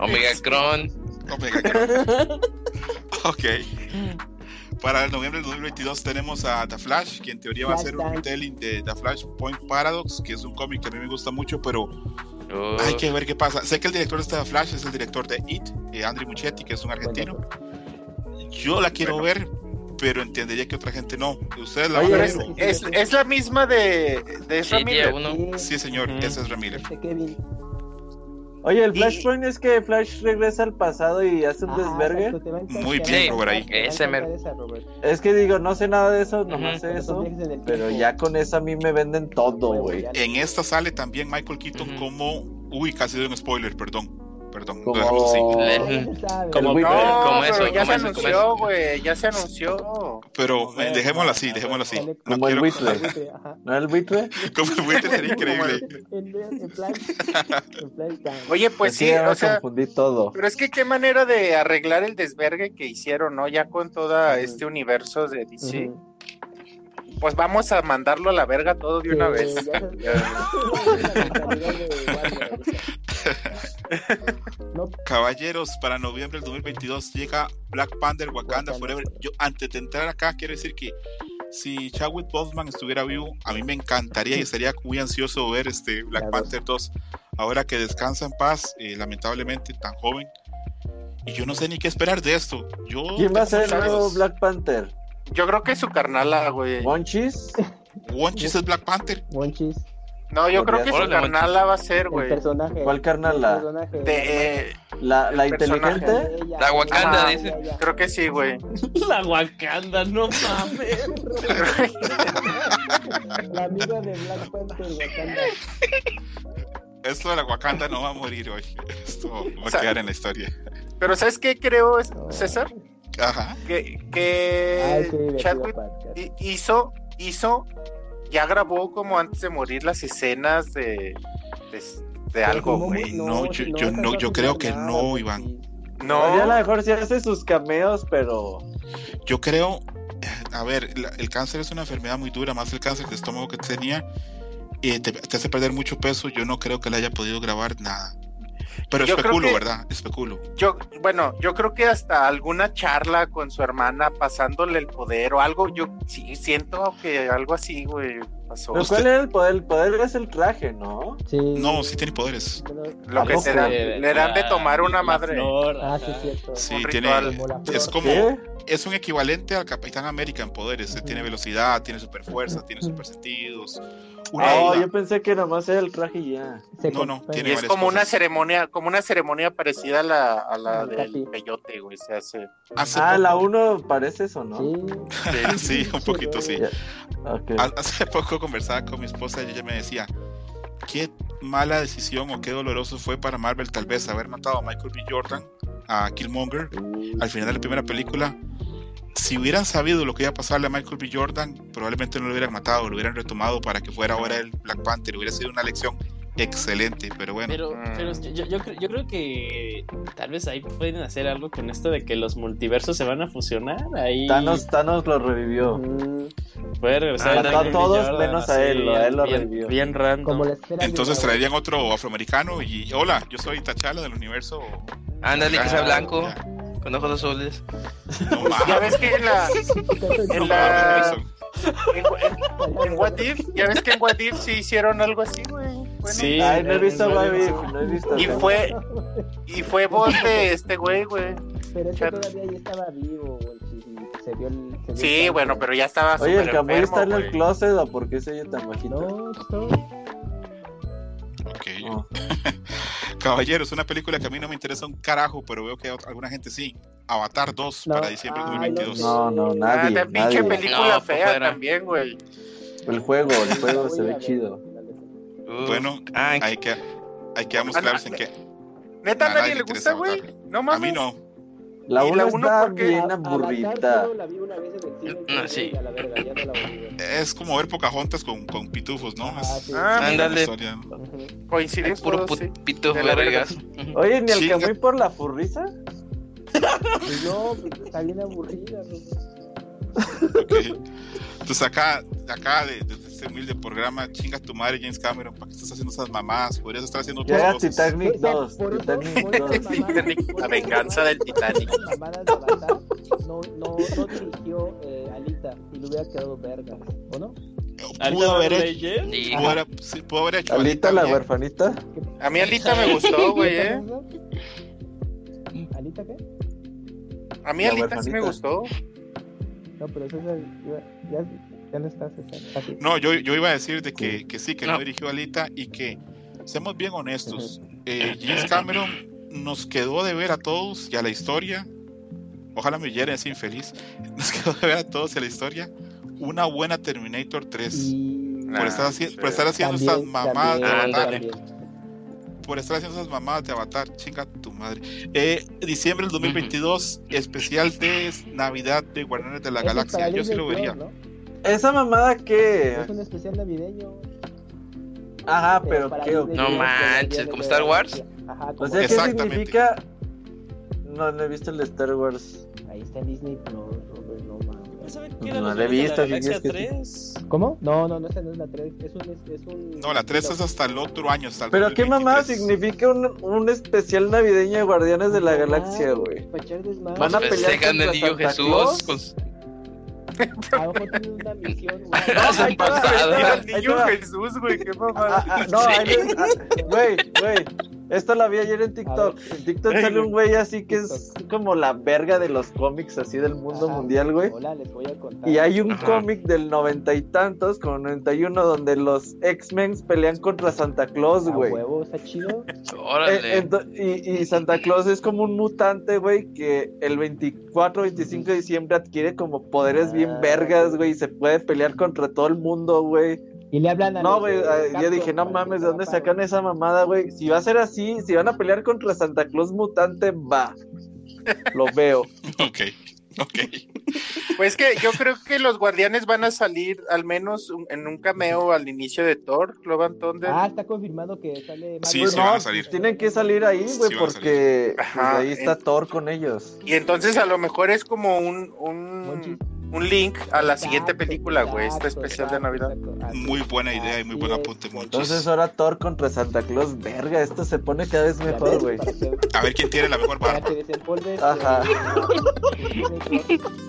Omega Cron. Omega Ok. Para el noviembre del 2022 tenemos a The Flash, que en teoría va a ser un retelling de The Flashpoint Paradox, que es un cómic que a mí me gusta mucho, pero Uh, hay que ver qué pasa. Sé que el director de The Flash es el director de It, eh, Andrew Muschietti, que es un argentino. Yo la quiero ver, pero entendería que otra gente no. ¿Ustedes la Oye, van a Es, es, es la misma de, de sí, uno. Sí, señor, Ujú. ese es Ramírez. Este Kevin. Oye, el Y- Flashpoint es que Flash regresa al pasado y hace un Ajá, desvergue. Muy bien, Robert, ahí. Ese esa, Robert. Es que digo, no sé nada de eso, nomás Ujú. sé Pero son eso. Pero ya con eso a mí me venden todo, güey. En esta sale también Michael Keaton como. Uy, casi de un spoiler, perdón. Perdón, Como-. [LAUGHS] Como- El No. Como pero eso, ya como se como anunció, güey. Ya se anunció. Pero eh, dejémoslo así, dejémoslo así. Sale No Como el quiero- buitre. ¿No el buitre? [LAUGHS] Como el buitre sería [LAUGHS] increíble. Oye, pues Es sí, o sea, confundí todo. pero es que qué manera de arreglar el desvergue que hicieron, ¿no? Ya con todo este universo de DC. Pues vamos a mandarlo a la verga todo de una vez. No, Caballeros, para noviembre del 2022 llega Black Panther Wakanda Wakanda Forever. Yo, antes de entrar acá, quiero decir que si Chadwick Boseman estuviera vivo, a mí me encantaría y estaría muy ansioso ver este Black. Panther 2. Ahora que descansa en paz, eh, lamentablemente tan joven. Y yo no sé ni qué esperar de esto. Yo ¿Quién va a ser el nuevo. Black Panther? Yo creo que su carnala, güey. ¿Monchis? Wonchis es Black Panther. Monchis. No, yo creo que su Órale, carnala va a ser, güey. personaje. ¿Cuál carnala? personaje, De, eh, ¿La, la El personaje. inteligente? ella, La Wakanda, ella, dice. creo que sí, güey. [LAUGHS] La Wakanda, no mames. [LAUGHS] La amiga de Black Panther Wakanda. Esto de la Wakanda no va a morir hoy. Esto va O a sea, quedar en la historia. Pero ¿sabes qué creo, es- No. César? Ajá. Que, Ah, que Chadwick hizo, hizo, ya grabó como antes de morir las escenas de, de, de algo, güey. No, yo- no, yo creo que nada, no, Iván. sí. No, Ya a lo mejor sí hace sus cameos, pero. Yo creo, a ver, la- el cáncer es una enfermedad muy dura, más el cáncer de estómago que tenía, y te, te hace perder mucho peso. Yo no creo que le haya podido grabar nada. Pero Yo especulo, que- ¿verdad? Especulo. yo, bueno, yo creo que hasta alguna charla con su hermana pasándole el poder o algo, yo sí siento que algo así, güey. pasó? ¿Pero cuál era el poder? El poder es el traje, ¿no? Sí. No, sí tiene poderes. Lo que te dan, le dan de tomar una La madre. flor, Ah, sí, cierto. Sí, Un tiene. ritual. Es como. ¿Qué? Es un equivalente al Capitán América en poderes. Él tiene velocidad, tiene super fuerza, tiene super sentidos. Una Oh, duda. yo pensé que nomás era el traje y ya. Se No, no, tiene Y es como una ceremonia, como una ceremonia parecida a la, a la del capi. peyote, güey. Se hace. Hace Ah, la poco- 1 parece eso, ¿no? Sí. [LAUGHS] sí, un poquito sí. Hace poco conversaba con mi esposa y ella me decía, qué mala decisión o qué doloroso fue para Marvel tal vez haber matado a Michael B. Jordan, a Killmonger, al final de la primera película. Si hubieran sabido lo que iba a pasarle a Michael B. Jordan, probablemente no lo hubieran matado, lo hubieran retomado para que fuera ahora el Black Panther. Hubiera sido una lección excelente, pero bueno. Pero, Mm. pero yo, yo, yo creo- yo creo que tal vez ahí pueden hacer algo con esto de que los multiversos se van a fusionar. Ahí Thanos, Thanos lo revivió. Mm, puede regresar. Ah, a todos Jordan, menos a él, a él lo bien, revivió. bien random. Como la espera de Entonces traerían otro afroamericano y hola, yo soy T'Challa del universo. Ándale, que sea Ah, blanco, ya. Con ojos azules. No Ya ves que en la. no en la- En, en- en What If, ya ves que en What If sí hicieron algo así, güey. Bueno, Sí. Ay, no he visto en What If, no he visto. Y fue, y fue voz de este güey, güey. Pero es que Chat. todavía ya estaba vivo, güey. se dio el. se Sí, el bueno, pero ya estaba Oye, ¿el enfermo, está en el closet o por qué se oye tan bajito? No, esto- Ok. No. [LAUGHS] Caballeros, una película que a mí no me interesa un carajo, pero veo que a alguna gente sí. Avatar 2 No. para diciembre de Ay, 2022. No, no, Ah, nadie, de pinche nadie. película No, fea fuera. también, güey. El juego, el juego se a ve chido. Bueno, Ah, hay que, hay quedamos Ah, claros en que Neta, A a nadie nadie le gusta, güey. No a mames. mí no. La ¿Y 1 la uno está por qué? bien aburrida. solo la vi una vez en el cine, Ah, sí. y a la verga, ya no la volví a ver. Es como ver Pocahontas con, con pitufos, ¿no? Ah, Es sí. Ah, una Ándale. puro sí. De la vergas. Oye, ni el Chinga. Camuy por la furrisa. Pues no, pues está bien aburrida. ¿no? Ok. Entonces acá, acá de, de este humilde programa, chinga tu madre James Cameron, ¿para qué estás haciendo esas mamadas? Podrías estar haciendo Ya otras era cosas. Titanic O sea, 2. por eso- Titanic por esas 2. mamadas- Titanic, por la venganza del Titanic. no, no, no dirigió eh, Alita y le hubiera quedado verga, ¿o no? Pudo haber hecho, pudo haber, sí, pudo haber hecho Alita la bien. huerfanita. A mí Alita me gustó, [LAUGHS] güey, ¿Qué eh. ¿Alita qué? A mí La Alita sí me gustó. No, pero César, ya, ya, ya no está César. Así. No, yo, yo iba a decir de que, que sí, que no. No. dirigió Alita y que, seamos bien honestos, eh, James Cameron nos quedó de ver a todos y a la historia, ojalá me oyera ese infeliz, [LAUGHS] nos quedó de ver a todos y a la historia una buena Terminator 3. Y... Por estar, Ah, por estar haciendo También, estas mamadas de Avatar, también. por estar haciendo esas mamadas de Avatar, chinga tu madre. Eh, diciembre del 2022, especial de Navidad de Guardianes de la Galaxia, yo sí lo vería. ¿no? Esa mamada que. Es un especial navideño. Ajá, pero para qué. Disney No manches, ¿como Star Wars? Ajá, O como sea, ¿qué Exactamente. significa? No, no he visto el de Star Wars. Ahí está en Disney Plus, Robert, no mames. ¿Saben No qué era la he visto, la quieres 3? ¿Cómo? No, no, no, esa no es la 3. Es un. Es, es un No, la 3 es hasta el otro año, hasta el Pero qué 2023. mamada significa un, un especial navideño de Guardianes de la Galaxia, güey. Van a Pues pelear festejan el niño Jesús. Claus. con A lo mejor tienen una misión. pasada. [LAUGHS] Mira ahí el te niño. Jesús, güey, qué Ah, mamada. ah, no, ah, güey, güey. Esto lo vi ayer en TikTok. En TikTok sale un güey así que es como la verga de los cómics así del mundo Ajá. mundial, güey. Hola, les voy a contar. Y hay un Ajá. cómic del noventa y tantos, como 91, donde los X-Men pelean contra Santa Claus, güey. huevo, está chido. [LAUGHS] Órale. Eh, y, y Santa Claus es como un mutante, güey, que el 24 25 de diciembre adquiere como poderes bien Ah. vergas, güey, y se puede pelear contra todo el mundo, güey. Y le hablan a No, güey, ah, yo dije, no mames, ¿de dónde sacan esa mamada, güey? Si va a ser así, si van a pelear contra Santa Claus mutante, va. Lo veo. [LAUGHS] Ok, ok. Pues que yo creo que los guardianes van a salir al menos un- en un cameo al inicio de Thor, Love and Thunder. Ah, está confirmado que sale. Sí, Marvel. sí no, van a salir. tienen que salir ahí, güey, Sí porque pues, ahí está en- Thor con ellos. Y entonces a lo mejor es como un, un, un link a la siguiente película, güey, este exacto, especial de exacto, Navidad. Muy buena idea y muy buen apunte, Monchis. Entonces ahora Thor contra Santa Claus, verga, esto se pone cada vez mejor, güey. A ver quién tiene la mejor barba. Ajá. [LAUGHS]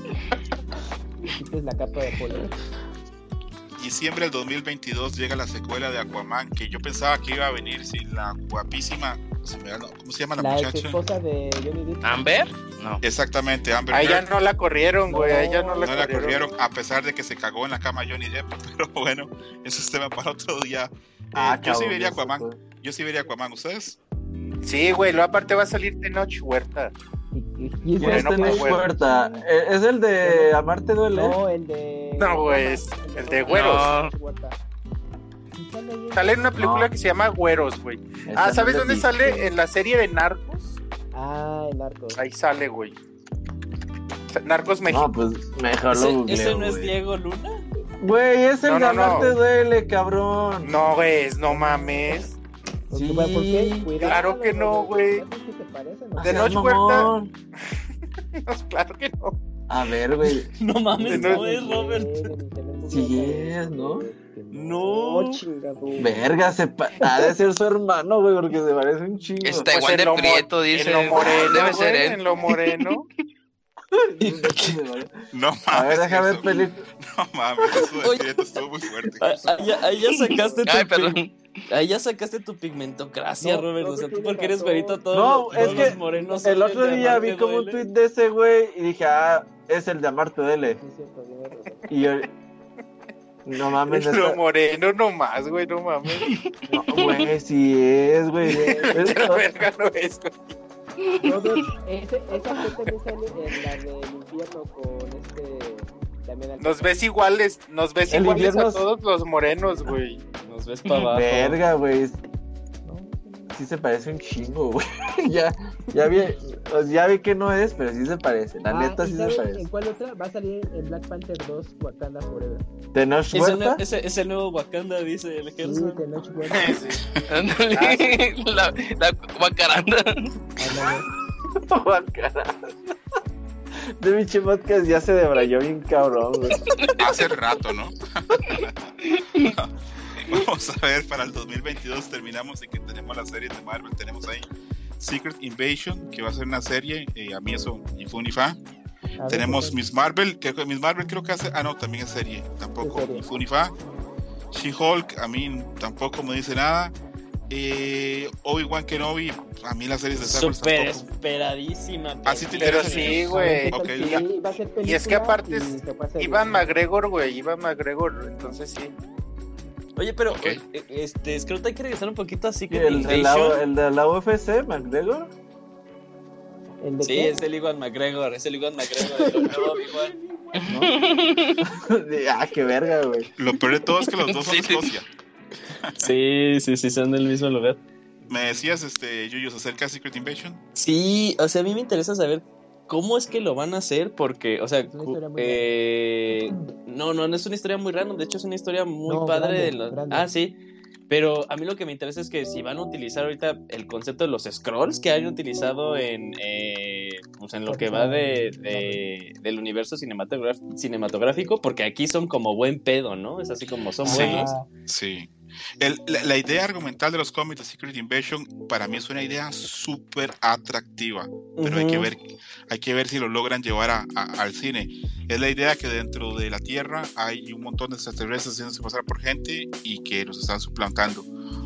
quites la capa de polvo. Diciembre del 2022 llega la secuela de Aquaman, que yo pensaba que iba a venir sin la guapísima, ¿cómo se llama la, La muchacha? esposa de Johnny Depp. ¿Amber? No. Exactamente, Amber A ella no la corrieron, güey. A ella no, No la, la corrieron. corrieron a pesar de que se cagó en la cama Johnny Depp, [LAUGHS] pero bueno, eso es tema para otro día. Eh, Ah, yo sí vería Aquaman, yo sí vería Aquaman, ¿ustedes? Sí, güey. Luego aparte va a salir Tenoch Huerta. Y- y- y ese ¿Quién es Bueno, Tenoch pues, bueno. Huerta? Eh, ¿Es el de Amarte Duele? No, el de. No, güey, es el de güeros. No. Sale en una película No. que se llama Güeros, güey. Ah, es ¿sabes de dónde sale? En la serie de Narcos. Ah, el arco. Ahí sale, güey. Narcos México. No, pues mejor ¿Ese, lo googleo, ese no es. Diego Luna? Güey, es el No, de no, no. Amarte Duele, cabrón. No, güey, no mames. Sí, ¿por qué? Cuidado, claro que no, güey. ¿No ves que se parecen, no? De Noche Huerta. [LAUGHS] claro que no. A ver, güey. No mames, No, no es Robert. Sí es, ¿no? No. chingado. Verga, se pa- ha de ser su hermano, güey, porque se parece un chingo. Está Pues igual de prieto, dice. En lo moreno, Debe ser él. en lo moreno. [LAUGHS] No mames. A ver, déjame película. No mames, eso de Oye. prieto estuvo muy fuerte. Ah, Ahí ya, ahí ya sacaste tu Ay, perdón. Ahí ya sacaste tu pigmentocracia, No, Robert. no, O sea, que tú porque eres razón. güerito, todos, No, es que los morenos El otro día vi como un tweet de ese güey y dije, ah, es el de Amarte es razón. Y yo, no mames, En lo neta- moreno nomás, güey, no mames. no, güey, sí es, güey. Es- La verga no es, güey. Ese, esa gente me sale en la del infierno con este. También Nos ves iguales, nos ves El iguales invierno a es- todos los morenos, güey. Nos ves para abajo. Verga, güey. Sí se parece un chingo, güey. [LAUGHS] ya, ya vi, pues, ya vi que no es, pero sí se parece. La Ah, neta ¿y sí se parece. ¿En cuál otra? Va a salir en Black Panther 2 Wakanda Forever. ¿Tenoch Es el, Huerta? ese- es el nuevo Wakanda, dice el Sí, ejército. Tenoch [LAUGHS] Huerta. Sí. Ándale. [LAUGHS] La, la guacaranda. Ándale. De mi podcast ya se debrayó bien cabrón, güey. Hace rato, ¿no? [LAUGHS] Vamos a ver, para el 2022 terminamos en que tenemos las series de Marvel. Tenemos ahí Secret Invasion, que va a ser una serie. eh, a mí eso ni fu ni fa. A ver, Tenemos ¿qué Miss Marvel, que Miss Marvel creo que hace. Ah, no, también es serie. Tampoco serie. ni fu ni fa. She-Hulk, a mí tampoco me dice nada. Eh, Obi-Wan Kenobi, a mí las series de Star Wars tampoco. esperadísima. Ah, sí te Pero interesa. sí, güey. Y es que aparte es bien. McGregor, güey, Ivan McGregor, entonces sí. Oye, pero Ok. eh, este, es que ahorita hay que regresar un poquito así que El, de la, el de la UFC, McGregor. ¿El de Sí, qué? es el Iwan McGregor, es el Iwan McGregor. el nuevo [LAUGHS] Obi-Wan. [LAUGHS] ah, qué verga, güey. Lo peor de todo es que los dos son Sí, sí. [LAUGHS] Sí, sí, sí, son del mismo lugar. Me decías, este, Yuyos, acerca de Secret Invasion. Sí, o sea, a mí me interesa saber cómo es que lo van a hacer, porque, o sea, eh, no, no, no es una historia muy random, de hecho es una historia muy No, padre grande, de los... grande. Ah, sí, pero a mí lo que me interesa es que si van a utilizar ahorita el concepto de los scrolls que han utilizado en, eh, pues en lo que va de, de- del universo cinematográfico, porque aquí son como buen pedo, ¿no? Es así como son Sí. buenos. Sí. El- la, la idea argumental de los cómics de Secret Invasion para mí es una idea súper atractiva, pero hay que ver hay que ver si lo logran llevar a- a- al cine. Es la idea que dentro de la Tierra hay un montón de extraterrestres haciéndose pasar por gente y que los están suplantando.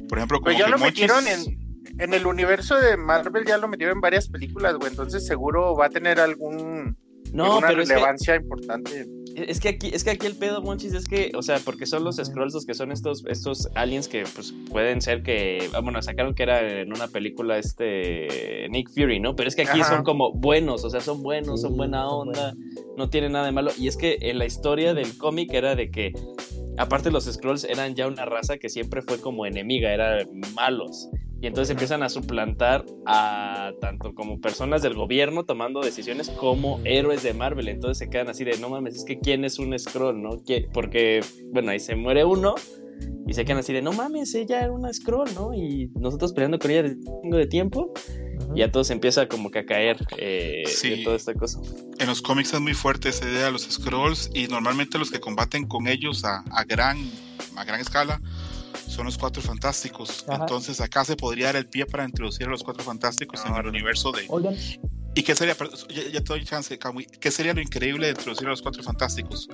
Por ejemplo, como Pues ya que lo Monchis- metieron en, en el universo de Marvel, ya lo metieron en varias películas, güey, entonces seguro va a tener algún No, alguna pero es que, relevancia importante. Es que aquí, es que aquí el pedo, Monchis, es que, o sea, porque son los scrolls los que son estos, estos aliens que pues pueden ser que, ah, bueno, sacaron que era en una película este Nick Fury, ¿no? Pero es que aquí Ajá. son como buenos, o sea, son buenos, son buena onda, no tienen nada de malo. Y es que en la historia del cómic era de que, aparte los scrolls eran ya una raza que siempre fue como enemiga, eran malos. Y entonces empiezan a suplantar a tanto como personas del gobierno tomando decisiones como héroes de Marvel. Entonces se quedan así de, no mames, es que quién es un scroll, ¿no? Porque, bueno, ahí se muere uno y se quedan así de, no mames, ella era una scroll, ¿no? Y nosotros peleando con ella desde un de tiempo. Y a todos empieza como que a caer eh, Sí. de toda esta cosa. En los cómics es muy fuerte esa idea de los scrolls y normalmente los que combaten con ellos a, a gran, a gran escala son los cuatro fantásticos. Ajá. Entonces acá se podría dar el pie para introducir a los cuatro fantásticos en el universo de, Oigan, ¿Y qué sería, ya, ya te doy chance, qué sería lo increíble de introducir a los cuatro fantásticos?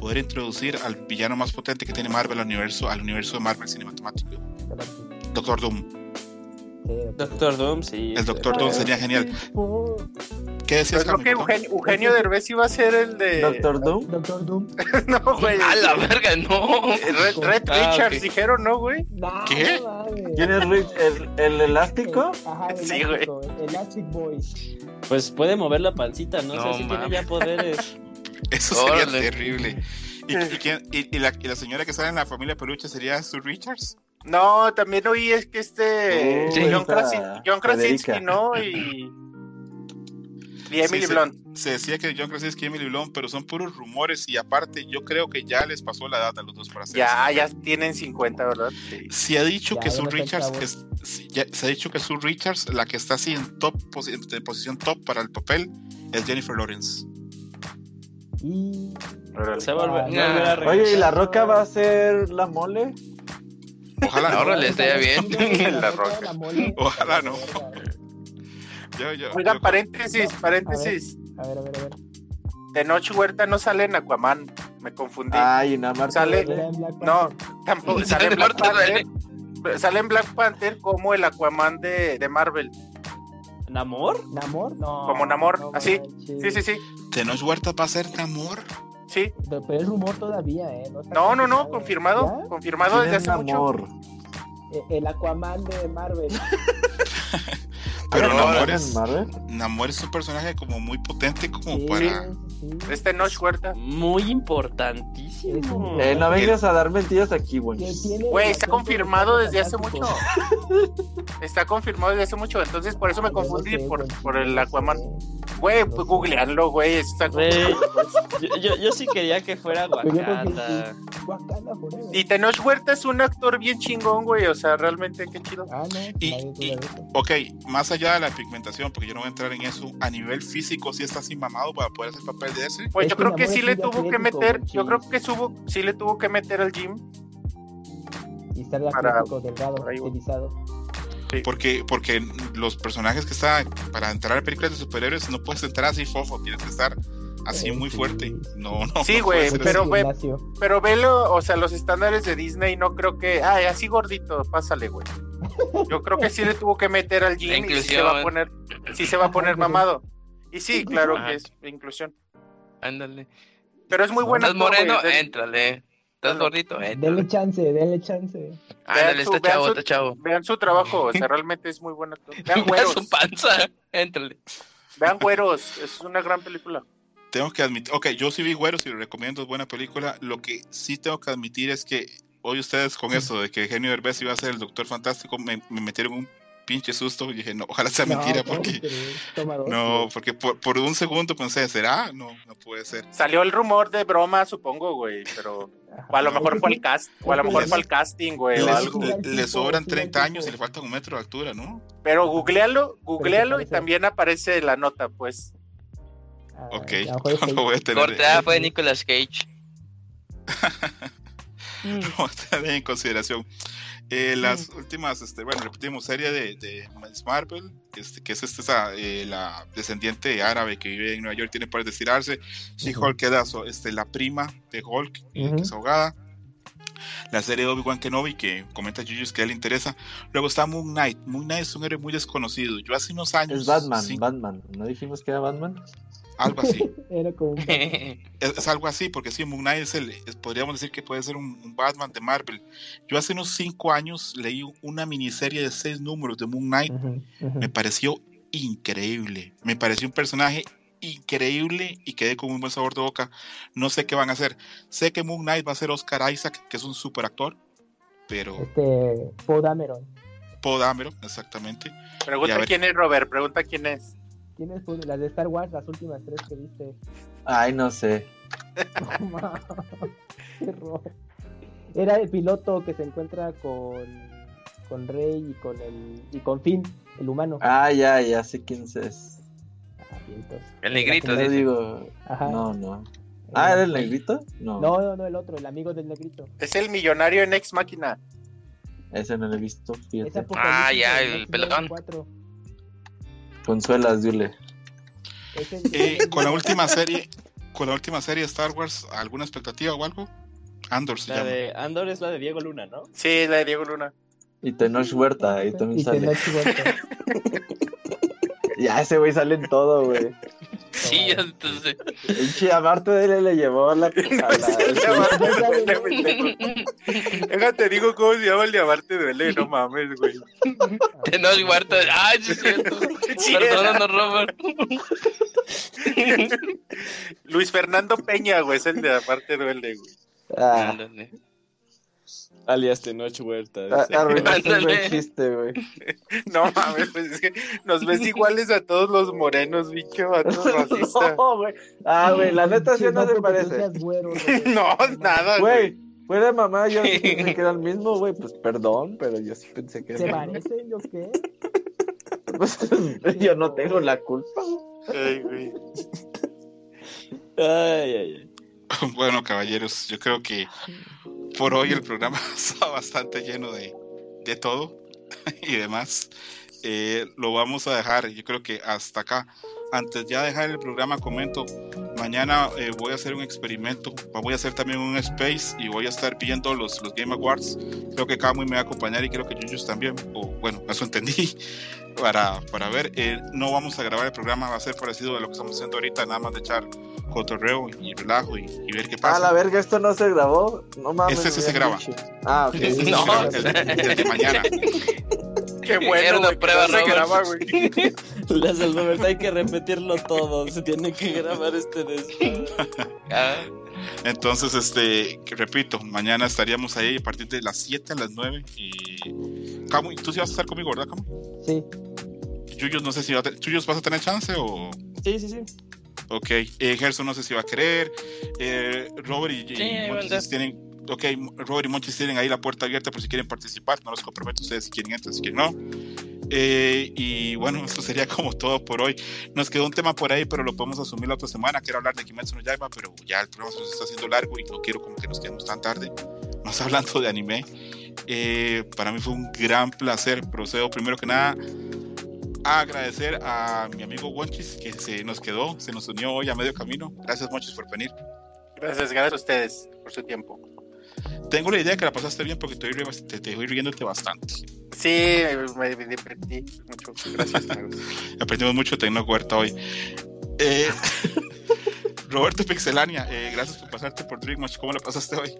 Poder introducir al villano más potente que tiene Marvel al universo, al universo de Marvel cinematográfico, Doctor Doom. Doctor Doom, sí. El Doctor Doom sería genial. ¿Qué decías, Yo creo Kamui? que? Eugenio, Eugenio Derbez iba a ser el de. Doctor Doom. Doctor Doom. [LAUGHS] no, güey. A la verga, no. Red, Red Ah, Richards ok. dijeron, ¿no, güey? Nah, ¿Qué? ¿Quién es Rich? ¿El, el elástico? Ajá, el Sí, elástico, el Elastic Boy. Pues puede mover la pancita, ¿no? No, o sea, sí tiene ya poderes. [LAUGHS] Eso sería Órale. terrible. ¿Y, y, quién- y- y la, y la señora que sale en la familia peluche sería Sue Richards? No, también oí es que este. Sí, John, esta Krasi- John Krasinski. ¿no? Y. Y Emily Sí. Blunt. Se decía que John Krasinski y Emily Blunt, pero son puros rumores y aparte yo creo que ya les pasó la edad a los dos para hacer Ya, eso. ya tienen 50, ¿verdad? Sí. Se ha dicho Ya, que Sue Richards, ya- se ha dicho que Sue Richards, la que está así en top posición top para el papel, es Jennifer Lawrence. Y. Se va a volver, Ah, Oye, ¿y la roca va a ser la mole? Ojalá no. Órale, estaría bien. [LAUGHS] La roca. La mole. Ojalá no. Yo- yo- Oiga, yo- paréntesis, paréntesis. A ver, a ver, a ver. Tenoch Huerta no sale en Aquaman. Me confundí. Ay, nada más. Sale- Era en Black No, Panther. tampoco. [LAUGHS] Sale en Black Panther. Sale en Black Panther como el Aquaman de, de Marvel. ¿Namor? ¿Namor? No. Como Namor, no así. Sí, sí, sí. Tenoch Huerta va a ser amor. Sí. Pero es rumor todavía, ¿eh? está No, no, no, confirmado. confirmado. ¿Ya? Confirmado ¿Quién desde es hace mucho. Namor? Eh, El Aquaman de Marvel. [LAUGHS] Pero no, Namor ¿Namor es, en Marvel? Namor es un personaje como muy potente como Sí, para... sí, sí. Es Tenoch Huerta. Muy importantísimo. Eh, no vengas a dar mentiras aquí, güey. Güey, está confirmado desde hace mucho. Está confirmado desde hace mucho. Entonces por eso me confundí sé, por, por el Aquaman. Güey, No pues sé. googlearlo, güey. Está yo, yo, yo sí quería que fuera Wakanda. Y Tenoch Huerta es un actor bien chingón, güey. O sea, realmente qué chido. Ah, no, Y- y-. Ok, más allá de la pigmentación, porque yo no voy a entrar en eso, a nivel físico sí está así mamado para poder hacer papel. Pues Es yo que creo que sí le tuvo que meter. Yo sí. creo que subo, sí le tuvo que meter al gym. Y estar atlético, delgado, estilizado. Porque, porque los personajes que están para entrar a películas de superhéroes no puedes entrar así fofo, tienes que estar así Eh, muy sí. fuerte. No, no. Sí, no güey, pero, güey. Pero velo, o sea, los estándares de Disney no creo que. Ay, así gordito, pásale, güey. Yo creo que sí le tuvo que meter al gym y sí se va a poner, sí se va a poner mamado. Y sí, claro Ajá. que es inclusión. Ándale. Pero es muy buena. ¿Estás moreno? Éntrale. ¿Estás Bueno. gordito? Éntrale. chance, denle chance. Ándale, su- está vean chavo, su- está chavo. Vean su trabajo, o sea, [LAUGHS] realmente es muy buena. [LAUGHS] Vean Vean güeros, su panza. Éntrale. vean güeros, es una gran película. Tengo que admitir, ok, yo sí vi Güeros y lo recomiendo, es buena película. Lo que sí tengo que admitir es que hoy ustedes con eso de que Eugenio Derbez iba a ser el Doctor Fantástico, me, me metieron un pinche susto y dije, no, ojalá sea mentira, No, porque... dos, No, porque por, por un segundo pensé, ¿será? No, no puede ser. Salió el rumor de broma, supongo, güey, pero. O a lo mejor fue el cast, o a lo mejor Les- fue el casting, güey, o Les, algo. Le, sobran sí, al 30 años y le falta un metro de altura, ¿no? Pero googlealo, googlealo y también aparece la nota, pues. Ah, Ok, [LAUGHS] lo voy a tener, Corte A fue [LAUGHS] Nicolas Cage. [LAUGHS] voy a tener en consideración. Eh, las últimas, este, bueno, repetimos, serie de, de Miss Marvel, este, que es este, esa, eh, la descendiente árabe que vive en Nueva York, tiene poder de estirarse. She-Hulk este, la prima de Hulk, eh, Ujú. que es ahogada. La serie de Obi-Wan Kenobi, que comenta Jujus que a él le interesa. Luego está Moon Knight. Moon Knight es un héroe muy desconocido. Yo hace unos años. Es Batman, sí, Batman. ¿No dijimos que era Batman? Algo así. [LAUGHS] Era como un- [LAUGHS] es, es algo así, porque sí, Moon Knight es el, es- podríamos decir que puede ser un, un Batman de Marvel. Yo hace unos cinco años leí una miniserie de seis números de Moon Knight, me pareció increíble, me pareció un personaje increíble y quedé con un buen sabor de boca. No sé qué van a hacer. Sé que Moon Knight va a ser Oscar Isaac, que es un super actor, pero Este, Poe Dameron. Poe Dameron, exactamente. Pregunta quién es Robert, pregunta quién es. ¿Quién es Poe? Las de Star Wars, las últimas tres que viste. Ay, no sé. [LAUGHS] No mames, qué horror. Era el piloto que se encuentra con, con Rey y con el y con Finn, el humano. Ah, ya, ya sé quién es. Ah. El negrito, dice. digo. Ajá. No, no. Ah, ¿era el negrito? No. No, no, no, el otro, el amigo del negrito. Es el millonario en Ex Máquina. Ese no lo he visto, fíjate. Ah, ya, el pelotón. 4. Consuelas, dile. Eh, con la [LAUGHS] última serie, con la última serie de Star Wars, ¿alguna expectativa o algo? Andor se La llama. de Andor es la de Diego Luna, ¿no? Sí, la de Diego Luna. Y Tenoch Huerta, ahí también Y sale. Tenoch Huerta. [LAUGHS] Ya ese güey sale en todo, güey. [LAUGHS] Sí, entonces. Pinche Amarte de él le llevó a la. [LAUGHS] [LAUGHS] de. Déjate, digo cómo se llama el de Amarte duele, no [LAUGHS] mames, güey. Tenoch Huerta. Ay, sí es cierto. Perdónanos, Robert. Luis Fernando Peña, güey, es el de Amarte duele, güey. Ah, Ándale. Alias Tenoch Huerta. a- dice. arruinaste [LAUGHS] chiste, güey. [LAUGHS] No mames, pues es que nos ves [LAUGHS] iguales a todos los morenos, bicho, vato racista. No, güey. Ah, güey, la neta sí no se parece. güero, No, nada, Güey, güey. fuera de mamá, yo sí pensé que era el mismo, güey. Pues perdón, pero yo sí pensé que ¿Se era el mismo. parecen? ¿Yo qué? Pues, yo no tengo la culpa. Ay, güey. Ay, ay, ay. Bueno, caballeros, yo creo que por hoy el programa [LAUGHS] está bastante lleno de, de todo [LAUGHS] y demás. Eh, lo vamos a dejar, yo creo que hasta acá. Antes ya de dejar el programa, comento, mañana eh, voy a hacer un experimento, voy a hacer también un space y voy a estar viendo los, los Game Awards. Creo que Camuy me va a acompañar y creo que Yuyus también, o bueno, eso entendí, [LAUGHS] para, para ver. Eh, no vamos a grabar el programa, va a ser parecido a lo que estamos haciendo ahorita, nada más de echar cotorreo y relajo y, y ver qué pasa. Ah, la verga, esto no se grabó. No mames. Este sí se graba. dicho. Ah, ok. [LAUGHS] Este sí No. se graba, el, el de mañana. [LAUGHS] Qué Era bueno, una prueba, no se graba, güey. Las del hay que repetirlo todo. Se tiene que grabar este desmadre. [LAUGHS] Ah, Entonces, este, repito, mañana estaríamos ahí a partir de las 7 a las 9. Y. Camuy, tú sí vas a estar conmigo, ¿verdad, Camuy? Sí. Yuyos, no sé si va a te- Yuyos, vas a tener chance o. Sí, sí, sí. Ok, eh, Gerson no sé si va a querer. Eh, Robert y, y Sí, andar. tienen. Ok, Robert y Monchis tienen ahí la puerta abierta por si quieren participar. No los comprometo ustedes si quieren entrar, si quieren no. Eh, y bueno, esto sería como todo por hoy. Nos quedó un tema por ahí, pero lo podemos asumir la otra semana. Quiero hablar de Kimetsu no Yaiba, pero ya el programa se nos está haciendo largo y no quiero como que nos quedemos tan tarde. Más hablando de anime. Eh, para mí fue un gran placer. Procedo primero que nada a agradecer a mi amigo Wonchis que se nos quedó, se nos unió hoy a medio camino. Gracias, Wonchis, por venir. Gracias, gracias a ustedes por su tiempo. Tengo la idea que la pasaste bien porque te oí, te, te oí riéndote bastante. Sí, me, me divertí mucho. Gracias. [LAUGHS] Aprendimos mucho de Tecno Huerta hoy. Eh, [LAUGHS] Roberto Pixelania, eh, gracias por pasarte por Dreamwatch. ¿Cómo la pasaste hoy?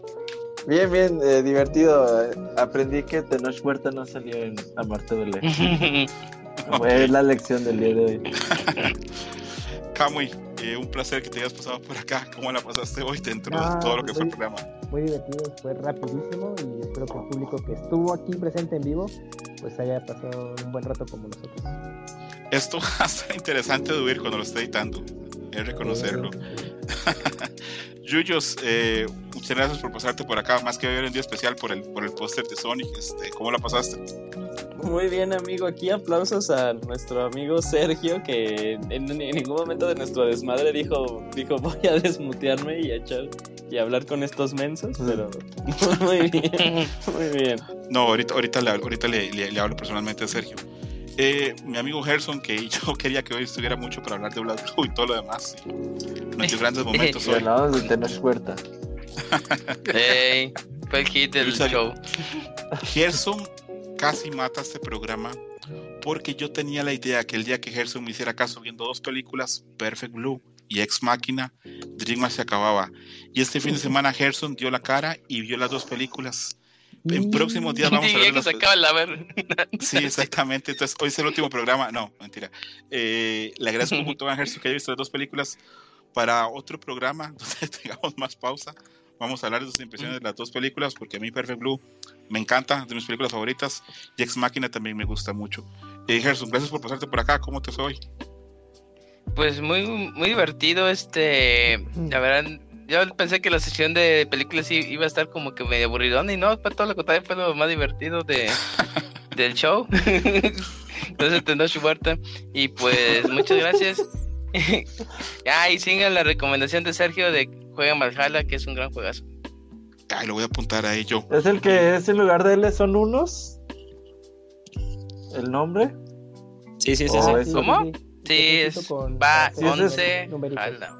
Bien, bien, eh, divertido. Aprendí que Tenoch Huerta no salió en Amarte de Lejos. [LAUGHS] Es la lección del día de hoy. Kamui, un placer que te hayas pasado por acá. [LAUGHS] ¿Cómo la pasaste hoy dentro de Ah, todo lo que fue el programa? Muy divertido, fue rapidísimo y espero que el público que estuvo aquí presente en vivo pues haya pasado un buen rato como nosotros. Esto [LAUGHS] va a ser interesante de oír cuando lo esté editando. Es reconocerlo. [LAUGHS] Yuyos, eh, muchas gracias por pasarte por acá, más que hoy era un día especial por el, por el póster de Sonic. Este, ¿Cómo la pasaste? Muy bien, amigo. Aquí aplausos a nuestro amigo Sergio, que en, en ningún momento de nuestro desmadre dijo, dijo voy a desmutearme y a echar y a hablar con estos mensos, pero [LAUGHS] muy bien, muy bien. No, ahorita, ahorita, le, hablo- ahorita le, le- le hablo personalmente a Sergio. Eh, mi amigo Gerson, que [LAUGHS] yo quería que hoy estuviera mucho para hablar de Black Blue [LAUGHS] y todo lo demás. Nos dio grandes momentos hoy. hablamos de Tenoch Huerta. Ey, fue el hit del show. Gerson casi mata este programa porque yo tenía la idea que el día que Gerson me hiciera caso viendo dos películas, Perfect Blue y Ex Máquina, Dreamwatch se acababa. Y este fin de semana Gerson dio la cara y vio las dos películas. En próximos días [LAUGHS] vamos a ver las se ver. [LAUGHS] Sí, exactamente. Entonces, hoy es el último programa. No, mentira. Eh, le agradezco un [LAUGHS] montón a Gerson que haya visto las dos películas para otro programa donde tengamos más pausa. Vamos a hablar de sus impresiones de las dos películas porque a mí Perfect Blue me encanta, de mis películas favoritas. Y Ex Máquina también me gusta mucho. Eh, Gerson, gracias por pasarte por acá. ¿Cómo te fue hoy? Pues muy, muy divertido, este, la verdad, yo pensé que la sesión de películas iba a estar como que medio aburridona y no, fue todo lo contrario, fue lo más divertido de, [LAUGHS] del show. [LAUGHS] Entonces Tenoch Huerta y pues muchas gracias. [LAUGHS] ah, y sigan la recomendación de Sergio de Juega Valhalla, que es un gran juegazo. Ay, lo voy a apuntar a ello. ¿Es el que es en lugar de L son unos? ¿El nombre? Sí, sí, sí, Oh, sí. ¿Cómo? sí. Es, con- va con ese es 11. numéricos. jala.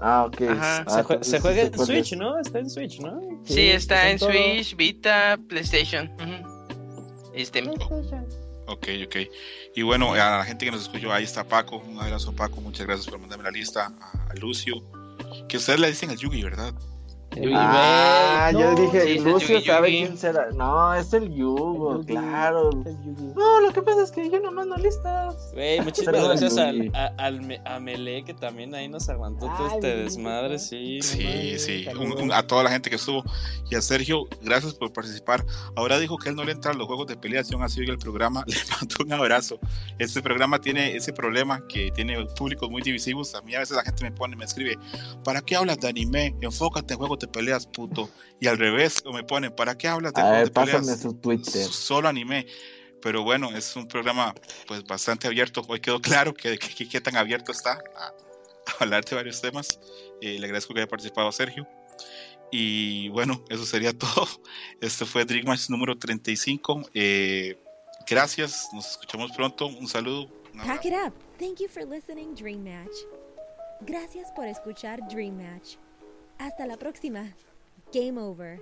Ah, ok. Ajá. Ah, se, juega en Switch. ¿no? Está en Switch, ¿no? Sí, está en todo. Switch, Vita, PlayStation. ujú. Y Steam. Ok, ok. Y bueno, a la gente que nos escuchó, ahí está Paco. Un abrazo, Paco. Muchas gracias por mandarme la lista. A, a Lucio. Que ustedes le dicen el Yugi, ¿verdad? Eh, Ah, No, yo dije, sí, el Lucio Yugi sabe Yugi. quién será. No, es el Yugo, Yugi, claro. el Yugi. No, lo que pasa es que yo no mando listas. Güey, [LAUGHS] muchísimas gracias al, a, al a Mele que también ahí nos aguantó todo Ay, este Luigi, desmadre, ¿no? sí. no Sí, sí. Un- un- a toda la gente que estuvo. Y a Sergio, gracias por participar. Ahora dijo que él no le entra a los juegos de peleación, así que el programa [LAUGHS] le mando un abrazo. Este programa tiene ese problema que tiene públicos muy divisivos. A mí a veces la gente me pone, me escribe, ¿para qué hablas de anime? Enfócate en juegos de peleas, puto. Y al revés, o me ponen, ¿para qué hablas de A ver, de peleas? pásame su Twitter. Solo anime. Pero bueno, es un programa pues bastante abierto. Hoy quedó claro que, que, que tan abierto está a, a hablar de varios temas. Eh, le agradezco que haya participado Sergio. Y bueno, eso sería [LAUGHS] todo. Este fue Dream Match número 35. Eh, gracias, nos escuchamos pronto. Un saludo. un Pack it up. Thank you for listening, Dream Match. Gracias por escuchar Dream Match. Hasta la próxima. Game over.